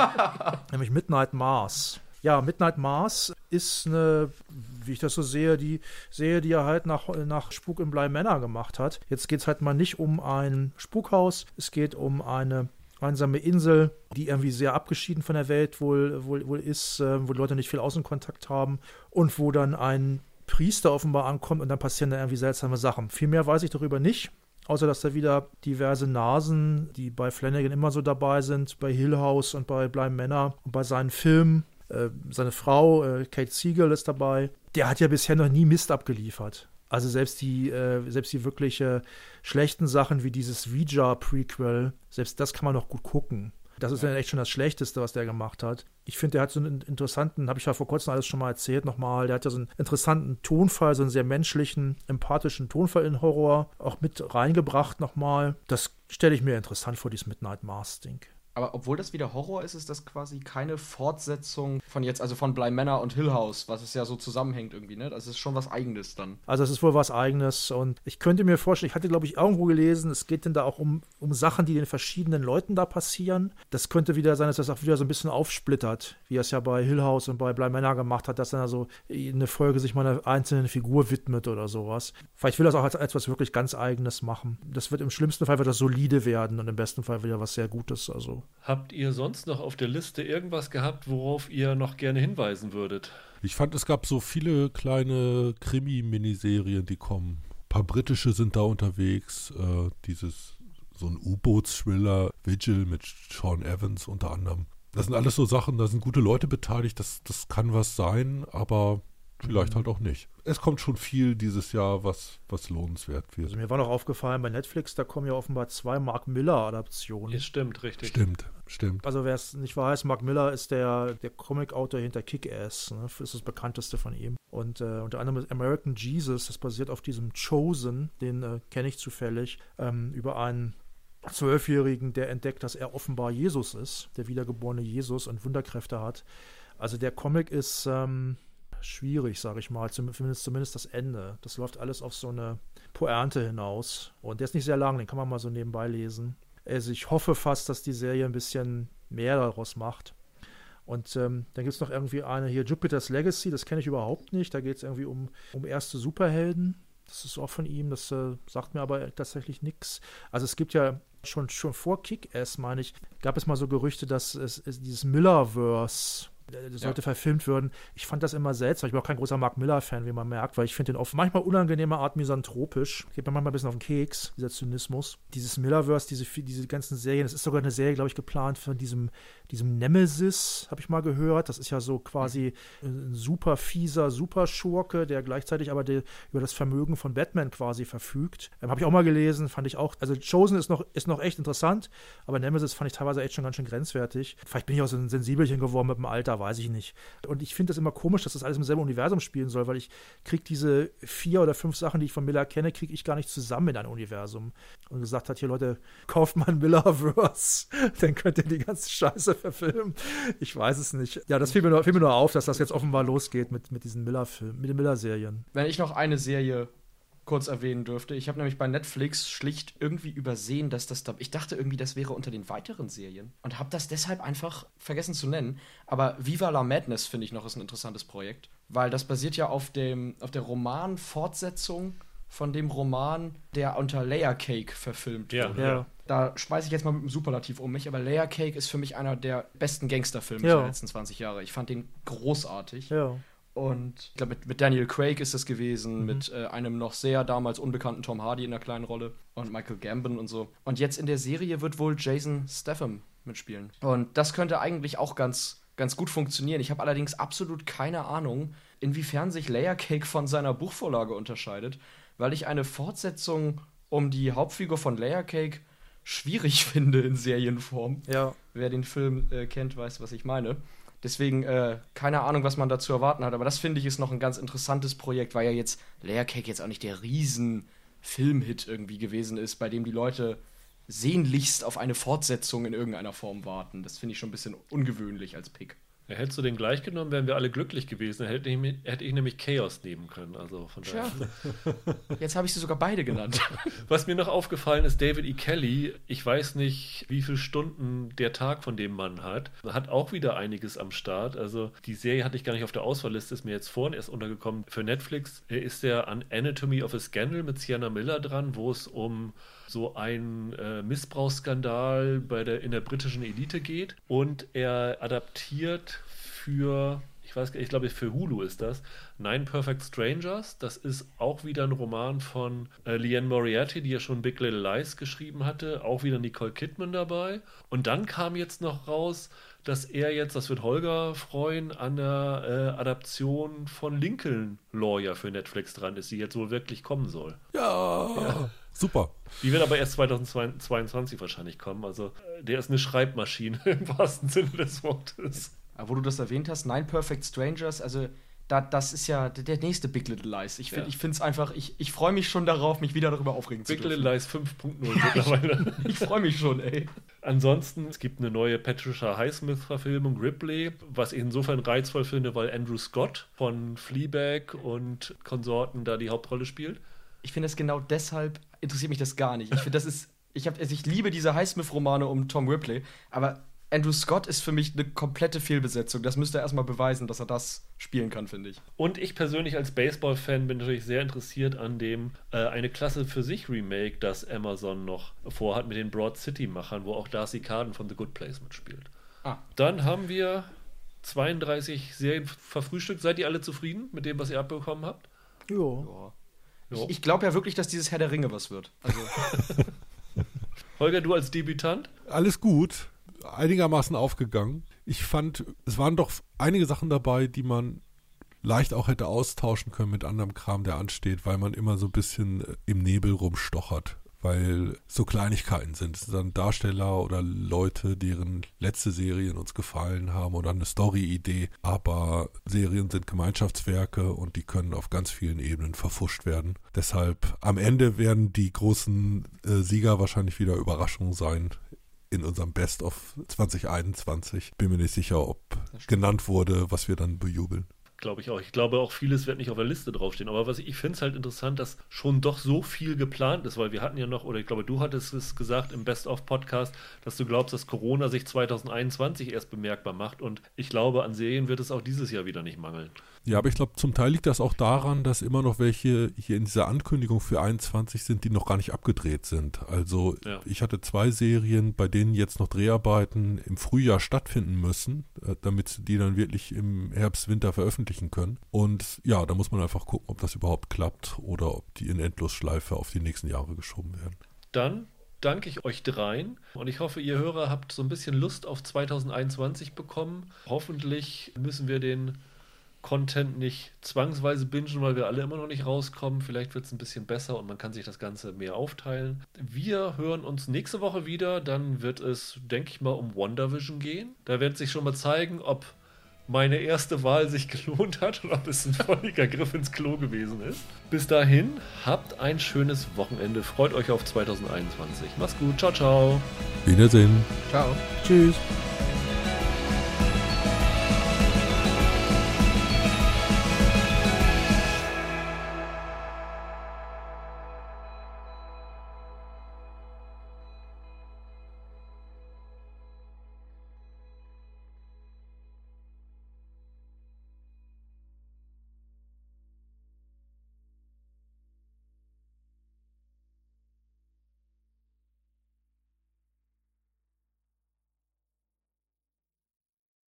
nämlich Midnight Mars. Ja, Midnight Mars ist eine, wie ich das so sehe, die Serie, die er halt nach, nach Spuk im Bly Manor gemacht hat. Jetzt geht es halt mal nicht um ein Spukhaus, es geht um eine einsame Insel, die irgendwie sehr abgeschieden von der Welt wohl, wohl, wohl ist, äh, wo die Leute nicht viel Außenkontakt haben und wo dann ein Priester offenbar ankommt und dann passieren da irgendwie seltsame Sachen. Viel mehr weiß ich darüber nicht. Außer dass da wieder diverse Nasen, die bei Flanagan immer so dabei sind, bei Hill House und bei Bly Manor und bei seinen Filmen. Äh, seine Frau, äh, Kate Siegel, ist dabei. Der hat ja bisher noch nie Mist abgeliefert. Also selbst die, äh, selbst die wirklich äh, schlechten Sachen wie dieses Ouija-Prequel, selbst das kann man noch gut gucken. Das ist ja echt schon das Schlechteste, was der gemacht hat. Ich finde, der hat so einen interessanten, habe ich ja vor kurzem alles schon mal erzählt nochmal, der hat ja so einen interessanten Tonfall, so einen sehr menschlichen, empathischen Tonfall in Horror auch mit reingebracht nochmal. Das stelle ich mir interessant vor, dieses Midnight Mars-Ding. Aber obwohl das wieder Horror ist, ist das quasi keine Fortsetzung von jetzt, also von Bly Manor und Hill House, was es ja so zusammenhängt irgendwie, ne? Das ist schon was Eigenes dann. Also es ist wohl was Eigenes und ich könnte mir vorstellen, ich hatte glaube ich irgendwo gelesen, es geht denn da auch um, um Sachen, die den verschiedenen Leuten da passieren. Das könnte wieder sein, dass das auch wieder so ein bisschen aufsplittert, wie es ja bei Hill House und bei Bly Manor gemacht hat, dass dann also eine Folge sich mal einer einzelnen Figur widmet oder sowas. Vielleicht will das auch als etwas wirklich ganz Eigenes machen. Das wird im schlimmsten Fall das solide werden und im besten Fall wieder was sehr Gutes, also Habt ihr sonst noch auf der Liste irgendwas gehabt, worauf ihr noch gerne hinweisen würdet? Ich fand, es gab so viele kleine Krimi-Miniserien, die kommen. Ein paar britische sind da unterwegs. Äh, dieses, so ein U-Boots-Thriller, Vigil mit Sean Evans unter anderem. Das sind alles so Sachen, da sind gute Leute beteiligt, das, das kann was sein, aber vielleicht halt auch nicht. Es kommt schon viel dieses Jahr, was, was lohnenswert wird. Also mir war noch aufgefallen, bei Netflix, da kommen ja offenbar zwei Mark Miller-Adaptionen. Ja, stimmt, richtig. Stimmt, stimmt. Also wer es nicht weiß, Mark Miller ist der, der Comic-Autor hinter Kick-Ass, ne? das ist das bekannteste von ihm. Und äh, unter anderem ist American Jesus, das basiert auf diesem Chosen, den äh, kenne ich zufällig, ähm, über einen Zwölfjährigen, der entdeckt, dass er offenbar Jesus ist, der wiedergeborene Jesus und Wunderkräfte hat. Also der Comic ist ähm, schwierig, sage ich mal, zumindest, zumindest das Ende. Das läuft alles auf so eine Pointe hinaus. Und der ist nicht sehr lang, den kann man mal so nebenbei lesen. Also ich hoffe fast, dass die Serie ein bisschen mehr daraus macht. Und ähm, dann gibt es noch irgendwie eine hier, Jupiter's Legacy, das kenne ich überhaupt nicht. Da geht es irgendwie um, um erste Superhelden. Das ist auch von ihm, das äh, sagt mir aber tatsächlich nichts. Also es gibt ja schon, schon vor Kick-Ass, meine ich, gab es mal so Gerüchte, dass es, es dieses Millerverse das sollte ja. verfilmt werden. Ich fand das immer seltsam. Ich bin auch kein großer Mark Miller-Fan, wie man merkt, weil ich finde den auf manchmal unangenehme Art misanthropisch. Geht mir manchmal ein bisschen auf den Keks, dieser Zynismus. Dieses Millerverse, diese, diese ganzen Serien, das ist sogar eine Serie, glaube ich, geplant von diesem, diesem Nemesis, habe ich mal gehört. Das ist ja so quasi ein super fieser Superschurke, der gleichzeitig aber die, über das Vermögen von Batman quasi verfügt. Ähm, habe ich auch mal gelesen, fand ich auch. Also Chosen ist noch, ist noch echt interessant, aber Nemesis fand ich teilweise echt schon ganz schön grenzwertig. Vielleicht bin ich auch so ein Sensibelchen geworden mit dem Alter weiß ich nicht. Und ich finde das immer komisch, dass das alles im selben Universum spielen soll, weil ich kriege diese vier oder fünf Sachen, die ich von Miller kenne, kriege ich gar nicht zusammen in ein Universum. Und gesagt hat, hier Leute, kauft mal ein Millerverse, dann könnt ihr die ganze Scheiße verfilmen. Ich weiß es nicht. Ja, das fiel mir nur, fiel mir nur auf, dass das jetzt offenbar losgeht mit, mit diesen Miller-Filmen, mit den Miller-Serien. Wenn ich noch eine Serie kurz erwähnen dürfte. Ich habe nämlich bei Netflix schlicht irgendwie übersehen, dass das da. Ich dachte irgendwie, das wäre unter den weiteren Serien und habe das deshalb einfach vergessen zu nennen. Aber Viva la Madness finde ich noch ist ein interessantes Projekt, weil das basiert ja auf dem auf der Roman-Fortsetzung von dem Roman, der unter Layer Cake verfilmt Ja, wurde. Ja. Da schmeiße ich jetzt mal mit dem Superlativ um mich, aber Layer Cake ist für mich einer der besten Gangsterfilme Ja. der letzten 20 Jahre. Ich fand den großartig. Ja. Und ich glaube, mit, mit Daniel Craig ist das gewesen, Mhm. mit äh, einem noch sehr damals unbekannten Tom Hardy in einer kleinen Rolle und Michael Gambon und so. Und jetzt in der Serie wird wohl Jason Statham mitspielen. Und das könnte eigentlich auch ganz, ganz gut funktionieren. Ich habe allerdings absolut keine Ahnung, inwiefern sich Layer Cake von seiner Buchvorlage unterscheidet, weil ich eine Fortsetzung um die Hauptfigur von Layer Cake schwierig finde in Serienform. Ja. Wer den Film äh, kennt, weiß, was ich meine. Deswegen, äh, keine Ahnung, was man da zu erwarten hat. Aber das finde ich ist noch ein ganz interessantes Projekt, weil ja jetzt Layer Cake jetzt auch nicht der riesen Filmhit irgendwie gewesen ist, bei dem die Leute sehnlichst auf eine Fortsetzung in irgendeiner Form warten. Das finde ich schon ein bisschen ungewöhnlich als Pick. Hättest du den gleich genommen, wären wir alle glücklich gewesen. Dann hätte ich, hätte ich nämlich Chaos nehmen können. Also von daher. Jetzt habe ich sie sogar beide genannt. Was mir noch aufgefallen ist, David E. Kelly, ich weiß nicht, wie viele Stunden der Tag von dem Mann hat, hat auch wieder einiges am Start. Also die Serie hatte ich gar nicht auf der Auswahlliste, ist mir jetzt vorhin erst untergekommen. Für Netflix ist er an Anatomy of a Scandal mit Sienna Miller dran, wo es um so einen äh, Missbrauchsskandal bei der, in der britischen Elite geht. Und er adaptiert für ich weiß gar nicht, ich glaube für Hulu ist das, Nine Perfect Strangers. Das ist auch wieder ein Roman von äh, Leanne Moriarty, die ja schon Big Little Lies geschrieben hatte. Auch wieder Nicole Kidman dabei. Und dann kam jetzt noch raus, dass er jetzt, das wird Holger freuen, an der äh, Adaption von Lincoln Lawyer für Netflix dran ist, die jetzt wohl wirklich kommen soll. Ja, super. Die wird aber erst 2022 wahrscheinlich kommen. Also äh, der ist eine Schreibmaschine im wahrsten Sinne des Wortes. Aber wo du das erwähnt hast, Nine Perfect Strangers, also da, das ist ja der, nächste Big Little Lies. Ich finde Ja. es einfach, ich, ich freue mich schon darauf, mich wieder darüber aufregen Big zu Little dürfen. Lies 5.0 mittlerweile. Ich freue mich schon, ey. Ansonsten, es gibt eine neue Patricia Highsmith-Verfilmung, Ripley, was ich insofern reizvoll finde, weil Andrew Scott von Fleabag und Konsorten da die Hauptrolle spielt. Ich finde das genau deshalb interessiert mich das gar nicht. Ich finde, das ist, ich habe, also ich liebe diese Highsmith-Romane um Tom Ripley, aber Andrew Scott ist für mich eine komplette Fehlbesetzung. Das müsste er erstmal beweisen, dass er das spielen kann, finde ich. Und ich persönlich als Baseball-Fan bin natürlich sehr interessiert an dem äh, eine Klasse für sich Remake, das Amazon noch vorhat mit den Broad City-Machern, wo auch Darcy Carden von The Good Place mitspielt. Ah. Dann haben wir 32 Serien verfrühstückt. Seid ihr alle zufrieden mit dem, was ihr abbekommen habt? Jo. Ich, ich glaube ja wirklich, dass dieses Herr der Ringe was wird. Also, Holger, du als Debütant? Alles gut, einigermaßen aufgegangen. Ich fand, es waren doch einige Sachen dabei, die man leicht auch hätte austauschen können mit anderem Kram, der ansteht, weil man immer so ein bisschen äh, im Nebel rumstochert. Weil so Kleinigkeiten sind. Es sind dann Darsteller oder Leute, deren letzte Serien uns gefallen haben oder eine Story-Idee. Aber Serien sind Gemeinschaftswerke und die können auf ganz vielen Ebenen verfuscht werden. Deshalb am Ende werden die großen äh, Sieger wahrscheinlich wieder Überraschungen sein in unserem Best of 2021. Bin mir nicht sicher, ob genannt wurde, was wir dann bejubeln. Glaube ich auch. Ich glaube auch, vieles wird nicht auf der Liste draufstehen. Aber was ich, ich finde es halt interessant, dass schon doch so viel geplant ist, weil wir hatten ja noch, oder ich glaube, du hattest es gesagt im Best-of-Podcast, dass du glaubst, dass Corona sich 2021 erst bemerkbar macht. Und ich glaube, an Serien wird es auch dieses Jahr wieder nicht mangeln. Ja, aber ich glaube, zum Teil liegt das auch daran, dass immer noch welche hier in dieser Ankündigung für 21 sind, die noch gar nicht abgedreht sind. Also Ja. ich hatte zwei Serien, bei denen jetzt noch Dreharbeiten im Frühjahr stattfinden müssen, äh, damit sie die dann wirklich im Herbst, Winter veröffentlichen können. Und ja, da muss man einfach gucken, ob das überhaupt klappt oder ob die in Endlosschleife auf die nächsten Jahre geschoben werden. Dann danke ich euch dreien und ich hoffe, ihr Hörer habt so ein bisschen Lust auf 2021 bekommen. Hoffentlich müssen wir den Content nicht zwangsweise bingen, weil wir alle immer noch nicht rauskommen. Vielleicht wird es ein bisschen besser und man kann sich das Ganze mehr aufteilen. Wir hören uns nächste Woche wieder. Dann wird es, denke ich mal, um WandaVision gehen. Da wird sich schon mal zeigen, ob meine erste Wahl sich gelohnt hat oder ob es ein völliger Griff ins Klo gewesen ist. Bis dahin, habt ein schönes Wochenende. Freut euch auf 2021. Macht's gut. Ciao, ciao. Wiedersehen. Ciao. Tschüss.